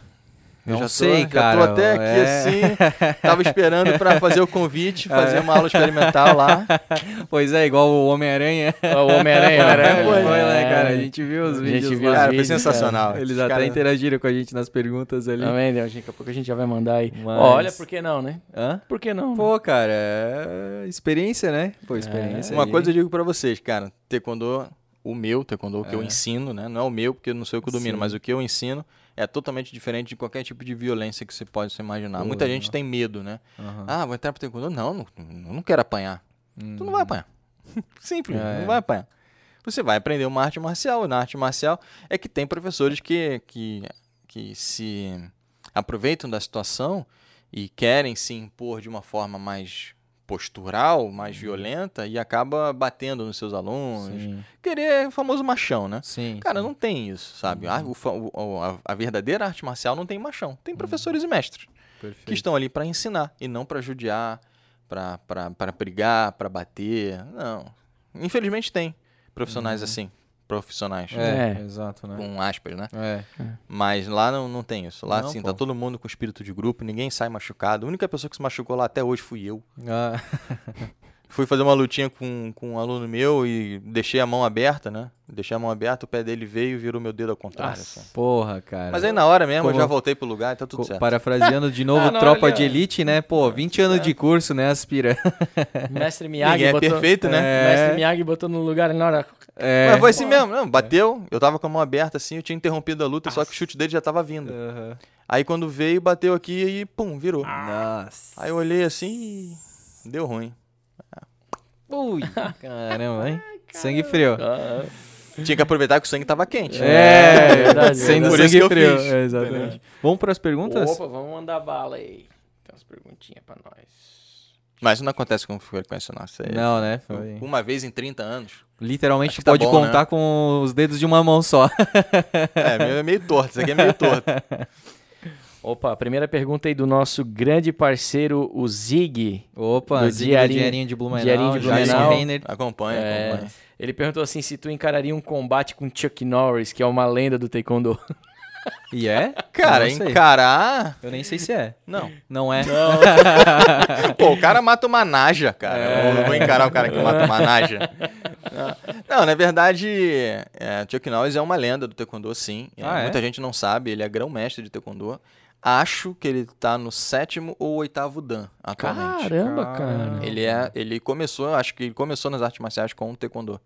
Eu Não já tô- sei, já cara. tô até aqui é. assim, tava esperando para fazer o convite, fazer uma aula experimental lá. Pois é, igual o Homem-Aranha. O Homem-Aranha, né? Foi, É. né, cara? A gente viu os A gente vídeos viu lá. os Cara, foi vídeos, sensacional. Eles Os até cara- interagiram com a gente nas perguntas ali. Também, né? Daqui a pouco a gente já vai mandar aí. Mas- Olha, por que não, né? Hã? Por que não? né? Pô, cara, é experiência, né? Pô, experiência. Uma aí. coisa eu digo pra vocês, cara, taekwondo, o meu taekwondo, o que eu É. ensino, né? Não é o meu, porque eu não sei o que eu domino, Sim. mas o que eu ensino é totalmente diferente de qualquer tipo de violência que você pode se imaginar. Pô, Muita legal. gente tem medo, né? Aham. Ah, vou entrar pro taekwondo? Não, não, não quero apanhar. Tu não vai apanhar. Simples, É. não vai apanhar. Você vai aprender uma arte marcial, e na arte marcial é que tem professores que, que, que se aproveitam da situação e querem se impor de uma forma mais postural, mais violenta e acaba batendo nos seus alunos. Sim, Querer o famoso machão, né? sim. Cara, sim. não tem isso, sabe? O fa- o- a, a verdadeira arte marcial não tem machão. Tem professores e mestres que Perfeito. estão ali para ensinar e não para judiar, para brigar, para bater. Não. Infelizmente tem profissionais assim, profissionais É, É. exato, né? com aspas, né? É. Mas lá não, não tem isso. Lá Não, sim, pô. tá todo mundo com espírito de grupo, ninguém sai machucado. A única pessoa que se machucou lá até hoje fui eu. Ah, Fui fazer uma lutinha com, com um aluno meu e deixei a mão aberta, né? Deixei a mão aberta, o pé dele veio e virou meu dedo ao contrário. Nossa. assim. porra, cara. Mas aí na hora mesmo eu Como- já voltei pro lugar e tá tudo Co- certo. Parafraseando de novo Ah, não, Tropa olha- de Elite, né? Pô, 20 anos de curso, né, Aspira? Mestre Miyagi Ninguém é botou... perfeito, né? É. Mestre Miyagi botou no lugar na hora. É. Mas foi assim mesmo, não, bateu, eu tava com a mão aberta assim, eu tinha interrompido a luta, só que o chute dele já tava vindo. Aham. Aí quando veio, bateu aqui e pum, virou. Nossa. Aí eu olhei assim e deu ruim. Ui, caramba, hein? Sangue frio. Ah, Tinha que aproveitar que o sangue tava quente. É, verdade, sendo Por isso sangue que eu frio. fiz, É, exatamente. Vamos para as perguntas? Opa, vamos mandar bala aí. Tem umas perguntinhas pra nós. Mas isso não acontece com frequência, não. Isso é Não, né? Foi- Uma vez em 30 anos. Literalmente tá pode bom, contar né? com os dedos de uma mão só. É, meio, é meio torto, isso aqui é meio torto. Opa, a primeira pergunta aí do nosso grande parceiro, o Zig. Opa, Do Zig do Diarinho- Diarinho de Blumenau. Diarinho de Blumenau. Reiner. Acompanha, É, acompanha. ele perguntou assim se tu encararia um combate com Chuck Norris, que é uma lenda do Taekwondo. E é? Cara, Eu não encarar. Eu nem sei se é. Não. Não é? Pô, o cara mata uma naja, cara. É. Eu não vou encarar o cara que mata uma naja. Não, na verdade, é, Chuck Norris é uma lenda do Taekwondo, sim. É, Ah, é? Muita gente não sabe, ele é grão-mestre de Taekwondo. Acho que ele tá no sétimo ou oitavo Dan atualmente. Caramba, Cara. Ele é, ele começou, acho que ele começou nas artes marciais com o Taekwondo.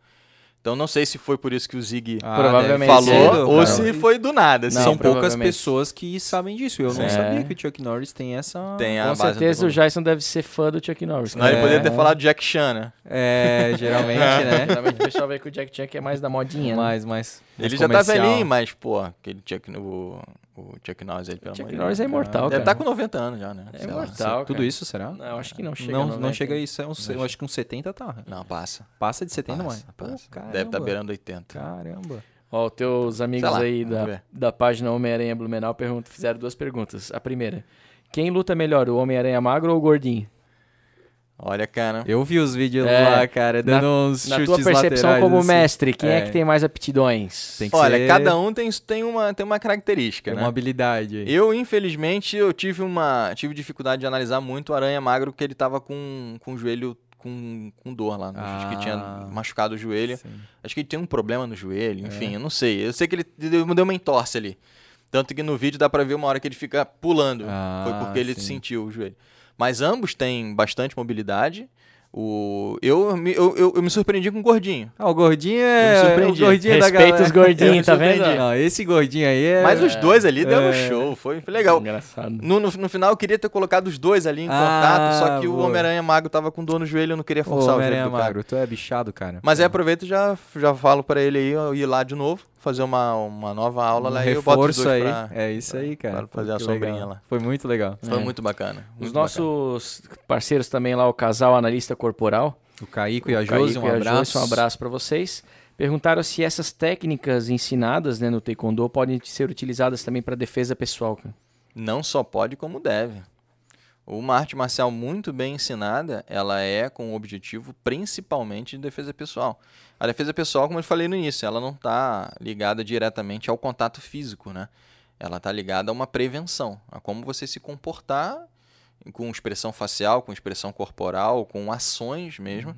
Então não sei se foi por isso que o Zig Ah, ser, falou cara. ou se foi do nada. assim. Não, São poucas pessoas que sabem disso. Eu não É. sabia que o Chuck Norris tem essa. Tem a Com certeza o. Jason deve ser fã do Chuck Norris. Ele É. poderia ter falado Jack Chan, né? É, geralmente, né? Geralmente o pessoal vê que o Jack Chan é mais da modinha. né? mais, mais. Ele mais já tá comercial. velhinho, mas, pô, aquele Chuck, o, o Chuck Norris, ele, pelo amor de Norris Deus. é imortal, Deve cara. estar com 90 anos já, né? É Sei lá. imortal. Tudo cara. isso, será? Não, acho que não chega. não, a não 90. chega a isso. É uns- eu acho que uns 70 tá. Não, passa. Passa de 70 Passa, mais. passa. Pô, Deve estar caramba. beirando 80. Caramba. Ó, os teus amigos lá, aí da, da página Homem-Aranha Blumenau perguntam, fizeram duas perguntas. A primeira, quem luta melhor, o Homem-Aranha magro ou o gordinho? Olha, cara. Eu vi os vídeos É, lá, cara, dando uns Na chutes tua percepção laterais, como assim. mestre, quem é. É. que tem mais aptidões? Tem que Olha, ser- cada um tem, tem, uma, tem uma característica, Tem né? uma habilidade aí. Eu, infelizmente, eu tive uma tive dificuldade de analisar muito o Aranha Magro, porque ele tava com, com o joelho com, com dor lá. Acho que tinha Ah. machucado o joelho. Sim. Acho que ele tem um problema no joelho, É. enfim, eu não sei. Eu sei que ele deu, deu uma entorse ali. Tanto que no vídeo dá pra ver uma hora que ele fica pulando. Ah, Foi porque ele sim. sentiu o joelho. Mas ambos têm bastante mobilidade. O, eu, me- eu, eu, eu me surpreendi com o gordinho. Ah, o gordinho Eu me é. O surpreendi. gordinho da Respeita galera. os gordinhos, tá vendo? surpreendi. Não, esse gordinho aí é. Mas os dois ali deram um é. show. Foi, foi legal. Engraçado. No, no, no final eu queria ter colocado os dois ali em Ah, contato, só que o boa. Homem-Aranha Mago tava com dor no joelho, eu não queria forçar o joelho Homem-Aranha do cara. magro, tu é bichado, cara. Mas aí aproveito e já, já falo pra ele aí, eu ir lá de novo, fazer uma, uma nova aula um lá e eu boto os dois aí. pra... É isso aí, cara. pra fazer a sombrinha legal. lá. Foi muito legal. Foi É. muito bacana. Os muito nossos parceiros também lá, o casal analista corporal, O Caico e a Josi, Caíco um abraço. Um abraço para vocês. Perguntaram se essas técnicas ensinadas né, no Taekwondo podem ser utilizadas também para defesa pessoal. cara. Não só pode, como deve. Uma arte marcial muito bem ensinada, ela é com o objetivo principalmente de defesa pessoal. A defesa pessoal, como eu falei no início, ela não está ligada diretamente ao contato físico, né? Ela está ligada a uma prevenção, a como você se comportar com expressão facial, com expressão corporal, com ações mesmo.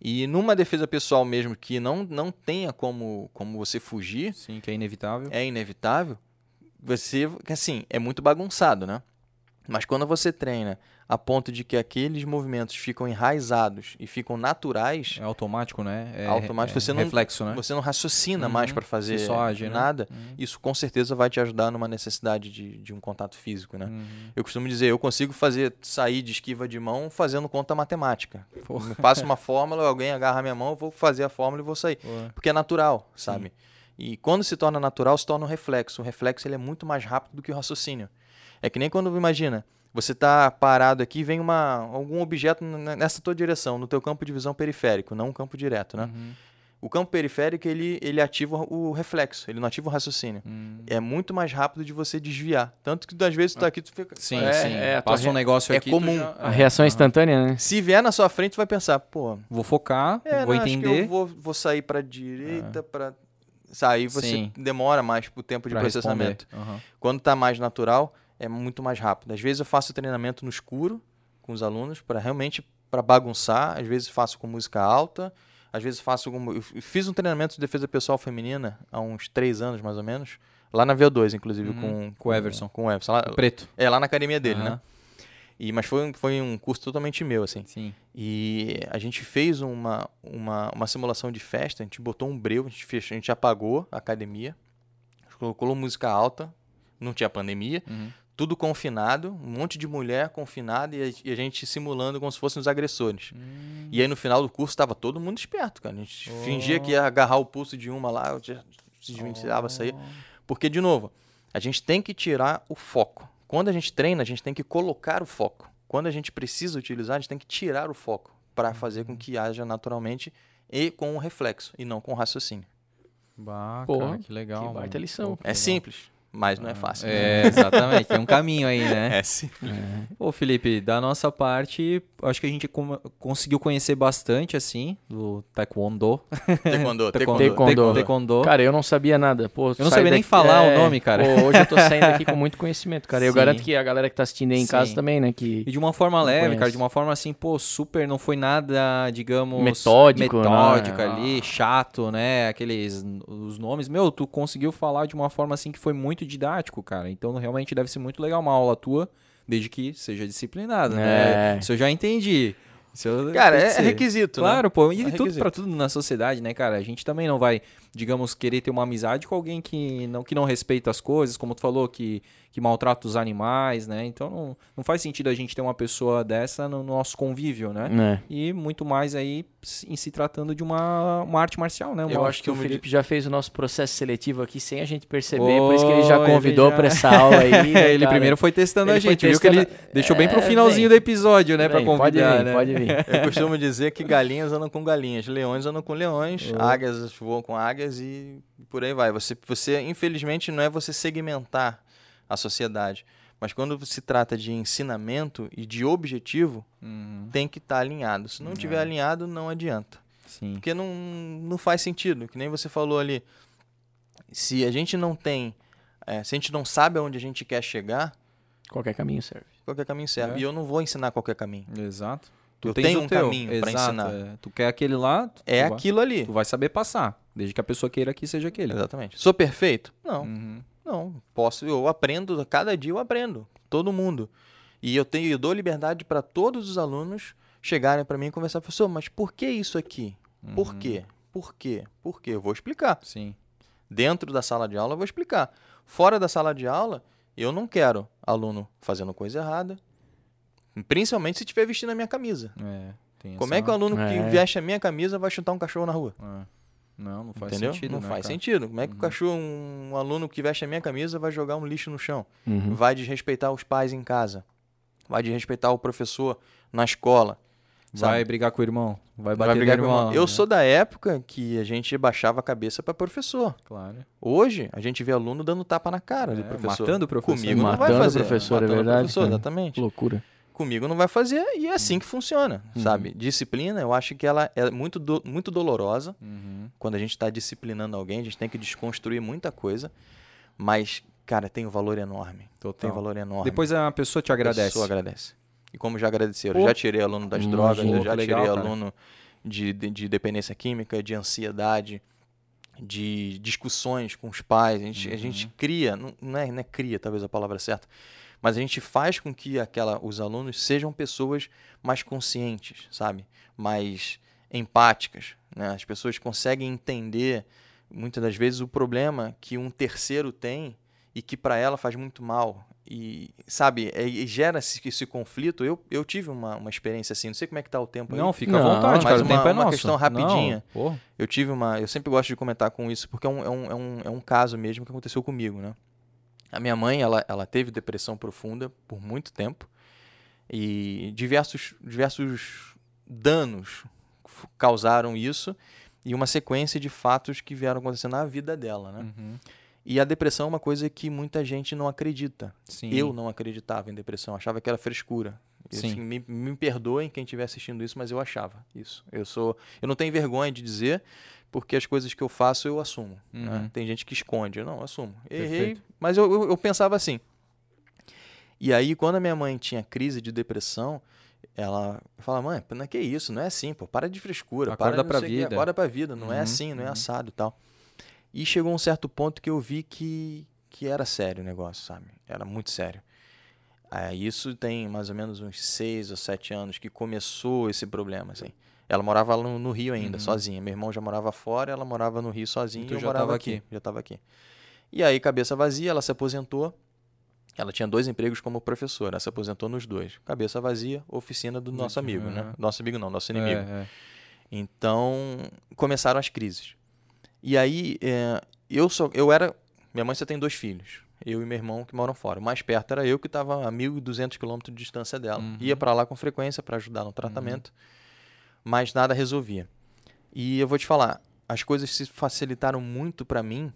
E numa defesa pessoal mesmo que não, não tenha como, como você fugir, Sim, que é inevitável. é inevitável, você, assim, é muito bagunçado, né? Mas quando você treina a ponto de que aqueles movimentos ficam enraizados e ficam naturais, É automático, né? É, Automático, é você não- reflexo, né? você não raciocina Uhum, mais para fazer age, né? nada, Uhum. isso com certeza vai te ajudar numa necessidade de, de um contato físico, né? Uhum. Eu costumo dizer, eu consigo fazer sair de esquiva de mão fazendo conta matemática. Me passa uma fórmula, alguém agarra minha mão, eu vou fazer a fórmula e vou sair. Pô. Porque é natural, sabe? E quando se torna natural, se torna um reflexo. O reflexo ele é muito mais rápido do que o raciocínio. É que nem quando, imagina, você está parado aqui e vem uma, algum objeto nessa tua direção, no teu campo de visão periférico, não um campo direto, né? Uhum. O campo periférico, ele, ele ativa o reflexo, ele não ativa o raciocínio. Uhum. É muito mais rápido de você desviar. Tanto que, às vezes, tu tá aqui, tu fica... Sim, É, sim. é, Passa um negócio é aqui. comum. já- A é, reação aham. instantânea, né? Se vier na sua frente, tu vai pensar, pô, Vou focar, É, vou não, acho que entender. eu vou, vou sair para direita, para sair, você Sim. demora mais o tempo de pra processamento. Aham. Quando tá mais natural, é muito mais rápido. Às vezes eu faço treinamento no escuro com os alunos para realmente para bagunçar, às vezes faço com música alta, às vezes faço eu fiz um treinamento de defesa pessoal feminina há uns três anos mais ou menos, lá na VO2 inclusive Uhum, com com o Everson. com o Everson, lá, Preto. é lá na academia dele, Aham. né? E mas foi um- foi um curso totalmente meu assim. Sim. E a gente fez uma, uma, uma simulação de festa, a gente botou um breu, a gente, fez, a gente apagou a academia, colocou música alta, não tinha pandemia, Uhum. Tudo confinado, um monte de mulher confinada e a, e a gente simulando como se fossem os agressores. Hum. E aí no final do curso estava todo mundo esperto, cara. A gente Oh. fingia que ia agarrar o pulso de uma lá, se desvencilhava, sair. Porque, de novo, a gente tem que tirar o foco. Quando a gente treina, a gente tem que colocar o foco. Quando a gente precisa utilizar, a gente tem que tirar o foco para fazer com que haja naturalmente e com o reflexo, e não com o raciocínio. Bah, Pô, cara, que legal. que mano. baita lição. Pô, que É legal. simples, mas não é fácil. É, exatamente. Tem um caminho aí, né? É sim. Pô, Felipe, da nossa parte, acho que a gente conseguiu conhecer bastante, assim, do Taekwondo. Taekwondo, Taekwondo. Taekwondo. Taekwondo. Cara, eu não sabia nada. Pô, Eu não sabia nem daqui- falar o é, nome, cara. pô, hoje eu tô saindo aqui com muito conhecimento, cara. Eu Sim. garanto que a galera que tá assistindo aí em Sim. casa também, né? Que E de uma forma leve, conheço. cara, de uma forma assim, pô, super, não foi nada, digamos... Metódico, Metódico né? ali, chato, né? Aqueles, os nomes. Meu, tu conseguiu falar de uma forma assim que foi muito didático, cara. Então, realmente deve ser muito legal uma aula tua, desde que seja disciplinada, né? É. Isso eu já entendi. Isso Cara, é, é requisito, né? Claro, pô, e É tudo pra tudo na sociedade, né, cara? A gente também não vai, digamos, querer ter uma amizade com alguém que não, que não respeita as coisas, como tu falou, que, que maltrata os animais, né? Então não, não faz sentido a gente ter uma pessoa dessa no nosso convívio, né? né? E muito mais aí em se tratando de uma, uma arte marcial, né? Uma, Eu acho que o eu me Felipe já fez o nosso processo seletivo aqui sem a gente perceber, por isso que Oh, ele já convidou já- pra essa aula aí. né, ele cara? primeiro foi testando Ele a gente, viu que ele testando- deixou bem pro É, finalzinho vem. do episódio, né, pra Vem, pode convidar, vir, né? pode vir. Eu costumo dizer que galinhas andam com galinhas, leões andam com leões, Oh. águias voam com águias e por aí vai. Você, você, infelizmente, não é você segmentar a sociedade, mas quando se trata de ensinamento e de objetivo, Uhum, tem que estar alinhado. Se não É. tiver alinhado, não adianta. sim. Porque não, não faz sentido, que nem você falou ali. Se a gente não tem, eh, se a gente não sabe aonde a gente quer chegar, Qualquer caminho serve. qualquer caminho serve. É. E eu não vou ensinar qualquer caminho. Exato. Eu tens tenho um teu, caminho exato, ensinar. é. Tu quer aquele lá, tu, É tu vai- aquilo ali. tu vai saber passar, desde que a pessoa queira que seja aquele. Exatamente. Sou perfeito? Não. Uhum. Não, posso, eu aprendo, cada dia eu aprendo, todo mundo. E eu tenho, eu dou liberdade para todos os alunos chegarem para mim e conversar, professor, mas por que isso aqui? Por Uhum. quê? Por quê? Por quê? Eu vou explicar. Sim. Dentro da sala de aula eu vou explicar. Fora da sala de aula, eu não quero aluno fazendo coisa errada, principalmente se estiver vestindo a minha camisa. É, tem Como essa- é que o aluno É. que veste a minha camisa vai chutar um cachorro na rua? É. Não, não faz Entendeu? sentido, não né, faz cara? sentido. Como é que Uhum. o cachorro, um aluno que veste a minha camisa vai jogar um lixo no chão? Uhum. vai desrespeitar os pais em casa, vai desrespeitar o professor na escola. Vai sabe? brigar com o irmão. Vai Vai bater brigar no com o irmão. irmão. Eu né? sou da época que a gente baixava a cabeça para professor. Claro. Hoje, a gente vê aluno dando tapa na cara É, do professor. matando o professor. Comigo não vai Matando o fazer. professor, é Matando o verdade, professor, cara. exatamente. Que loucura. Comigo não vai fazer e é assim que funciona, Uhum. sabe? Disciplina, eu acho que ela é muito, do- muito dolorosa. Uhum. Quando a gente está disciplinando alguém, a gente tem que desconstruir muita coisa. Mas, cara, tem um valor enorme. Total. Tem um valor enorme. Depois a pessoa te A agradece. pessoa agradece. E como já agradeceram, já tirei aluno das Imagina. drogas, eu já legal, tirei cara. aluno de, de, de dependência química, de ansiedade, de discussões com os pais. A gente, a gente Uhum. cria, não, não, é, não é cria talvez a palavra certa, mas a gente faz com que aquela, os alunos sejam pessoas mais conscientes, sabe? Mais empáticas. Né? As pessoas conseguem entender, muitas das vezes, o problema que um terceiro tem e que para ela faz muito mal. E, sabe, é- e gera esse, esse conflito. Eu, eu tive uma, uma experiência assim, não sei como é que tá o tempo aí. Não, fica Não, à vontade, mas cara. O uma- tempo é uma nosso. questão rapidinha. Não. Eu tive uma. Eu sempre gosto de comentar com isso, porque é um, é um, é um, é um caso mesmo que aconteceu comigo, né? A minha mãe, ela, ela teve depressão profunda por muito tempo. E diversos, diversos danos causaram isso. E uma sequência de fatos que vieram acontecendo na vida dela, né? Uhum. E a depressão é uma coisa que muita gente não acredita. Sim. Eu não acreditava em depressão, achava que era frescura. Sim. assim, me, me perdoem quem estiver assistindo isso, mas eu achava isso. Eu sou, eu não tenho vergonha de dizer, porque as coisas que eu faço eu assumo. né? Uhum. Tem gente que esconde, eu não assumo. Errei, Perfeito. mas eu, eu, eu pensava assim. E aí, quando a minha mãe tinha crise de depressão, ela fala, mãe, não é que isso, não é assim, pô, para de frescura, Acorda para pra vida." acorda pra vida, não é Uhum, assim, não é uhum. assado e tal. E chegou um certo ponto que eu vi que, que era sério o negócio, sabe? Era muito sério. Aí isso tem mais ou menos uns seis ou sete anos que começou esse problema, assim. Ela morava no, no Rio ainda, Uhum. sozinha. Meu irmão já morava fora, ela morava no Rio sozinha E e, eu já morava aqui. aqui. Já estava aqui. E aí, cabeça vazia, ela se aposentou. Ela tinha dois empregos como professora, ela se aposentou nos dois. Cabeça vazia, oficina do nosso amigo, né? Uhum. Nosso amigo não, nosso inimigo. É, é. Então, começaram as crises. E aí, é, eu só, eu era, minha mãe só tem dois filhos, eu e meu irmão que moram fora. O mais perto era eu que estava a 1.200 quilômetros de distância dela. Uhum. Ia para lá com frequência para ajudar no tratamento, mas nada resolvia. E eu vou te falar, as coisas se facilitaram muito para mim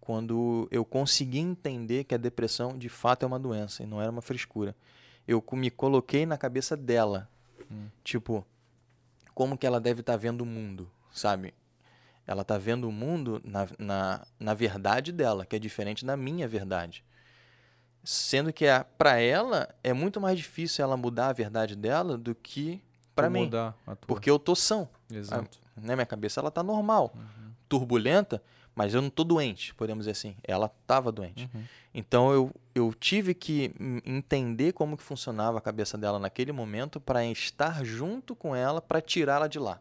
quando eu consegui entender que a depressão de fato é uma doença e não era uma frescura. Eu me coloquei na cabeça dela. Tipo, como que ela deve estar vendo o mundo, sabe? Ela está vendo o mundo na, na, na verdade dela, que é diferente da minha verdade. Sendo que para ela é muito mais difícil ela mudar a verdade dela do que para mim. a. Porque eu tô são. Exato. Né? Minha cabeça ela tá normal, Uhum. turbulenta, mas eu não tô doente, podemos dizer assim. Ela estava doente. Uhum. Então eu, eu tive que entender como que funcionava a cabeça dela naquele momento para estar junto com ela para tirá-la de lá.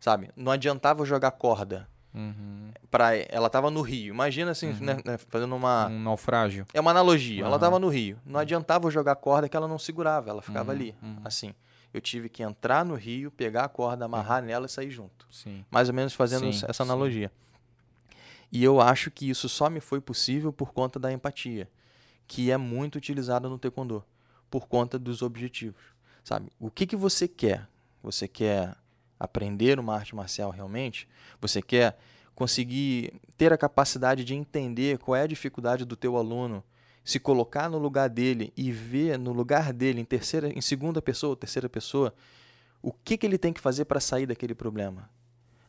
Sabe? Não adiantava jogar corda Uhum. para ela tava no rio. Imagina assim, né, né, fazendo uma Um naufrágio. é uma analogia. Ela estava no rio. Não adiantava jogar corda que ela não segurava, ela ficava Uhum, ali, uhum. assim. Eu tive que entrar no rio, pegar a corda, amarrar nela e sair junto. Sim. Mais ou menos fazendo Sim, essa sim. analogia. E eu acho que isso só me foi possível por conta da empatia, que é muito utilizada no taekwondo, por conta dos objetivos. Sabe? O que, que você quer? Você quer aprender uma arte marcial realmente? Você quer conseguir ter a capacidade de entender qual é a dificuldade do teu aluno, se colocar no lugar dele e ver no lugar dele em terceira, em segunda pessoa, terceira pessoa, o que, que ele tem que fazer para sair daquele problema?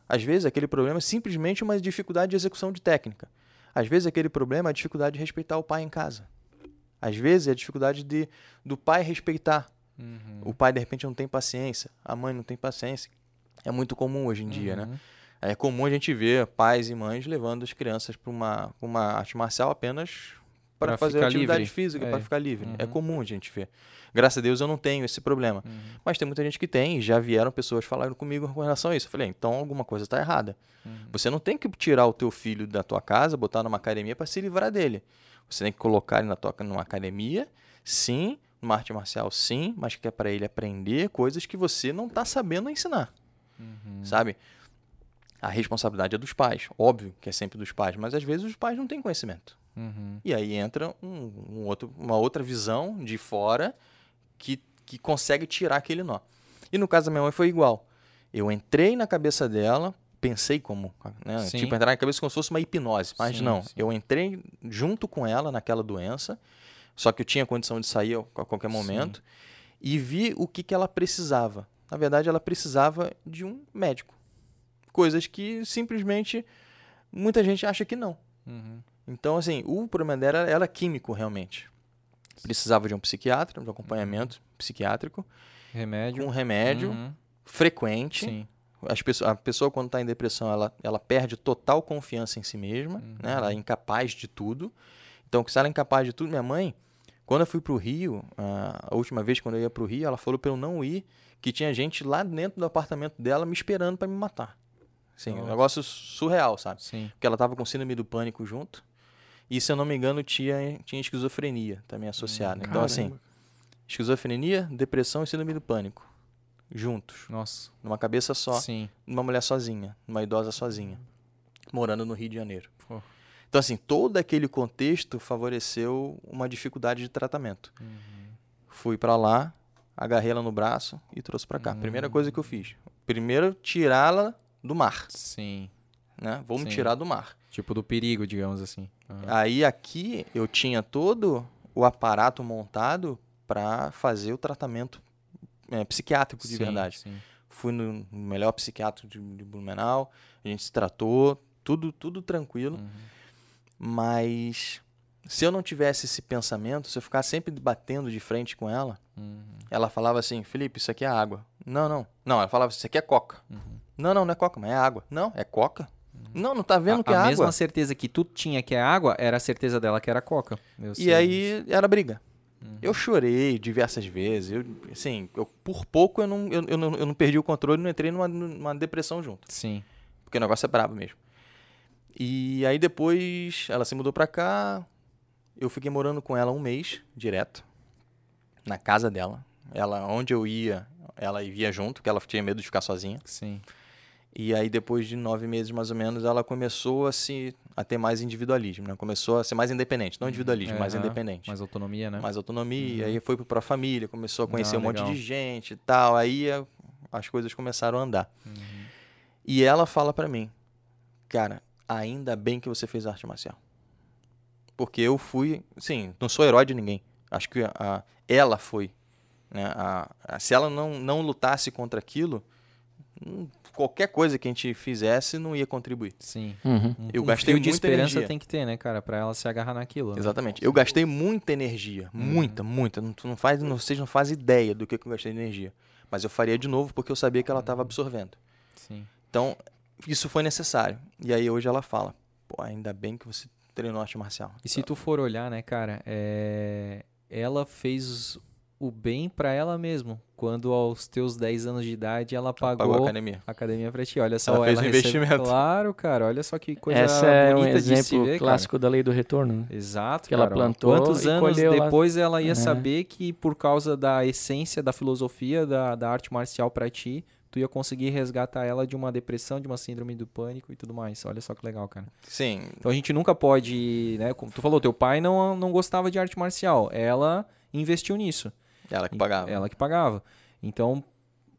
Às vezes aquele problema é simplesmente uma dificuldade de execução de técnica. Às vezes aquele problema é a dificuldade de respeitar o pai em casa. Às vezes é a dificuldade de, do pai respeitar. Uhum. O pai de repente não tem paciência, a mãe não tem paciência. É muito comum hoje em dia, né? Uhum. É comum a gente ver pais e mães levando as crianças para uma, uma arte marcial apenas para fazer atividade livre. física, É. para ficar livre. É Uhum. comum a gente ver. Graças a Deus eu não tenho esse problema. Uhum. Mas tem muita gente que tem, e já vieram pessoas falando comigo com relação a isso. Eu falei, então alguma coisa está errada. Uhum. Você não tem que tirar o teu filho da tua casa, botar numa academia para se livrar dele. Você tem que colocar ele na tua, numa academia, sim, numa arte marcial, sim, mas que é para ele aprender coisas que você não está sabendo ensinar, Uhum. sabe? A responsabilidade é dos pais, óbvio que é sempre dos pais, mas às vezes os pais não têm conhecimento. Uhum. E aí entra um, um outro, uma outra visão de fora que, que consegue tirar aquele nó. E no caso da minha mãe foi igual. Eu entrei na cabeça dela, pensei como, né? Sim. Tipo, entrar na cabeça como se fosse uma hipnose. Mas Sim, não, sim. eu entrei junto com ela naquela doença, só que eu tinha condição de sair a qualquer Sim. momento, e vi o que, que ela precisava. Na verdade, ela precisava de um médico. Coisas que simplesmente muita gente acha que não. Uhum. Então, assim, o problema dela era químico, realmente. Precisava de um psiquiatra, de um acompanhamento psiquiátrico, Remédio. um remédio Uhum. frequente. Sim. As pessoas, a pessoa, quando está em depressão, ela, ela perde total confiança em si mesma, né? Ela é incapaz de tudo. Então, se ela é incapaz de tudo, minha mãe, quando eu fui para o Rio, a última vez quando eu ia para o Rio, ela falou para eu não ir, que tinha gente lá dentro do apartamento dela me esperando para me matar. Assim, um negócio surreal, sabe? Sim. Porque ela tava com síndrome do pânico junto. E, se eu não me engano, tinha, tinha esquizofrenia também associada. então, assim, esquizofrenia, depressão e síndrome do pânico. Juntos. Nossa. Numa cabeça só. Sim. Numa mulher sozinha. Numa idosa sozinha. Morando no Rio de Janeiro. Pô. Então, assim, todo aquele contexto favoreceu uma dificuldade de tratamento. Uhum. Fui pra lá, agarrei ela no braço e trouxe pra cá. Primeira coisa que eu fiz. Primeiro, tirá-la do mar, Sim. né? Vamos Sim. tirar do mar. Tipo do perigo, digamos assim. Aham. Aí aqui eu tinha todo o aparato montado para fazer o tratamento é, psiquiátrico de Sim, verdade. Sim. Fui no melhor psiquiatra de, de Blumenau, a gente se tratou, tudo, tudo tranquilo. Uhum. Mas se eu não tivesse esse pensamento, se eu ficar sempre batendo de frente com ela, Uhum. ela falava assim, Felipe, isso aqui é água. Não, não. Não, ela falava, isso aqui é coca. Uhum. Não, não, não é coca, mas é água. Não, é coca. Não, não tá vendo a, que é a água. mesma certeza que tu tinha que é água, era a certeza dela que era coca. E sei aí era briga. Uhum. Eu chorei diversas vezes. Eu, assim, eu, por pouco eu não, eu, eu não, eu não perdi o controle, não entrei numa, numa depressão junto. Sim. Porque o negócio é brabo mesmo. E aí depois ela se mudou pra cá. Eu fiquei morando com ela um mês direto. Na casa dela. Ela, onde eu ia, ela ia junto, porque ela tinha medo de ficar sozinha. Sim. E aí, depois de nove meses mais ou menos, ela começou a se a ter mais individualismo, né? Começou a ser mais independente, não individualismo, mais Aham. independente. Mais autonomia, né? mais autonomia, aí foi para família, começou a conhecer Ah, um monte legal. de gente e tal, aí a- as coisas começaram a andar. Uhum. E ela fala pra mim, cara, ainda bem que você fez arte marcial. Porque eu fui, sim, não sou herói de ninguém. Acho que a, ela foi, né? A- a- se ela não, não lutasse contra aquilo, hum, qualquer coisa que a gente fizesse não ia contribuir. Sim. Uhum. Um- Eu um gastei fio de muita esperança energia. tem que ter, né, cara? Pra ela se agarrar naquilo. né? Exatamente. Eu gastei muita energia. Uhum. Muita, muita. Não, tu não faz, não, vocês não fazem ideia do que, que eu gastei de energia. Mas eu faria de novo porque eu sabia que ela estava absorvendo. Sim. Então, isso foi necessário. E aí hoje ela fala: pô, ainda bem que você treinou arte marcial. E se tu for olhar, né, cara, é... ela fez o bem pra ela mesmo. Quando aos teus 10 anos de idade ela pagou, Pagou a academia. a academia pra ti. Olha só, Ela fez um recebe- investimento. Claro, cara. Olha só que coisa Essa é um exemplo ver, clássico da lei do retorno. né? cara. Exato, que ela cara. plantou Quantos e anos depois ela ia É. saber que por causa da essência, da filosofia da, da arte marcial pra ti, tu ia conseguir resgatar ela de uma depressão, de uma síndrome do pânico e tudo mais. Olha só que legal, cara. Sim, Então a gente nunca pode, né? Como tu falou, teu pai não, não gostava de arte marcial. Ela investiu nisso. Ela que pagava. Ela que pagava. Então,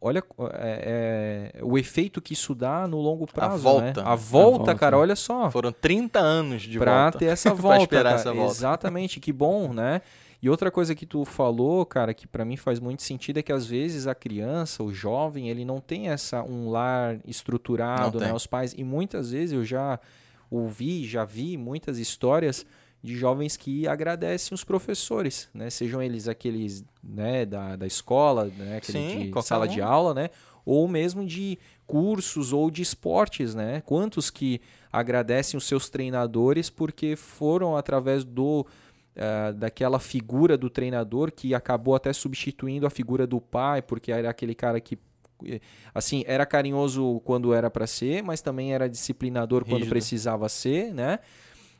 olha é, é, o efeito que isso dá no longo prazo. volta, né? A volta, volta. cara, olha só. Foram 30 anos de pra volta. ter essa pra volta. esperar cara. essa volta. Exatamente, que bom, né? E outra coisa que tu falou, cara, que pra mim faz muito sentido é que às vezes a criança, o jovem, ele não tem essa um lar estruturado, né? Os pais e muitas vezes eu já ouvi, já vi muitas histórias de jovens que agradecem os professores, né? Sejam eles aqueles, né, da, da escola, né, Sim, de sala um. de aula, né? Ou mesmo de cursos ou de esportes, né? Quantos que agradecem os seus treinadores porque foram através do ah, daquela figura do treinador que acabou até substituindo a figura do pai, porque era aquele cara que eh, assim, era carinhoso quando era para ser, mas também era disciplinador quando Rígido. precisava ser, né?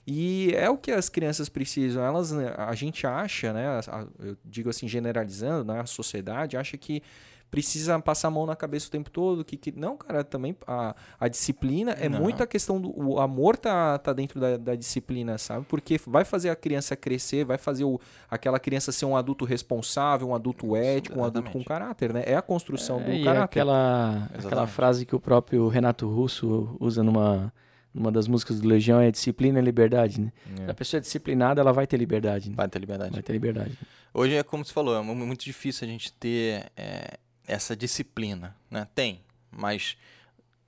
E é o que as crianças precisam. Elas, né, a gente acha, né? a- a- Eu digo assim, generalizando, né? A sociedade acha que precisa passar a mão na cabeça o tempo todo. Que, que... Não, cara, também a, a disciplina é Não. muita questão do. O amor tá, tá dentro da, da disciplina, sabe? Porque vai fazer a criança crescer, vai fazer o, aquela criança ser um adulto responsável, um adulto ético, um adulto com exatamente. caráter, né? É a construção do É, e caráter. aquela, aquela Exatamente. frase que o próprio Renato Russo usa numa, numa das músicas do Legião é disciplina e liberdade, né? É. A pessoa é disciplinada, ela vai ter liberdade. Né? Vai ter liberdade. Vai ter liberdade. Hoje é como você falou, é mu- muito difícil a gente ter é, essa disciplina, né? Tem, mas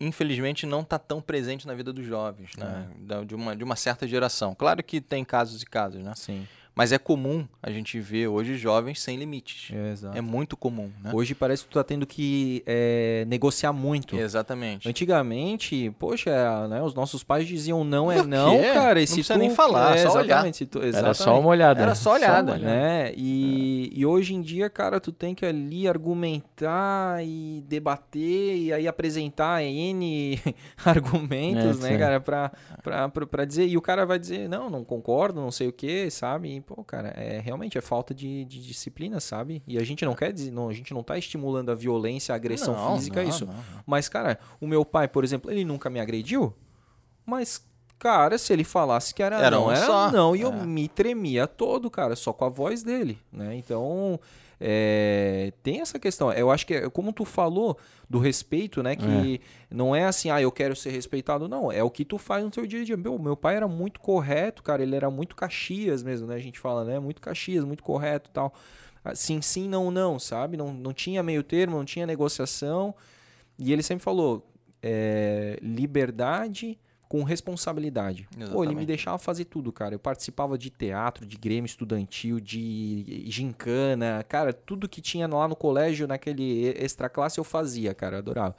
infelizmente não está tão presente na vida dos jovens, né? Da- De, uma, de uma certa geração. Claro que tem casos e casos, né? Sim, Mas é comum a gente ver hoje jovens sem limites. é. É muito comum, né? Hoje parece que tu tá tendo que é, negociar muito. Exatamente. Antigamente, poxa, né, os nossos pais diziam não é não, quê? cara. e Não se precisa tu- nem falar, é, só olhar. tu- Era só uma olhada. Era só olhada. uma né? E, e hoje em dia, cara, tu tem que ali argumentar e debater e aí apresentar N argumentos, É, né, cara, pra, pra, pra, pra dizer. E o cara vai dizer, não, não concordo, não sei o que, sabe? Pô, cara, é realmente é falta de, de disciplina, sabe? E a gente não quer dizer, não, a gente não tá estimulando a violência, a agressão Não, física, não, isso. não. Mas, cara, o meu pai, por exemplo, ele nunca me agrediu, mas, cara, se ele falasse que era, Era não, um era só. não, e eu É. me tremia todo, cara, só com a voz dele, né? Então, é, tem essa questão. Eu acho que, é, como tu falou do respeito, né? Que não é assim, ah, eu quero ser respeitado, não. É o que tu faz no teu dia a dia. Meu, meu pai era muito correto, cara, ele era muito caxias mesmo, né? A gente fala, né? Muito caxias, muito correto e tal. Sim, sim, não, não, sabe? Não, não tinha meio termo, não tinha negociação. E ele sempre falou: é, liberdade com responsabilidade. Pô, ele me Exatamente. deixava fazer tudo, cara. Eu participava de teatro, de grêmio estudantil, de gincana, cara, tudo que tinha lá no colégio, naquele extra classe eu fazia, cara, eu adorava.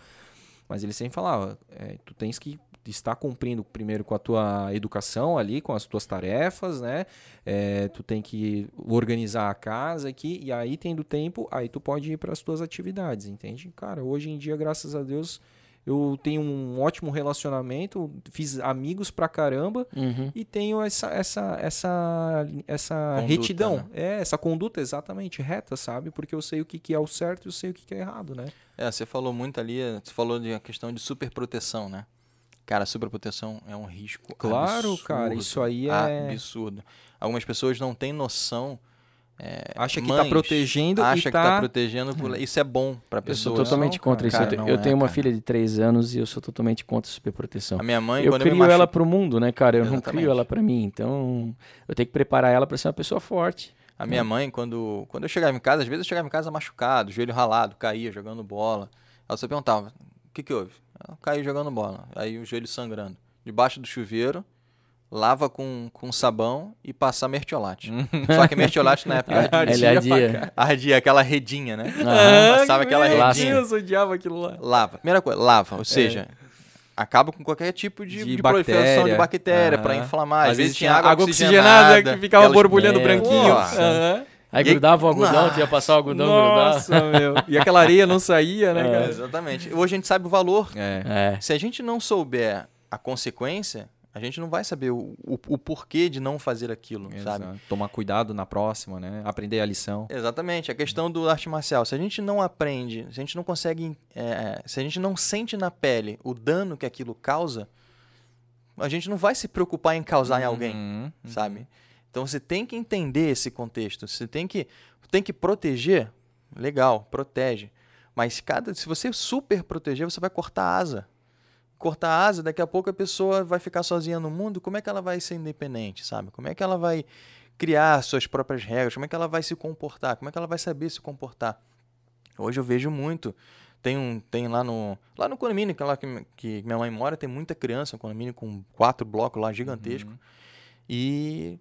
Mas ele sempre falava, é, tu tens que estar cumprindo primeiro com a tua educação ali, com as tuas tarefas, né? É, tu tem que organizar a casa aqui e aí tendo tempo, aí tu pode ir para as tuas atividades, entende? Cara, hoje em dia, graças a Deus, eu tenho um ótimo relacionamento, fiz amigos pra caramba Uhum. e tenho essa essa essa essa Conduta, retidão, né? é essa conduta exatamente reta, sabe? Porque eu sei o que, que é o certo e eu sei o que, que é errado, né? É, você falou muito ali, você falou de a questão de superproteção, né? Cara, superproteção é um risco Claro, absurdo, cara, isso aí é absurdo. Algumas pessoas não têm noção. Acha que tá mães protegendo acha e que tá tá protegendo, por- isso é bom pra Eu sou pessoa. totalmente Não, contra isso. cara, eu não é, tenho uma cara. filha de 3 anos e eu sou totalmente contra superproteção. A minha mãe, eu crio eu ela machu... pro mundo, né, cara? Eu não Exatamente. crio ela pra mim. Então, eu tenho que preparar ela pra ser uma pessoa forte. A minha mãe, quando, quando eu chegava em casa, às vezes eu chegava em casa machucado, joelho ralado, caía jogando bola. Ela só perguntava, o que que houve? Eu caí jogando bola. Aí o joelho sangrando. Debaixo do chuveiro, lava com, com sabão e passar mertiolate. Só que mertiolate na época ardia. Adia. ardia aquela redinha, né? Aham. Passava aquela meu redinha. Deus, eu odiava aquilo lá. Lava. Primeira coisa, lava. Ou seja, acaba com qualquer tipo de, É. De de proliferação de bactéria. Aham. inflamar. Às, vezes tinha água água oxigenada, oxigenada. que ficava borbulhando Meu branquinho. Aí E grudava o algodão, Ah. tu ia passar o algodão grudar. Nossa, meu. E aquela areia não saía, né, É, cara? exatamente. Hoje a gente sabe o valor. É. É. Se a gente não souber a consequência, a gente não vai saber o, o, o porquê de não fazer aquilo, sabe? Exato. Tomar cuidado na próxima, né? Aprender a lição. Exatamente, a questão do arte marcial. Se a gente não aprende, se a gente não consegue, é, se a gente não sente na pele o dano que aquilo causa, a gente não vai se preocupar em causar em alguém, Uhum, sabe? Então você tem que entender esse contexto. Você tem que, tem que proteger, legal, protege. Mas cada, se você super proteger, você vai cortar a asa. Cortar a asa, daqui a pouco a pessoa vai ficar sozinha no mundo. Como é que ela vai ser independente, sabe? Como é que ela vai criar suas próprias regras? Como é que ela vai se comportar? Como é que ela vai saber se comportar? Hoje eu vejo muito. Tem um, tem lá no, lá no condomínio que, lá que, que minha mãe mora, tem muita criança, um condomínio com quatro blocos lá gigantesco. E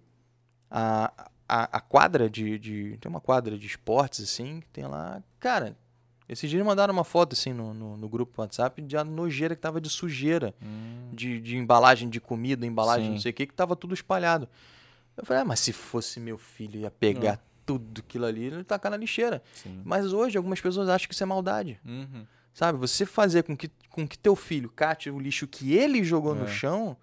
a, a, a quadra de, de. Tem uma quadra de esportes, assim, que tem lá. Cara, esses dias mandaram uma foto, assim, no, no, no grupo WhatsApp de a nojeira que tava de sujeira, de, de embalagem de comida, embalagem Sim. não sei o que, que tava tudo espalhado. Eu falei, ah, mas se fosse meu filho, ia pegar tudo aquilo ali e tacar na lixeira. Sim. Mas hoje algumas pessoas acham que isso é maldade. Uhum. Sabe? Você fazer com que, com que teu filho cate o lixo que ele jogou no É. chão,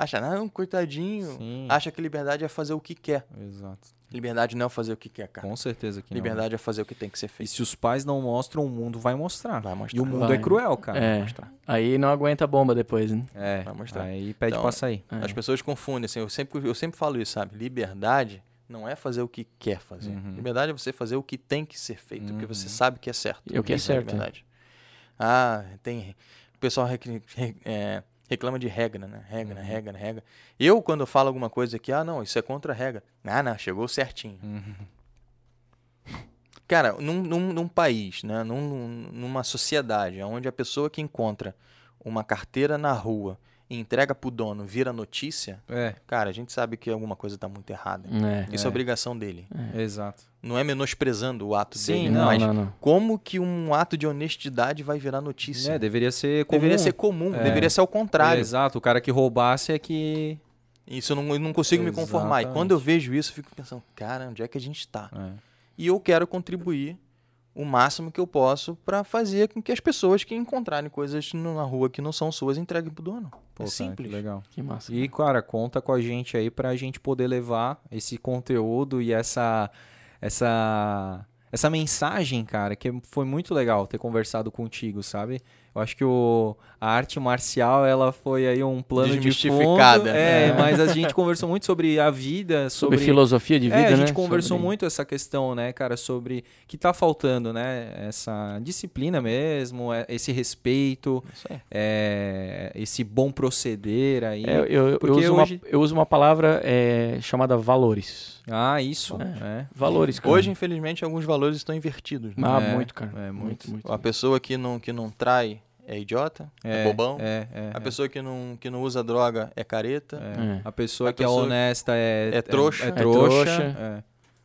Acha, não, coitadinho. Sim. Acha que liberdade é fazer o que quer. Exato. Liberdade não é fazer o que quer, cara. Com certeza que não. Liberdade é fazer o que tem que ser E feito. se os pais não mostram, o mundo vai mostrar. Vai mostrar. E o mundo Vai. é cruel, cara. É. mostrar. Aí não aguenta a bomba depois, né? É, Vai mostrar. aí pede Então, pra sair. É. As pessoas confundem, assim, eu sempre, eu sempre falo isso, sabe? Liberdade não é fazer o que quer fazer. Uhum. Liberdade é você fazer o que tem que ser feito, porque você Uhum. sabe que é certo. E o que é Isso certo, é. liberdade. Ah, tem. O pessoal é, reclama de regra, né? Regra, Uhum. regra, regra. Eu, quando falo alguma coisa aqui, ah, não, isso é contra a regra. Ah, não, chegou certinho. Uhum. Cara, num, num, num país, né? Num- numa sociedade onde a pessoa que encontra uma carteira na rua e entrega pro dono vira notícia, É, cara, a gente sabe que alguma coisa tá muito errada. É. Isso é, obrigação dele. exato. Não é menosprezando o ato Sim, dele, não, mas não, não. como que um ato de honestidade vai virar notícia? É, deveria ser comum. Deveria ser comum, É. deveria ser ao contrário. Exato, o cara que roubasse é que... Isso eu não, eu não consigo me conformar. E Exatamente. quando eu vejo isso, eu fico pensando, cara, onde é que a gente tá? É. E eu quero contribuir o máximo que eu posso para fazer com que as pessoas que encontrarem coisas na rua que não são suas entreguem pro dono. Pô, é cara, simples. que legal. Que massa. E, cara, conta com a gente aí pra gente poder levar esse conteúdo e essa essa essa mensagem, cara, que foi muito legal ter conversado contigo, sabe? Eu acho que o, a arte marcial, ela foi aí um plano de fundo. Desmistificada, É, né? mas a gente conversou muito sobre a vida, Sobre, sobre... filosofia de vida, É, a né? gente conversou Sobre- muito essa questão, né, cara, sobre que tá faltando, né, essa disciplina mesmo, é- esse respeito, é, esse bom proceder aí. É, eu, eu, uso hoje- uma, eu uso uma palavra é, chamada valores. Ah, isso. É. É. Valores, cara. Hoje, infelizmente, alguns valores estão invertidos. né? Ah, É, muito, cara. é, muito. muito, muito. A pessoa que não, que não trai é idiota, é, bobão. É, é, A é. pessoa que não, que não usa droga é careta. É. É. A pessoa A que é pessoa honesta é, é trouxa. É, É trouxa. é.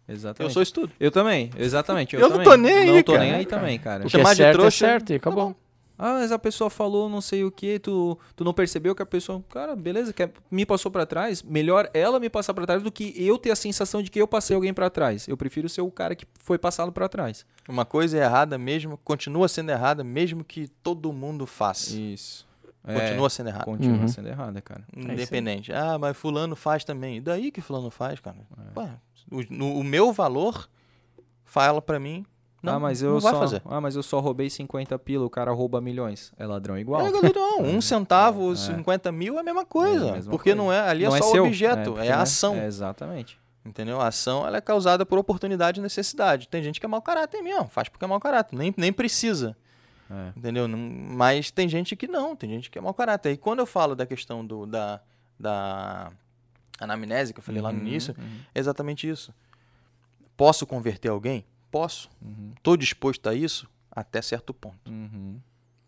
Eu Exatamente. sou isso tudo. Eu também, exatamente. Eu, Eu não também. tô nem aí, Não tô cara. nem aí também, cara. O que chamar é de trouxa- é certo e acabou. Ah, mas a pessoa falou não sei o que, tu, tu não percebeu que a pessoa, cara, beleza, quer, me passou pra trás, melhor ela me passar pra trás do que eu ter a sensação de que eu passei alguém pra trás. Eu prefiro ser o cara que foi passado pra trás. Uma coisa é errada mesmo, continua sendo errada, mesmo que todo mundo faça. Isso. Continua sendo errado. continua Uhum. sendo errada, cara. Independente. Ah, mas fulano faz também. E daí que fulano faz, cara? É. Ué, o, no- o meu valor fala pra mim. Não, ah, mas eu não vai só, fazer. Ah, mas eu só roubei 50 pila, o cara rouba milhões. É ladrão igual. É, galera, não, um centavo, É. 50 mil é a mesma coisa. É a mesma porque coisa. não é, ali é Não só seu. o objeto, é, a ação. É, exatamente. Entendeu? A ação ela é causada por oportunidade e necessidade. Tem gente que é mau caráter mesmo, faz porque é mau caráter, nem, nem precisa. É. Entendeu? Mas tem gente que não, tem gente que é mau caráter. E quando eu falo da questão do, da, da anamnese, que eu falei lá no Uhum, início, uhum, é exatamente isso. Posso converter alguém? Posso. uhum, Estou disposto a isso até certo ponto. uhum.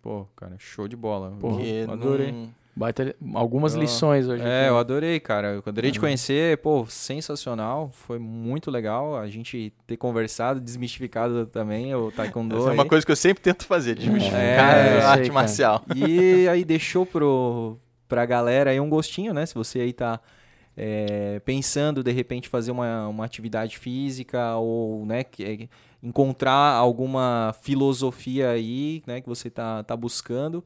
Pô, cara, show de bola. Pô, Eu Porque adorei. não- Baita, algumas Eu- lições hoje. É, aqui. eu adorei, cara. Eu adorei Uhum. te conhecer, pô, sensacional. Foi muito legal a gente ter conversado, desmistificado também o Taekwondo. Essa é uma aí. coisa que eu sempre tento fazer, desmistificar É, a sei, arte cara. marcial. E aí deixou pro, pra galera aí um gostinho, né? Se você aí tá é, pensando, de repente, fazer uma, uma atividade física ou, né, que- é, encontrar alguma filosofia aí, né, que você tá, tá buscando,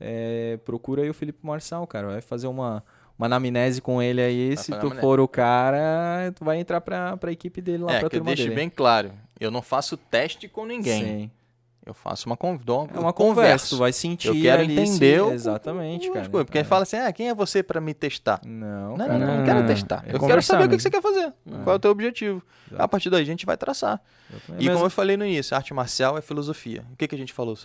é, procura aí o Felipe Marçal, cara. Vai fazer uma, uma anamnese com ele aí. Se tu anamnese. for o cara, tu vai entrar pra, pra equipe dele lá, É, pra que eu deixe dele. bem claro. Eu não faço teste com ninguém. Sim. Eu faço uma conversa. É uma conversa, tu vai sentir Eu quero ali entender se- Exatamente, cara. coisas, Porque É. ele fala assim, ah, quem é você pra me testar? Não, Não, cara. não, não, não, quero não. testar. É eu quero saber o que mesmo. você quer fazer. Qual é o teu objetivo? Exato. A partir daí a gente vai traçar. E Mas- como eu falei no início, arte marcial é filosofia. O que, que a gente falou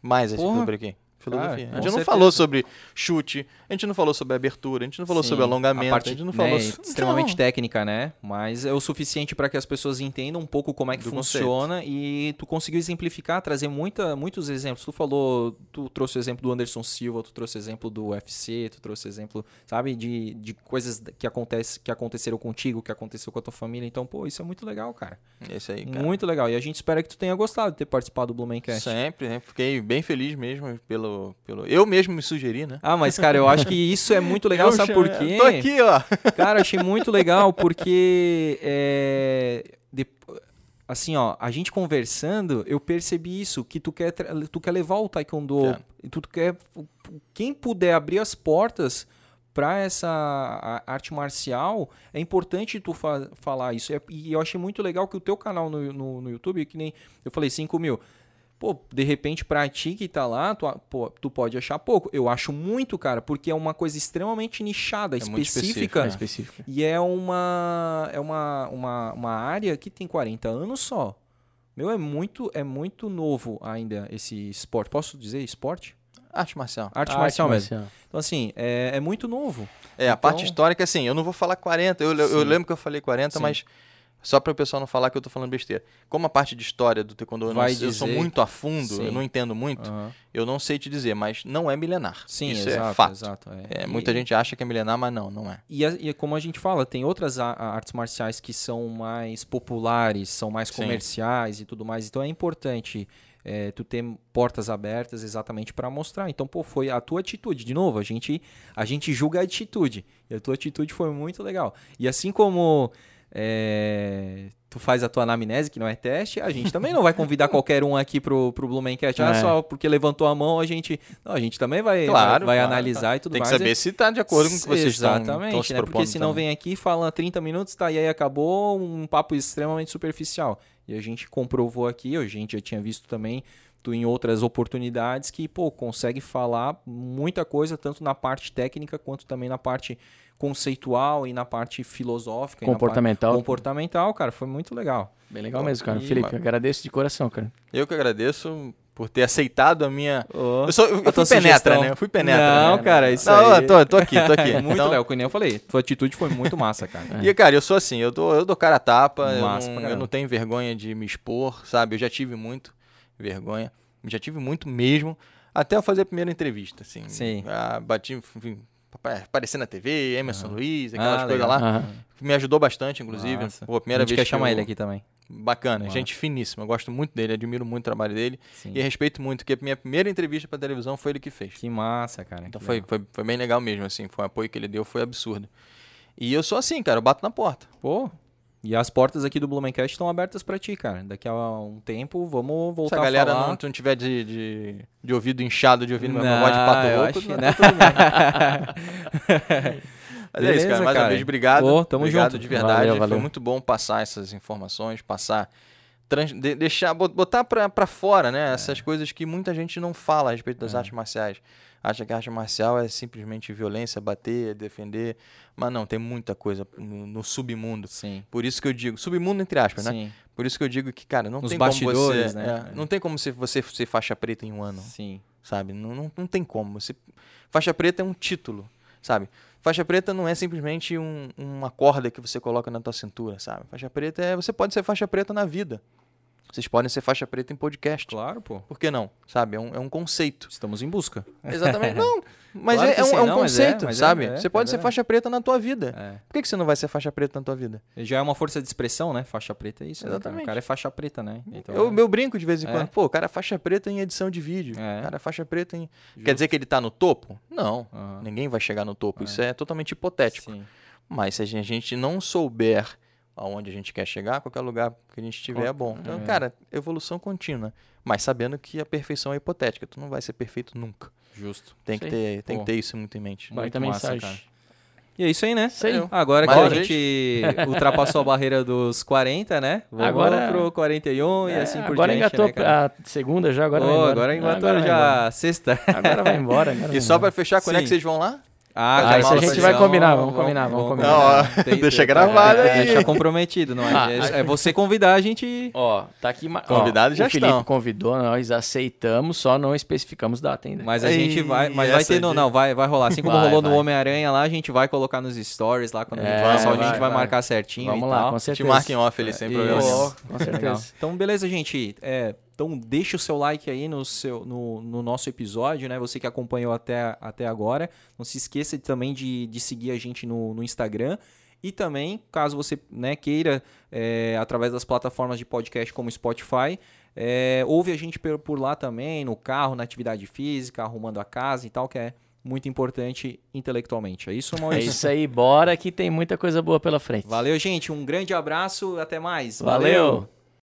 mais Porra. sobre aqui? Filosofia. Cara, a gente não certeza. falou sobre chute, a gente não falou sobre abertura, a gente não falou Sim, sobre alongamento, a parte, a gente não né, falou so- extremamente Não. técnica, né? Mas é o suficiente para que as pessoas entendam um pouco como é que Do funciona e tu conseguiu exemplificar, trazer muita, muitos exemplos. Tu falou, tu trouxe o exemplo do Anderson Silva, tu trouxe exemplo do UFC, tu trouxe exemplo, sabe, de, de coisas que, acontece, que aconteceram contigo, que aconteceu com a tua família. Então, pô, isso é muito legal, cara. Esse aí, cara. Muito legal. E a gente espera que tu tenha gostado de ter participado do Blumencast. Sempre, né? Fiquei bem feliz mesmo pelo, pelo. Eu mesmo me sugeri, né? Ah, mas, cara, eu acho que isso é muito legal, Eu sabe chamo- por quê? Tô aqui, ó. Cara, achei muito legal porque é, de- assim, ó, a gente conversando, eu percebi isso, que tu quer, tra- tu quer levar o taekwondo, e tu quer quem puder abrir as portas para essa arte marcial, é importante tu fa- falar isso. É- E eu achei muito legal que o teu canal no, no, no YouTube, que nem eu falei, 5 mil. Pô, de repente pra ti que tá lá, tu, pô, tu pode achar pouco. Eu acho muito, cara, porque é uma coisa extremamente nichada, É muito específica. É específico. E é uma é uma, uma, uma área que tem 40 anos só. Meu, é muito é muito novo ainda esse esporte. Posso dizer esporte? Arte marcial. Arte, Arte marcial mesmo. marcial. Então, assim, é, é muito novo. É, a parte Então- histórica, assim, eu não vou falar 40, eu, eu Sim. lembro que eu falei 40, Sim. mas só para o pessoal não falar que eu tô falando besteira. Como a parte de história do taekwondo eu, não, sei- eu sou dizer- muito a fundo, Sim. eu não entendo muito, Aham. eu não sei te dizer, mas não é milenar. Sim, Isso exato, é fato. exato. É, E- muita gente acha que é milenar, mas não, não é. E, e como a gente fala, tem outras artes marciais que são mais populares, são mais Sim. comerciais e tudo mais. Então é importante é, tu ter portas abertas exatamente para mostrar. Então, pô, foi a tua atitude. De novo, a gente, a gente julga a atitude. E a tua atitude foi muito legal. E assim como é, tu faz a tua anamnese, que não é teste, a gente também não vai convidar qualquer um aqui pro, pro Blumencast. Ah, É. só porque levantou a mão, a gente. Não, a gente também vai, Claro, vai, vai claro, analisar e tudo Tem que mais. saber se tá de acordo com o que vocês estão, Exatamente, estão se né? Porque senão também. vem aqui, fala 30 minutos, tá, e aí acabou um papo extremamente superficial. E a gente comprovou aqui, a gente já tinha visto também tu em outras oportunidades que, pô, consegue falar muita coisa, tanto na parte técnica quanto também na parte conceitual e na parte filosófica. e na Comportamental. parte comportamental, cara, foi muito legal. Bem legal mesmo, cara. E- Felipe, agradeço de coração, cara. Eu que agradeço por ter aceitado a minha... Ô, Eu, sou, eu, eu fui penetra, sugestão. né? Eu fui penetra. Não, né? cara, isso Não, aí... eu tô, tô aqui, tô aqui. É muito Então, legal, que nem eu falei. Tua atitude foi muito massa, cara. E, cara, eu sou assim, eu dou, eu dou cara a tapa, eu Massa pra não, eu não tenho vergonha de me expor, sabe? Eu já tive muito vergonha, já tive muito mesmo, até eu fazer a primeira entrevista, assim. Sim. Ah, bati, enfim, aparecer na TV, Emerson Luiz, aquelas Ah, coisas legal. lá. Me ajudou bastante, inclusive. Pô, a primeira a gente vez quer que chamar eu- ele aqui também. Bacana, Massa. gente finíssima, eu gosto muito dele, admiro muito o trabalho dele Sim. e respeito muito, porque a minha primeira entrevista pra televisão foi ele que fez. Que massa, cara. Então foi, foi, foi bem legal mesmo, assim, foi o apoio que ele deu, foi absurdo. E eu sou assim, cara, eu bato na porta. Pô, e as portas aqui do Blumencast estão abertas pra ti, cara. Daqui a um tempo, vamos Se voltar a galera a falar. não, não tiver de, de, de ouvido inchado de ouvindo minha Não, voz de pato eu louco, acho bem. Mas é isso, Beleza, cara. Mais cara. uma vez, obrigado. Ô, tamo obrigado junto. de verdade. Valeu, Foi valeu. muito bom passar essas informações, passar. trans- de- deixar, bot- botar pra, pra fora, É. né? Essas coisas que muita gente não fala a respeito das artes marciais. Acha que a arte marcial é simplesmente violência, bater, defender. Mas não, tem muita coisa no, no submundo. Sim. Por isso que eu digo, submundo entre aspas, né? Sim, Por isso que eu digo que, cara, não Nos tem como você. né? é, não tem como se você ser faixa preta em um ano sim. sabe? Não, não, não tem como. Você... Faixa preta é um título, sabe? Faixa preta não é simplesmente um- uma corda que você coloca na tua cintura, sabe? Faixa preta é... Você pode ser faixa preta na vida. Vocês podem ser faixa preta em podcast. Claro, pô. Por que não? Sabe? É um, é um conceito. Estamos em busca. Exatamente. Não, mas Claro é, é um, é um não, mas é, conceito, mas é, sabe? é, você pode ser faixa preta na tua vida. Por que, que você não vai ser faixa preta na tua vida? Já é uma força de expressão, né? Faixa preta é isso. né? Exatamente. o cara é faixa preta, né? Então, eu, meu brinco de vez em quando. Pô, o cara é faixa preta em edição de vídeo. É. O cara é faixa preta em. Justo. Quer dizer que ele tá no topo? Não. Aham. Ninguém vai chegar no topo. Isso é totalmente hipotético. Sim. Mas se a gente não souber aonde a gente quer chegar, qualquer lugar que a gente estiver é bom. Então, É. cara, evolução contínua. Mas sabendo que a perfeição é hipotética. Tu não vai ser perfeito nunca. Justo. Tem, que Sei. ter, tem Pô. que ter isso muito em mente. Baita Muito massa, mensagem. cara. E é isso aí, né? Isso aí. Agora Mais que a gente ultrapassou a barreira dos 40, né? Vamos Agora- pro 41 e É, assim por agora diante, engatou né, a segunda já, agora embora. agora engatou Agora já a sexta. Agora vai embora. agora E vai só pra fechar, quando é que Sim. vocês vão lá? Ah, Faz já a gente pra vai combinar, vamos combinar, vamos combinar. Não, ó, deixa gravado é, aí. Deixa comprometido, não é? Ah, é, é você convidar a gente. Ó, tá aqui. Convidados ó, já o Felipe estão. convidou, nós aceitamos, só não especificamos data ainda. Mas a gente vai. Mas vai ter. Não, de- não, vai, vai rolar. Assim como Vai, rolou no vai. Homem-Aranha lá, a gente vai colocar nos stories lá quando a gente É, vai lançar, a gente vai, marcar certinho. Vamos lá, tal. com Te certeza. marquem off ali, sem Isso. problema nenhum. Ó, com certeza. Então, beleza, gente. É, então, deixa o seu like aí no, seu, no, no nosso episódio, né? Você que acompanhou até, até agora. Não se esqueça também de, de seguir a gente no, no Instagram. E também, caso você né, queira, é, através das plataformas de podcast como Spotify, é, ouve a gente por, por lá também, no carro, na atividade física, arrumando a casa e tal, que é muito importante intelectualmente. É isso, É Maurício? isso aí, bora que tem muita coisa boa pela frente. Valeu, gente. Um grande abraço. Até mais. Valeu.